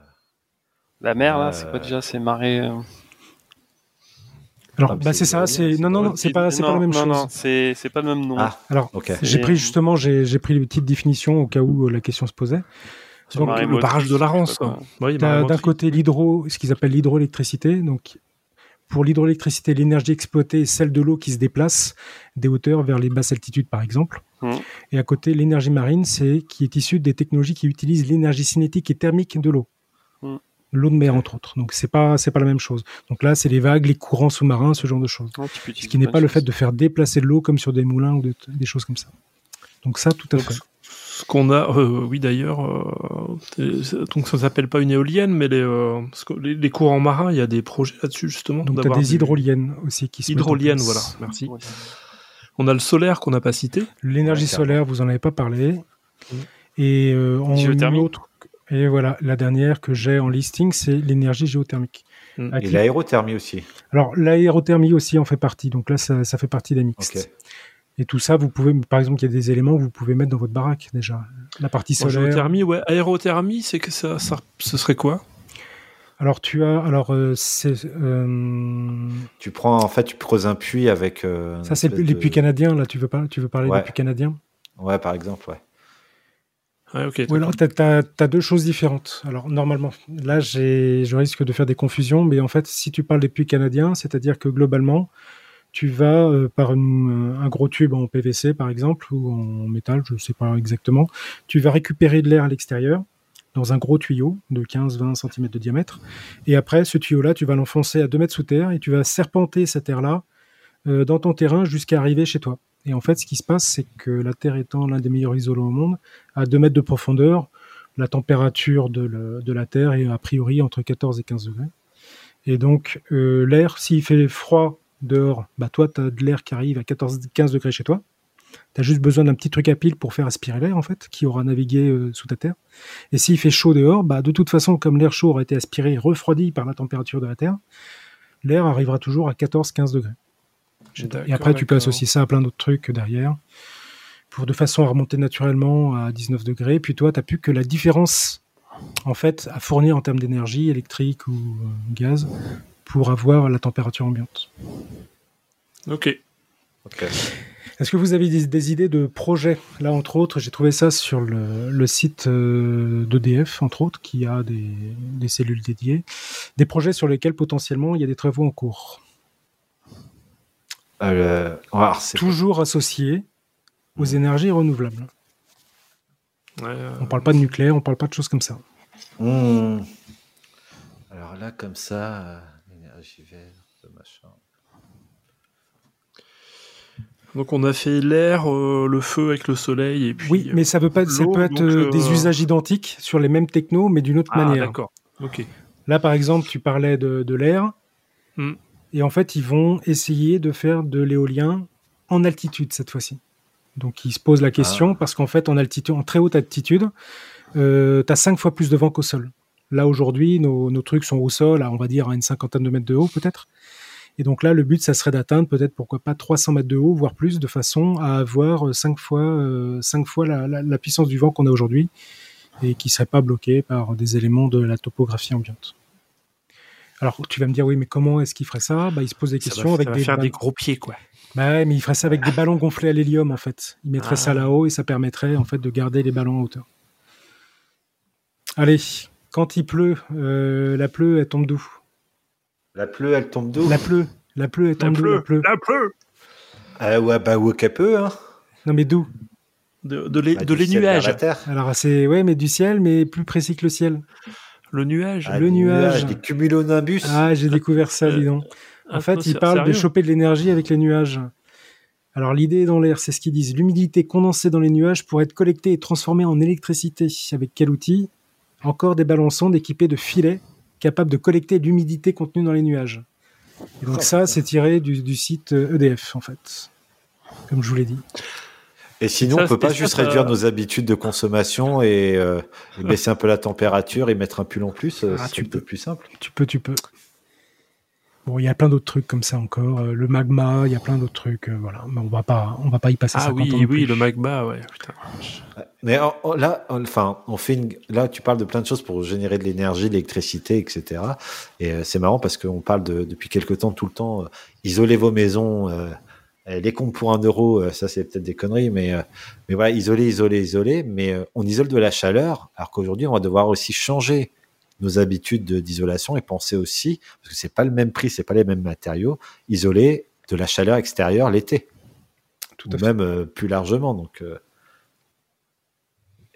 La mer, là, Euh, c'est quoi déjà? C'est marée. Alors, Ah, bah, c'est ça, c'est non, non, non, c'est pas, c'est pas la même non, chose. Non, c'est c'est pas le même nom. Ah, Alors, j'ai pris justement, j'ai j'ai pris les petites définitions au cas où euh, la question se posait. Donc, le barrage de la Rance. d'un côté l'hydro, ce qu'ils appellent l'hydroélectricité. Donc, pour l'hydroélectricité, l'énergie exploitée est celle de l'eau qui se déplace des hauteurs vers les basses altitudes, par exemple. Mhm. Et à côté, l'énergie marine, c'est qui est issue des technologies qui utilisent l'énergie cinétique et thermique de l'eau. Mhm. L'eau de mer, entre autres. Donc, c'est pas, c'est pas la même chose. Donc là, c'est les vagues, les courants sous-marins, ce genre de choses. Peux Ce qui n'est pas le fait de faire déplacer de l'eau comme sur des moulins ou de- des choses comme ça. Donc ça, tout à Donc, fait. Ce qu'on a, euh, oui d'ailleurs, euh, donc ça s'appelle pas une éolienne, mais les, euh, les, les courants marins, il y a des projets là-dessus justement. Donc tu as des du- hydroliennes aussi qui se Hydroliennes, voilà, merci. Ouais. On a le solaire qu'on n'a pas cité. L'énergie Ouais, solaire, vous en avez pas parlé. Mm. Et euh, en Géothermie. une autre, et voilà, la dernière que j'ai en listing, c'est l'énergie géothermique. Mm. À Et l'aérothermie aussi. Alors l'aérothermie aussi en fait partie. Donc là, ça, ça fait partie des mixtes. Ok. Et tout ça, vous pouvez, par exemple, il y a des éléments que vous pouvez mettre dans votre baraque déjà. La partie solaire. géothermie, ouais. Aérothermie, c'est que ça, ça, ce serait quoi? Alors tu as, alors euh, c'est, euh, Tu prends, en fait, tu creuses un puits avec. euh, ça c'est les de- puits canadiens là. Tu veux pas, tu veux parler Ouais. des puits canadiens? Ouais, par exemple, ouais. Ouais, ok. Oui, alors tu as, deux choses différentes. Alors normalement, là je risque de faire des confusions, mais en fait, si tu parles des puits canadiens, c'est-à-dire que globalement, tu vas euh, par une- un gros tube en PVC par exemple, ou en métal, je ne sais pas exactement, tu vas récupérer de l'air à l'extérieur dans un gros tuyau de 15-20 cm de diamètre, et après ce tuyau-là, tu vas l'enfoncer à 2 mètres sous terre, et tu vas serpenter cet air-là euh, dans ton terrain jusqu'à arriver chez toi. Et en fait, ce qui se passe, c'est que la Terre étant l'un des meilleurs isolants au monde, à 2 mètres de profondeur, la température de, la Terre est a priori entre 14 et 15 degrés. Et donc, euh, l'air, s'il fait froid dehors, bah toi, tu as de l'air qui arrive à 14, 15 degrés chez toi. Tu as juste besoin d'un petit truc à pile pour faire aspirer l'air, en fait, qui aura navigué euh, sous ta Terre. Et s'il fait chaud dehors, bah, de toute façon, comme l'air chaud aura été aspiré, refroidi par la température de la Terre, l'air arrivera toujours à 14-15 degrés. Et après, tu peux associer ça à plein d'autres trucs derrière, pour de façon à remonter naturellement à 19 degrés. Puis toi, tu n'as plus que la différence, en fait, à fournir en termes d'énergie électrique ou euh, gaz, pour avoir la température ambiante. Ok. Ok. Est-ce que vous avez des, des idées de projets? Là, entre autres, j'ai trouvé ça sur le, le site euh, d'EDF, entre autres, qui a des, des cellules dédiées. Des projets sur lesquels potentiellement il y a des travaux en cours. Euh, alors, Toujours associés aux énergies renouvelables. Ouais, euh, On parle pas de nucléaire, on parle pas de choses comme ça. Hmm. Alors là, comme ça, euh, énergie verte, machin. Donc on a fait l'air, euh, le feu avec le soleil et puis. Oui, mais ça veut pas, ça peut être euh, euh, des usages identiques sur les mêmes technos, mais d'une autre Ah, manière. d'accord. Ok. Là, par exemple, tu parlais de, de l'air, Hmm. Et en fait, ils vont essayer de faire de l'éolien en altitude cette fois-ci. Donc, ils se posent la question parce qu'en fait, en altitude, en très haute altitude, euh, tu as cinq fois plus de vent qu'au sol. Là, aujourd'hui, nos, nos trucs sont au sol, à, on va dire à une cinquantaine de mètres de haut, peut-être. Et donc là, le but, ça serait d'atteindre peut-être, pourquoi pas, 300 mètres de haut, voire plus, de façon à avoir 5 fois, 5 fois la, la, la puissance du vent qu'on a aujourd'hui et qui serait pas bloqué par des éléments de la topographie ambiante. Alors tu vas me dire oui, mais comment est-ce qu'il ferait ça? Bah il se pose des Ça questions va, avec ça va des faire des gros pieds, quoi. Bah ouais, mais il ferait ça avec des ballons gonflés à l'hélium en fait. Il mettrait Ah. ça là-haut et ça permettrait en fait de garder les ballons en hauteur. Allez, quand il pleut, euh, la pleut elle tombe d'où? La pleut, elle tombe d'où? La pleut, la pleut elle tombe d'où La pleu, pleut. la pleu. Ah ouais, bah qu'elle peut, hein. Non mais d'où? De, de les, Bah, de du les ciel vers nuages. la terre. Alors c'est ouais, mais du ciel, mais plus précis que le ciel. Le nuage. Ah, Le nuage. Des cumulonimbus. Ah, j'ai découvert ça, dis donc. En Ah, fait, non, il parle de choper de l'énergie avec les nuages. Alors l'idée est dans l'air, c'est ce qu'ils disent. L'humidité condensée dans les nuages pourrait être collectée et transformée en électricité. Avec quel outil? Encore des ballons sondes équipés de filets capables de collecter l'humidité contenue dans les nuages. Et donc ça, c'est tiré du, du site euh, EDF, en fait. Comme je vous l'ai dit. Et sinon, Ça, on peut pas juste ça, réduire ça- nos habitudes de consommation et, euh, et baisser un peu la température et mettre un pull en plus. euh, Ah, c'est tu un peu peux. plus simple. Tu peux, tu peux. Bon, il y a plein d'autres trucs comme ça encore. Euh, Le magma, il y a plein d'autres trucs. euh, voilà, mais on va pas, on va pas y passer Ah 50 oui, ans oui, plus. le magma, ouais. Putain. Mais là, enfin, on fait une, là, tu parles de plein de choses pour générer de l'énergie, de l'électricité, etc. Et euh, c'est marrant parce qu'on parle de, depuis quelque temps, tout le temps, euh, isoler vos maisons, les comptes pour un euro, euh, ça c'est peut-être des conneries, mais, euh, mais voilà, isoler, isoler, isoler. Mais euh, on isole de la chaleur, alors qu'aujourd'hui, on va devoir aussi changer nos habitudes de- d'isolation et penser aussi, parce que c'est pas le même prix, c'est pas les mêmes matériaux, isoler de la chaleur extérieure l'été Tout ou à fait. même euh, plus largement. Donc, euh,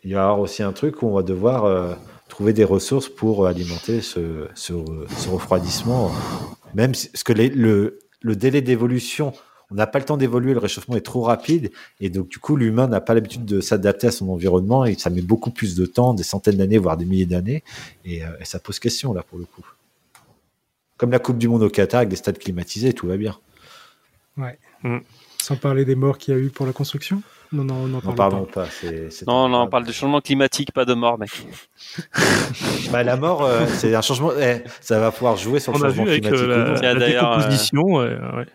il y aura aussi un truc où on va devoir euh, trouver des ressources pour alimenter ce, ce, ce refroidissement. Même si, parce que les- le, le délai d'évolution, on n'a pas le temps d'évoluer, le réchauffement est trop rapide, et donc du coup, l'humain n'a pas l'habitude de s'adapter à son environnement, et ça met beaucoup plus de temps, des centaines d'années, voire des milliers d'années, et, euh, et ça pose question là pour le coup. Comme la Coupe du Monde au Qatar avec des stades climatisés, tout va bien. Sans parler des morts qu'il y a eu pour la construction? Non, non, on n'en N'en parle parlons pas. Non, non, on parle de changement climatique, pas de mort, mec. Bah, la mort, euh, c'est un changement. eh, ça va pouvoir jouer sur le On a vu changement avec climatique. euh, non. la, la d'ailleurs, euh, décomposition. ouais, ouais.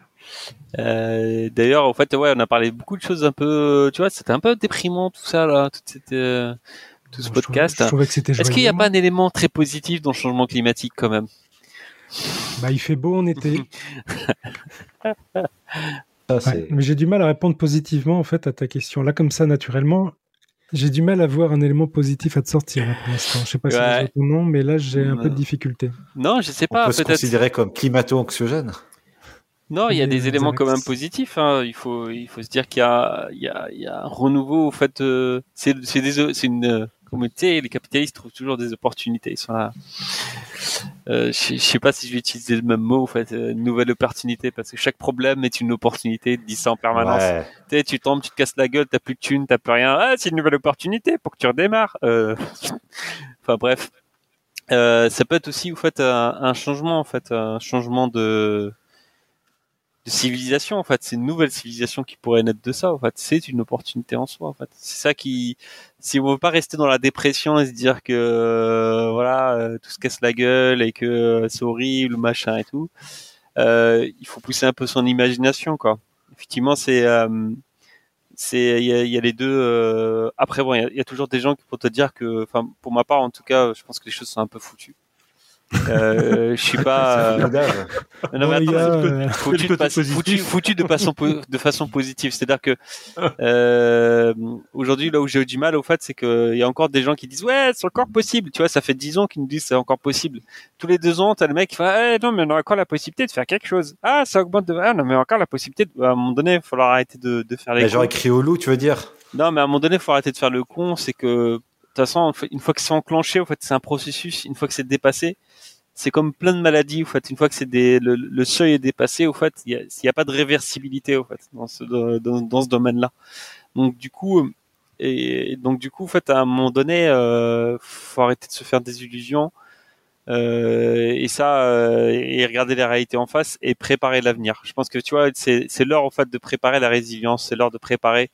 Euh, D'ailleurs, en fait, ouais, on a parlé beaucoup de choses un peu, tu vois, c'était un peu déprimant tout ça là, toute cette, euh, tout ce Bon, je podcast. trouvais- Je trouvais que c'était Est-ce qu'il n'y a pas un élément très positif dans le changement climatique quand même? Bah, il fait beau en été. Ça, Ouais, c'est- mais j'ai du mal à répondre positivement en fait à ta question. Là, comme ça, naturellement, j'ai du mal à voir un élément positif à te sortir là, pour l'instant. Je sais pas si Ouais. c'est ton nom, mais là, j'ai un peu de Ouais. difficulté. Non, je sais on pas, peut se considérer comme climato-anxiogène. Non, il y a des éléments quand même positifs. Hein. Il faut, il faut se dire qu'il y a, il y a, il y a un renouveau. Au fait, euh, c'est, c'est des, c'est une euh, communauté. Les capitalistes trouvent toujours des opportunités. Ils sont là. Euh, je, je sais pas si je vais utiliser le même mot. En fait, euh, une nouvelle opportunité parce que chaque problème est une opportunité. Disent ça en permanence. Ouais. Tu sais, tu tombes, tu te casses la gueule, t'as plus de thunes, t'as plus rien. Ah, c'est une nouvelle opportunité pour que tu redémarres. Euh... enfin bref, euh, ça peut être aussi, en fait, un, un changement, en fait, un changement de civilisation en fait. C'est une nouvelle civilisation qui pourrait naître de ça en fait. C'est une opportunité en soi en fait. C'est ça qui si on veut pas rester dans la dépression et se dire que euh, voilà euh, tout se casse la gueule et que euh, c'est horrible machin et tout euh, il faut pousser un peu son imagination quoi. Effectivement c'est euh, c'est il y a, y a les deux après bon il y a- toujours des gens qui vont te dire que enfin pour ma part en tout cas je pense que les choses sont un peu foutues euh, je suis pas euh, non, mais attends, euh, foutu, de pas- foutu, foutu de façon po- de façon positive. C'est-à-dire que euh, aujourd'hui, là où j'ai eu du mal, au fait, c'est qu'il y a encore des gens qui disent ouais, c'est encore possible. Tu vois, ça fait dix ans qu'ils nous disent c'est encore possible. Tous les deux ans, t'as le mec qui fait eh, non, mais on a encore la possibilité de faire quelque chose. Ah, ça augmente. De... Ah, non, mais encore la possibilité. De... À un moment donné, il va falloir arrêter de, de faire les. Bah. J'aurais crié au loup, tu veux dire? Non, mais à un moment donné, il faut arrêter de faire le con. C'est que, de toute façon, une fois que c'est enclenché, en fait, c'est un processus. Une fois que c'est dépassé, c'est comme plein de maladies. En fait, une fois que c'est le, seuil est dépassé, au fait, il y a, pas de réversibilité, au fait, dans ce, domaine-là. Donc, du coup, euh, et donc, du coup, en fait, à un moment donné, euh, faut arrêter de se faire des illusions. Euh, et ça, euh, et regarder la réalité en face et préparer l'avenir. Je pense que tu vois, c'est c'est l'heure en fait de préparer la résilience, c'est l'heure de préparer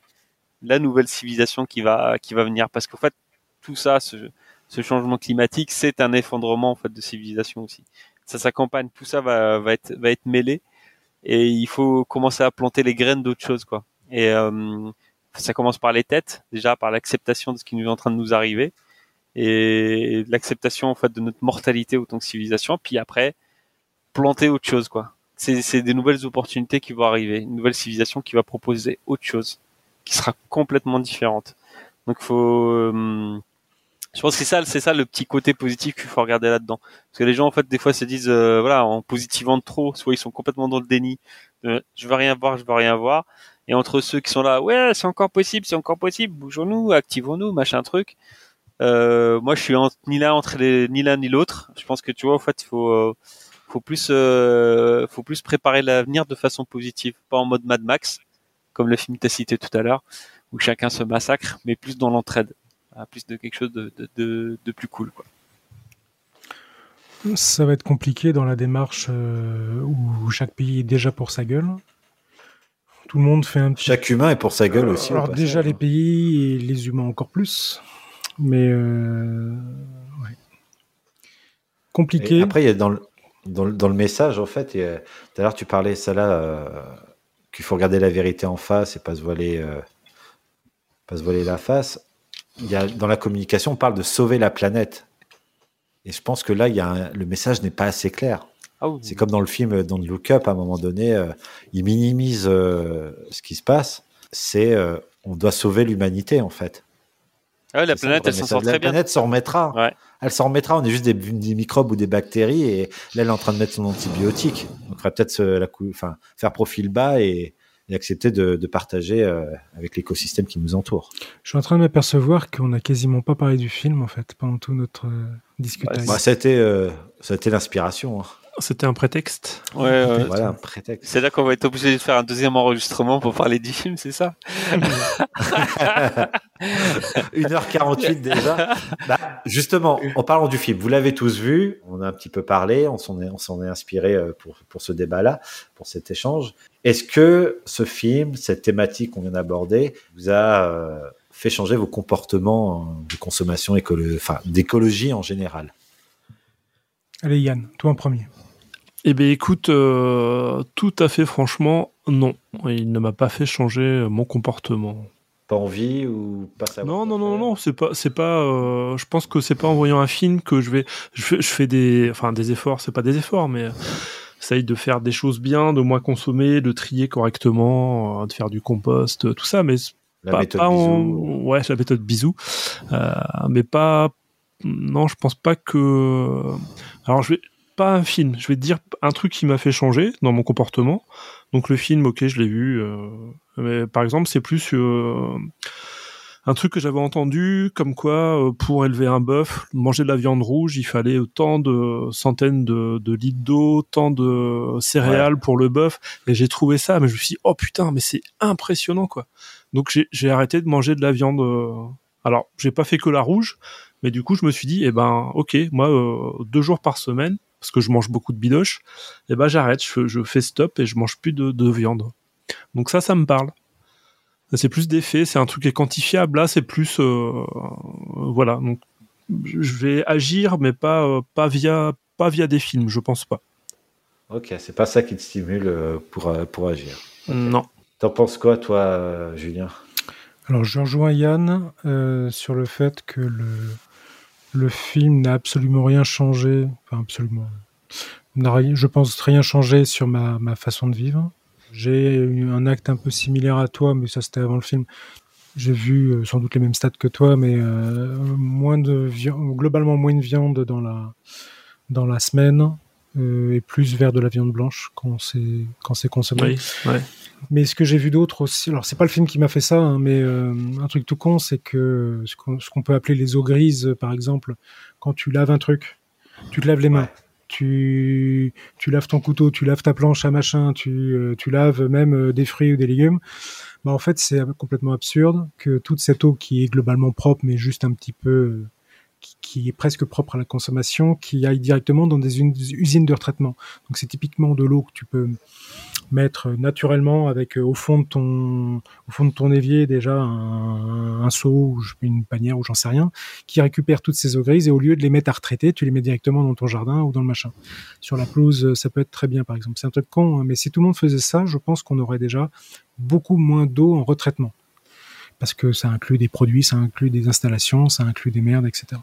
la nouvelle civilisation qui va qui va venir parce qu'en fait tout ça ce, ce changement climatique c'est un effondrement en fait de civilisation aussi ça s'accompagne tout ça va va être va être mêlé et il faut commencer à planter les graines d'autres choses quoi. Et euh, ça commence par les têtes, déjà par l'acceptation de ce qui nous est en train de nous arriver et l'acceptation en fait de notre mortalité autant que civilisation. Puis après, planter autre chose quoi. C'est des nouvelles opportunités qui vont arriver, une nouvelle civilisation qui va proposer autre chose, qui sera complètement différente. Donc faut euh, je pense que c'est ça, c'est ça le petit côté positif qu'il faut regarder là-dedans. Parce que les gens en fait des fois se disent euh, voilà en positivant trop, soit ils sont complètement dans le déni, je veux rien voir, je veux rien voir. Et entre ceux qui sont là, ouais c'est encore possible, c'est encore possible, bougeons-nous, activons-nous, machin truc. Euh, moi je suis ni là entre les, ni l'un ni l'autre. Je pense que tu vois en fait faut euh, faut plus euh, faut plus préparer l'avenir de façon positive, pas en mode Mad Max comme le film t'a cité tout à l'heure où chacun se massacre, mais plus dans l'entraide plus de quelque chose de, de, de, plus cool. Quoi. Ça va être compliqué dans la démarche euh, où chaque pays est déjà pour sa gueule. Tout le monde fait un petit... Chaque humain est pour sa gueule aussi. Alors déjà les pays et les humains encore plus. Mais euh, ouais. compliqué. après, il y a dans le, dans, le, dans le message, en fait, tout à l'heure tu parlais, ça là, euh, qu'il faut regarder la vérité en face et pas se voiler, pas se voiler la face il y a, dans la communication, on parle de sauver la planète. Et je pense que là, il y a le message n'est pas assez clair. Ah c'est comme dans le film Don't Look Up, à un moment donné, euh, il minimise euh, ce qui se passe. C'est euh, on doit sauver l'humanité, en fait. Ah la planète, elle s'en sort très bien. La planète s'en remettra. Ouais. Elle s'en remettra. On est juste des, des, microbes ou des bactéries et là, elle est en train de mettre son antibiotique. Donc, il faudrait peut-être enfin, faire profil bas et, et accepter de, de partager euh, avec l'écosystème qui nous entoure. Je suis en train de m'apercevoir qu'on n'a quasiment pas parlé du film en fait pendant tout notre euh, discussion. Bah, ça a été, euh, ça a été l'inspiration. Hein. C'était un prétexte. Ouais, voilà, un prétexte. C'est là qu'on va être obligé de faire un deuxième enregistrement pour parler du film, c'est ça? 1h48 déjà. Bah, justement, en parlant du film, vous l'avez tous vu, on a un petit peu parlé, on s'en est, on s'en est inspiré pour, pour ce débat-là, pour cet échange. Est-ce que ce film, cette thématique qu'on vient d'aborder, vous a euh, fait changer vos comportements de consommation, enfin, d'écologie en général? Allez Yann, toi en premier. Eh bien écoute, euh, tout à fait franchement, non. Il ne m'a pas fait changer mon comportement. Pas envie ou pas savoir Non, non, non, non, c'est pas, c'est pas. Euh, je pense que c'est pas en voyant un film que je vais, je fais, je fais des, enfin des efforts. C'est pas des efforts, mais essaye de faire des choses bien, de moins consommer, de trier correctement, euh, de faire du compost, tout ça, mais la pas, méthode bisou. ouais, la méthode bisou, euh, mais pas, non, je pense pas que. Alors je vais pas un film, je vais te dire un truc qui m'a fait changer dans mon comportement. Donc le film, ok, je l'ai vu, euh, mais par exemple, c'est plus un truc que j'avais entendu comme quoi euh, pour élever un bœuf, manger de la viande rouge, il fallait tant de centaines de, litres d'eau, tant de céréales pour le bœuf. Et j'ai trouvé ça, mais je me suis dit, oh putain, mais c'est impressionnant quoi. Donc j'ai arrêté de manger de la viande. Euh, alors j'ai pas fait que la rouge, mais du coup je me suis dit, eh ben ok, moi euh, deux jours par semaine, parce que je mange beaucoup de bidoches, eh ben j'arrête, je, fais stop et je mange plus de, de viande. Donc ça, ça me parle c'est plus des faits, c'est un truc qui est quantifiable. Là, c'est plus, euh, voilà. Donc, je vais agir, mais pas euh, pas via pas via des films, je pense pas. Ok, c'est pas ça qui te stimule euh, pour pour agir. Non. T'en penses quoi, toi, Julien? Alors, je rejoins Yann sur le fait que le le film n'a absolument rien changé, enfin absolument, je pense rien changé sur ma, ma façon de vivre. J'ai eu un acte un peu similaire à toi, mais ça c'était avant le film. J'ai vu euh, sans doute les mêmes stats que toi, mais euh, moins de globalement moins de viande dans la dans la semaine euh, et plus vers de la viande blanche quand c'est quand c'est consommé. Oui, Mais ce que j'ai vu d'autres aussi, alors c'est pas le film qui m'a fait ça, hein, mais un truc tout con, c'est que ce qu'on peut appeler les eaux grises, par exemple, quand tu laves un truc, tu te laves les mains tu, tu laves ton couteau, tu laves ta planche à machin, tu, euh, tu laves même euh, des fruits ou des légumes, bah en fait c'est complètement absurde que toute cette eau qui est globalement propre mais juste un petit peu euh, qui, est presque propre à la consommation, qui aille directement dans des usines de retraitement. Donc c'est typiquement de l'eau que tu peux mettre naturellement avec au fond de ton au fond de ton évier déjà un, seau ou une panière ou j'en sais rien qui récupère toutes ces eaux grises et au lieu de les mettre à retraiter, tu les mets directement dans ton jardin ou dans le machin. Sur la pelouse, ça peut être très bien par exemple. C'est un truc con, hein, mais si tout le monde faisait ça, je pense qu'on aurait déjà beaucoup moins d'eau en retraitement parce que ça inclut des produits, ça inclut des installations, ça inclut des merdes, etc.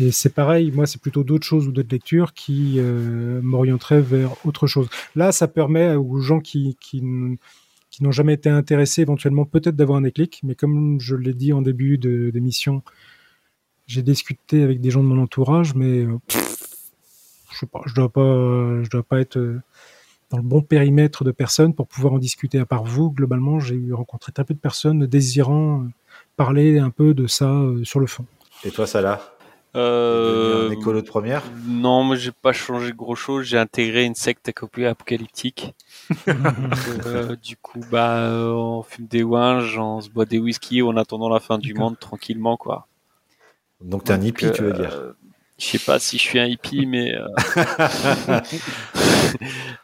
Et c'est pareil, moi c'est plutôt d'autres choses ou d'autres lectures qui euh, m'orienteraient vers autre chose. Là, ça permet aux gens qui, qui, qui n'ont jamais été intéressés éventuellement peut-être d'avoir un déclic, mais comme je l'ai dit en début d'émission, j'ai discuté avec des gens de mon entourage, mais euh, je sais pas, je dois dois pas être euh, dans le bon périmètre de personnes pour pouvoir en discuter. À part vous, globalement, j'ai eu rencontré très peu de personnes désirant euh, parler un peu de ça euh, sur le fond. Et toi, Salah? Euh, un écolo de première? Non, moi j'ai pas changé gros chose. J'ai intégré une secte apocalyptique. euh, du coup, bah, on fume des ouinges, on se boit des whisky en attendant la fin du monde tranquillement, quoi. Donc t'es un hippie, tu veux dire? Je sais pas si je suis un hippie, mais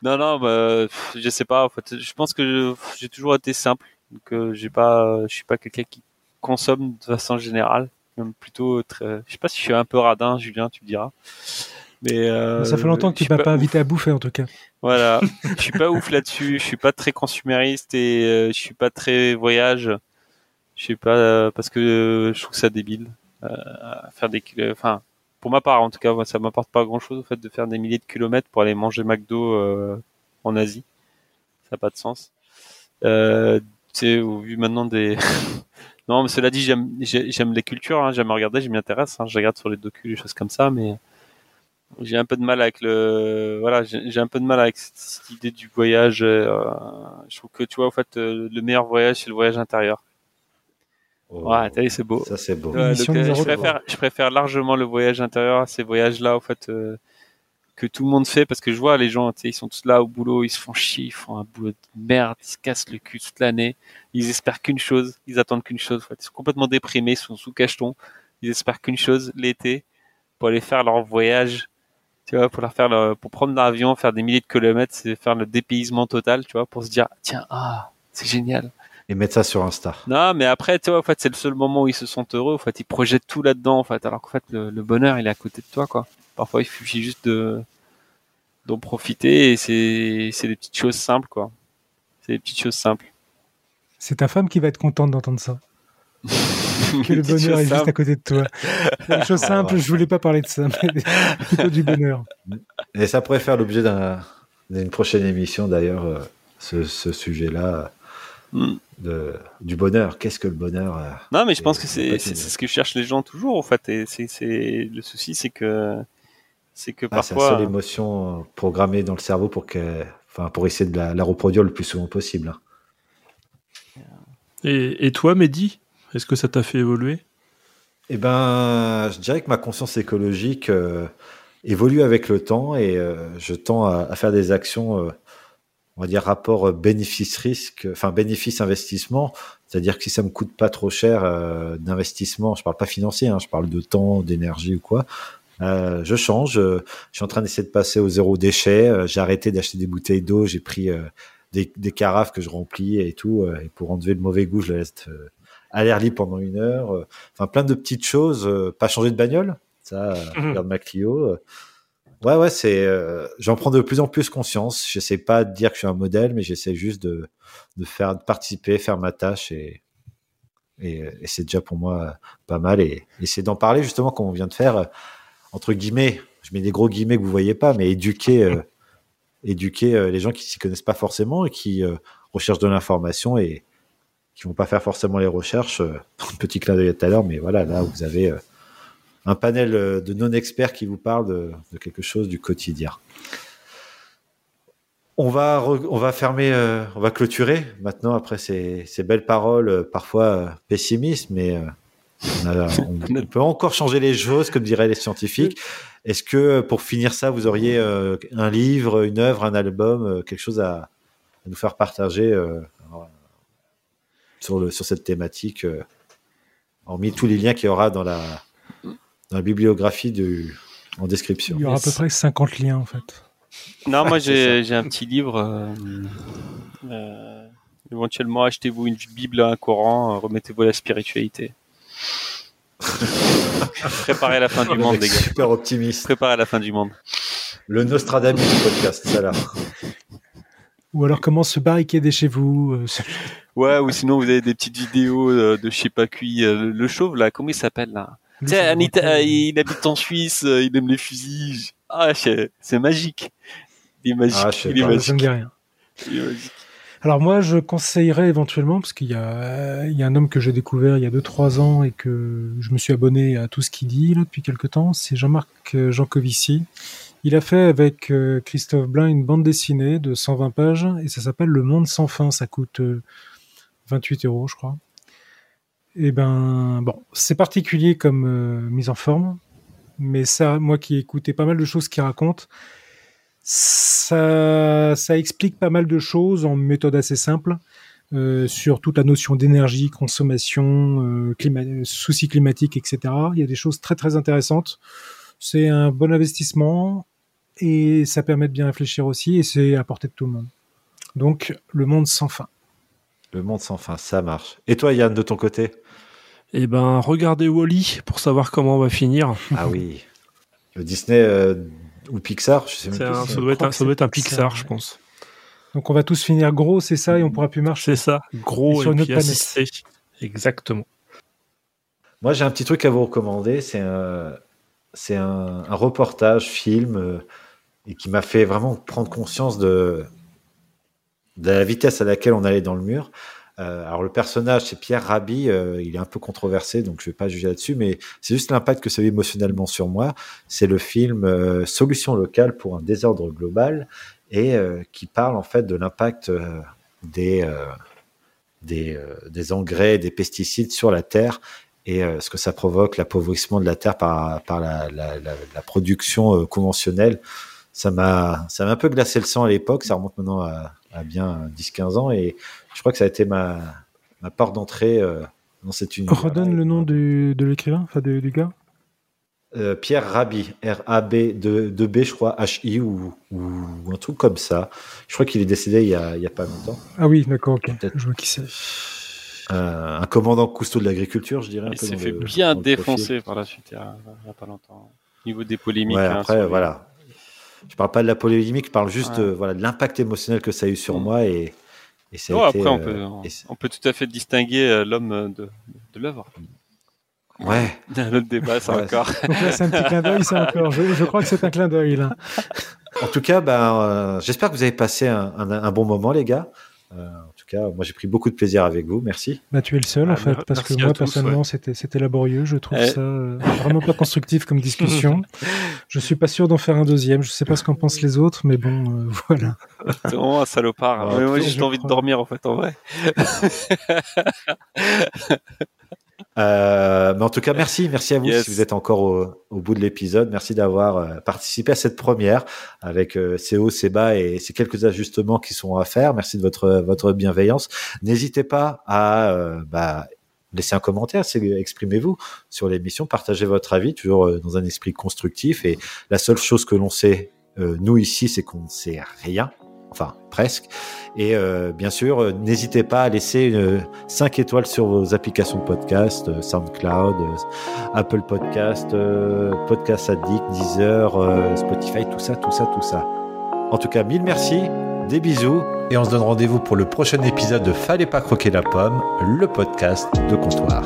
non, non, bah, je sais pas. En fait, je pense que j'ai toujours été simple, que j'ai pas, je suis pas quelqu'un qui consomme de façon générale, même plutôt très. Je sais pas si je suis un peu radin, Julien, tu me diras. Mais euh, ça fait longtemps que tu m'as pas, pas invité à bouffer en tout cas. Voilà, je suis pas ouf là-dessus. Je suis pas très consumériste et euh, je suis pas très voyage. Je sais pas euh, parce que je trouve ça débile faire des enfin pour ma part en tout cas moi, ça m'apporte pas grand chose au fait de faire des milliers de kilomètres pour aller manger McDo euh, en Asie. Ça n'a pas de sens. Euh, tu au vu maintenant des non mais cela dit j'aime j'aime les cultures hein, j'aime regarder je m'y intéresse hein, je regarde sur les docus des choses comme ça mais j'ai un peu de mal avec le voilà j'ai un peu de mal avec cette, idée du voyage euh, je trouve que tu vois en fait euh, le meilleur voyage c'est le voyage intérieur Oh, ouais, t'as vu, c'est beau. Ça, c'est beau. Ouais, donc, euh, je, préfère, je préfère largement le voyage intérieur à ces voyages-là, en fait, euh, que tout le monde fait, parce que je vois les gens, tu sais, ils sont tous là au boulot, ils se font chier, ils font un boulot de merde, ils se cassent le cul toute l'année, ils espèrent qu'une chose, ils attendent qu'une chose, en fait. ils sont complètement déprimés, ils sont sous cacheton, ils espèrent qu'une chose, l'été, pour aller faire leur voyage, tu vois, pour leur faire leur, pour prendre l'avion, faire des milliers de kilomètres, c'est faire le dépaysement total, tu vois, pour se dire, tiens, ah, c'est génial et mettre ça sur Insta. Non, mais après, tu vois, en fait, c'est le seul moment où ils se sentent heureux. En fait, ils projettent tout là-dedans, en fait, alors qu'en fait, le, le, bonheur, il est à côté de toi, quoi. Parfois, il suffit juste de d'en profiter et c'est c'est des petites choses simples, quoi. C'est des petites choses simples. C'est ta femme qui va être contente d'entendre ça. que le bonheur est juste à côté de toi. Une chose simple, je voulais pas parler de ça, mais plutôt du bonheur. Et ça pourrait faire l'objet d'une prochaine émission, d'ailleurs, euh, ce, ce sujet-là de, du bonheur. Qu'est-ce que le bonheur euh, Non, mais je pense que c'est ce que cherchent les gens toujours, en fait. Et c'est le souci, c'est que c'est que ah, parfois. C'est la seule émotion programmée dans le cerveau pour que, enfin, pour essayer de la, la reproduire le plus souvent possible. hein. Et, et toi, Mehdi, est-ce que ça t'a fait évoluer? Eh ben, je dirais que ma conscience écologique euh, évolue avec le temps et euh, je tends à, à, faire des actions euh, on va dire rapport bénéfice-risque, enfin bénéfice-investissement, c'est-à-dire que si ça me coûte pas trop cher euh, d'investissement, je parle pas financier, hein, je parle de temps, d'énergie ou quoi, euh, je change. je suis en train d'essayer de passer au zéro déchet. Euh, j'ai arrêté d'acheter des bouteilles d'eau, j'ai pris euh, des, des, carafes que je remplis et tout, et pour enlever le mauvais goût, je le laisse à l'air libre pendant une heure. Enfin, plein de petites choses. pas changer de bagnole, ça, mmh. regarde ma Clio. Ouais, ouais, c'est. Euh, J'en prends de plus en plus conscience. J'essaie pas de dire que je suis un modèle, mais j'essaie juste de, de faire de participer, faire ma tâche et et, c'est déjà pour moi pas mal. Et, et c'est d'en parler justement comme on vient de faire entre guillemets. Je mets des gros guillemets que vous voyez pas, mais éduquer, euh, éduquer euh, les gens qui s'y connaissent pas forcément et qui euh, recherchent de l'information et qui vont pas faire forcément les recherches. petit clin d'œil tout à l'heure, mais voilà, là vous avez un panel de non-experts qui vous parle de, de, quelque chose du quotidien. On va, on va fermer, euh, on va clôturer maintenant après ces, ces belles paroles, euh, parfois euh, pessimistes, mais on, a, on, on, peut encore changer les choses, comme diraient les scientifiques. Est-ce que pour finir ça, vous auriez un livre, une œuvre, un album, quelque chose à, à nous faire partager sur, le, sur cette thématique, hormis tous les liens qu'il y aura dans la, dans la bibliographie du, en description. Il y aura yes. à peu près 50 liens en fait. Non, moi j'ai un petit livre. euh, euh, éventuellement, achetez-vous une Bible, un Coran, euh, remettez-vous à la spiritualité. Préparez la fin du monde, les gars. Super optimiste. Préparez la fin du monde. Le Nostradamus du podcast, ça là. Ou alors comment se barricader chez vous Ouais, ou sinon vous avez des petites vidéos de je sais pas qui, le chauve là, comment il s'appelle là? Euh, il habite en Suisse, euh, il aime les fusils. Ah, c'est magique. Il est magique. Ah, il est pas, Ça magique. me dit rien. Il est magique. Alors moi, je conseillerais éventuellement, parce qu'il y a, il y a un homme que j'ai découvert il y a 2-3 ans et que je me suis abonné à tout ce qu'il dit là, depuis quelque temps, c'est Jean-Marc euh, Jancovici. Il a fait avec Christophe Blain une bande dessinée de 120 pages et ça s'appelle Le Monde sans fin. Ça coûte euh, 28 euros, je crois. Et ben, bon, c'est particulier comme euh, mise en forme, mais ça, moi qui ai écouté pas mal de choses qu'il raconte, ça, ça explique pas mal de choses en méthode assez simple euh, sur toute la notion d'énergie, consommation, euh, climat, soucis climatiques, etc. Il y a des choses très très intéressantes. C'est un bon investissement et ça permet de bien réfléchir aussi et c'est à portée de tout le monde. Donc le monde sans fin. Le monde sans fin, ça marche. Et toi, Yann, de ton côté? Eh ben, regardez Wally pour savoir comment on va finir. Ah oui. Le Disney euh, ou Pixar, je sais même un- si ça c'est- doit être un, crois ça doit être un que c'est Pixar, je pense. Donc on va tous finir gros, c'est ça, et on pourra plus marcher. C'est ça, Et gros sur et, puis autre planète. assisté. Exactement. Moi, j'ai un petit truc à vous recommander. C'est un, c'est un, un reportage, film, euh, et qui m'a fait vraiment prendre conscience de, de la vitesse à laquelle on allait dans le mur. Euh, alors, le personnage, c'est Pierre Rabhi. euh, il est un peu controversé, donc je vais pas juger là-dessus, mais c'est juste l'impact que ça a eu émotionnellement sur moi. C'est le film euh, Solution locale pour un désordre global et qui parle en fait de l'impact des, des, engrais, des pesticides sur la terre et ce que ça provoque, l'appauvrissement de la terre par, par la, la, production conventionnelle. Ça m'a, ça m'a un peu glacé le sang à l'époque. Ça remonte maintenant à, à bien 10-15 ans et je crois que ça a été ma, ma porte d'entrée euh, dans cette univers. Redonne le nom du, de l'écrivain, enfin du gars. Euh, Pierre Rabhi, R-A-B, 2B, je crois, H-I ou, ou un truc comme ça. Je crois qu'il est décédé il y a, il y a pas longtemps. Ah oui, d'accord, ok. Peut-être. Je vois qui c'est. Euh, un commandant cousteau de l'agriculture, je dirais. un Il s'est fait le- bien défoncer par la suite, il y a, pas longtemps. Au niveau des polémiques. Ouais, hein, après, voilà. Je parle pas de la polémique, je parle juste Ouais. euh, voilà, de l'impact émotionnel que ça a eu sur Mm. moi. Et, et ça a Ouais, été, après, on euh, peut, on, et c'est- on peut tout à fait distinguer euh, l'homme de, de l'œuvre. Ouais, Un autre débat, ça Ouais. encore. Donc là, c'est un petit clin d'œil, ça encore. Je, je crois que c'est un clin d'œil, là. en tout cas, ben, euh, j'espère que vous avez passé un, un- un bon moment, les gars. Euh, cas, moi, j'ai pris beaucoup de plaisir avec vous. Merci. Bah, tu es le seul, Ah, en fait, mer- parce que moi, tous, personnellement, c'était, c'était laborieux. Je trouve Eh. ça euh, vraiment pas constructif comme discussion. je suis pas sûr d'en faire un deuxième. Je sais pas ce qu'en pensent les autres, mais bon, euh, voilà. C'est vraiment un salopard. Ah, Mais moi, j'ai juste envie de dormir, en fait, en vrai. Euh, mais en tout cas, merci, merci à vous Yes. si vous êtes encore au, au bout de l'épisode. Merci d'avoir euh, participé à cette première avec euh, ces hauts, ces bas et ces quelques ajustements qui sont à faire. Merci de votre votre bienveillance. N'hésitez pas à euh, bah, laisser un commentaire, exprimez-vous sur l'émission, partagez votre avis, toujours euh, dans un esprit constructif. Et la seule chose que l'on sait, euh, nous ici, c'est qu'on ne sait rien. Enfin, presque. Et euh, bien sûr, euh, n'hésitez pas à laisser une, 5 étoiles sur vos applications de podcast, euh, SoundCloud, euh, Apple Podcast, euh, Podcast Addict, Deezer, euh, Spotify, tout ça, tout ça, tout ça. En tout cas, mille merci, des bisous, et on se donne rendez-vous pour le prochain épisode de Fallait pas croquer la pomme, le podcast de comptoir.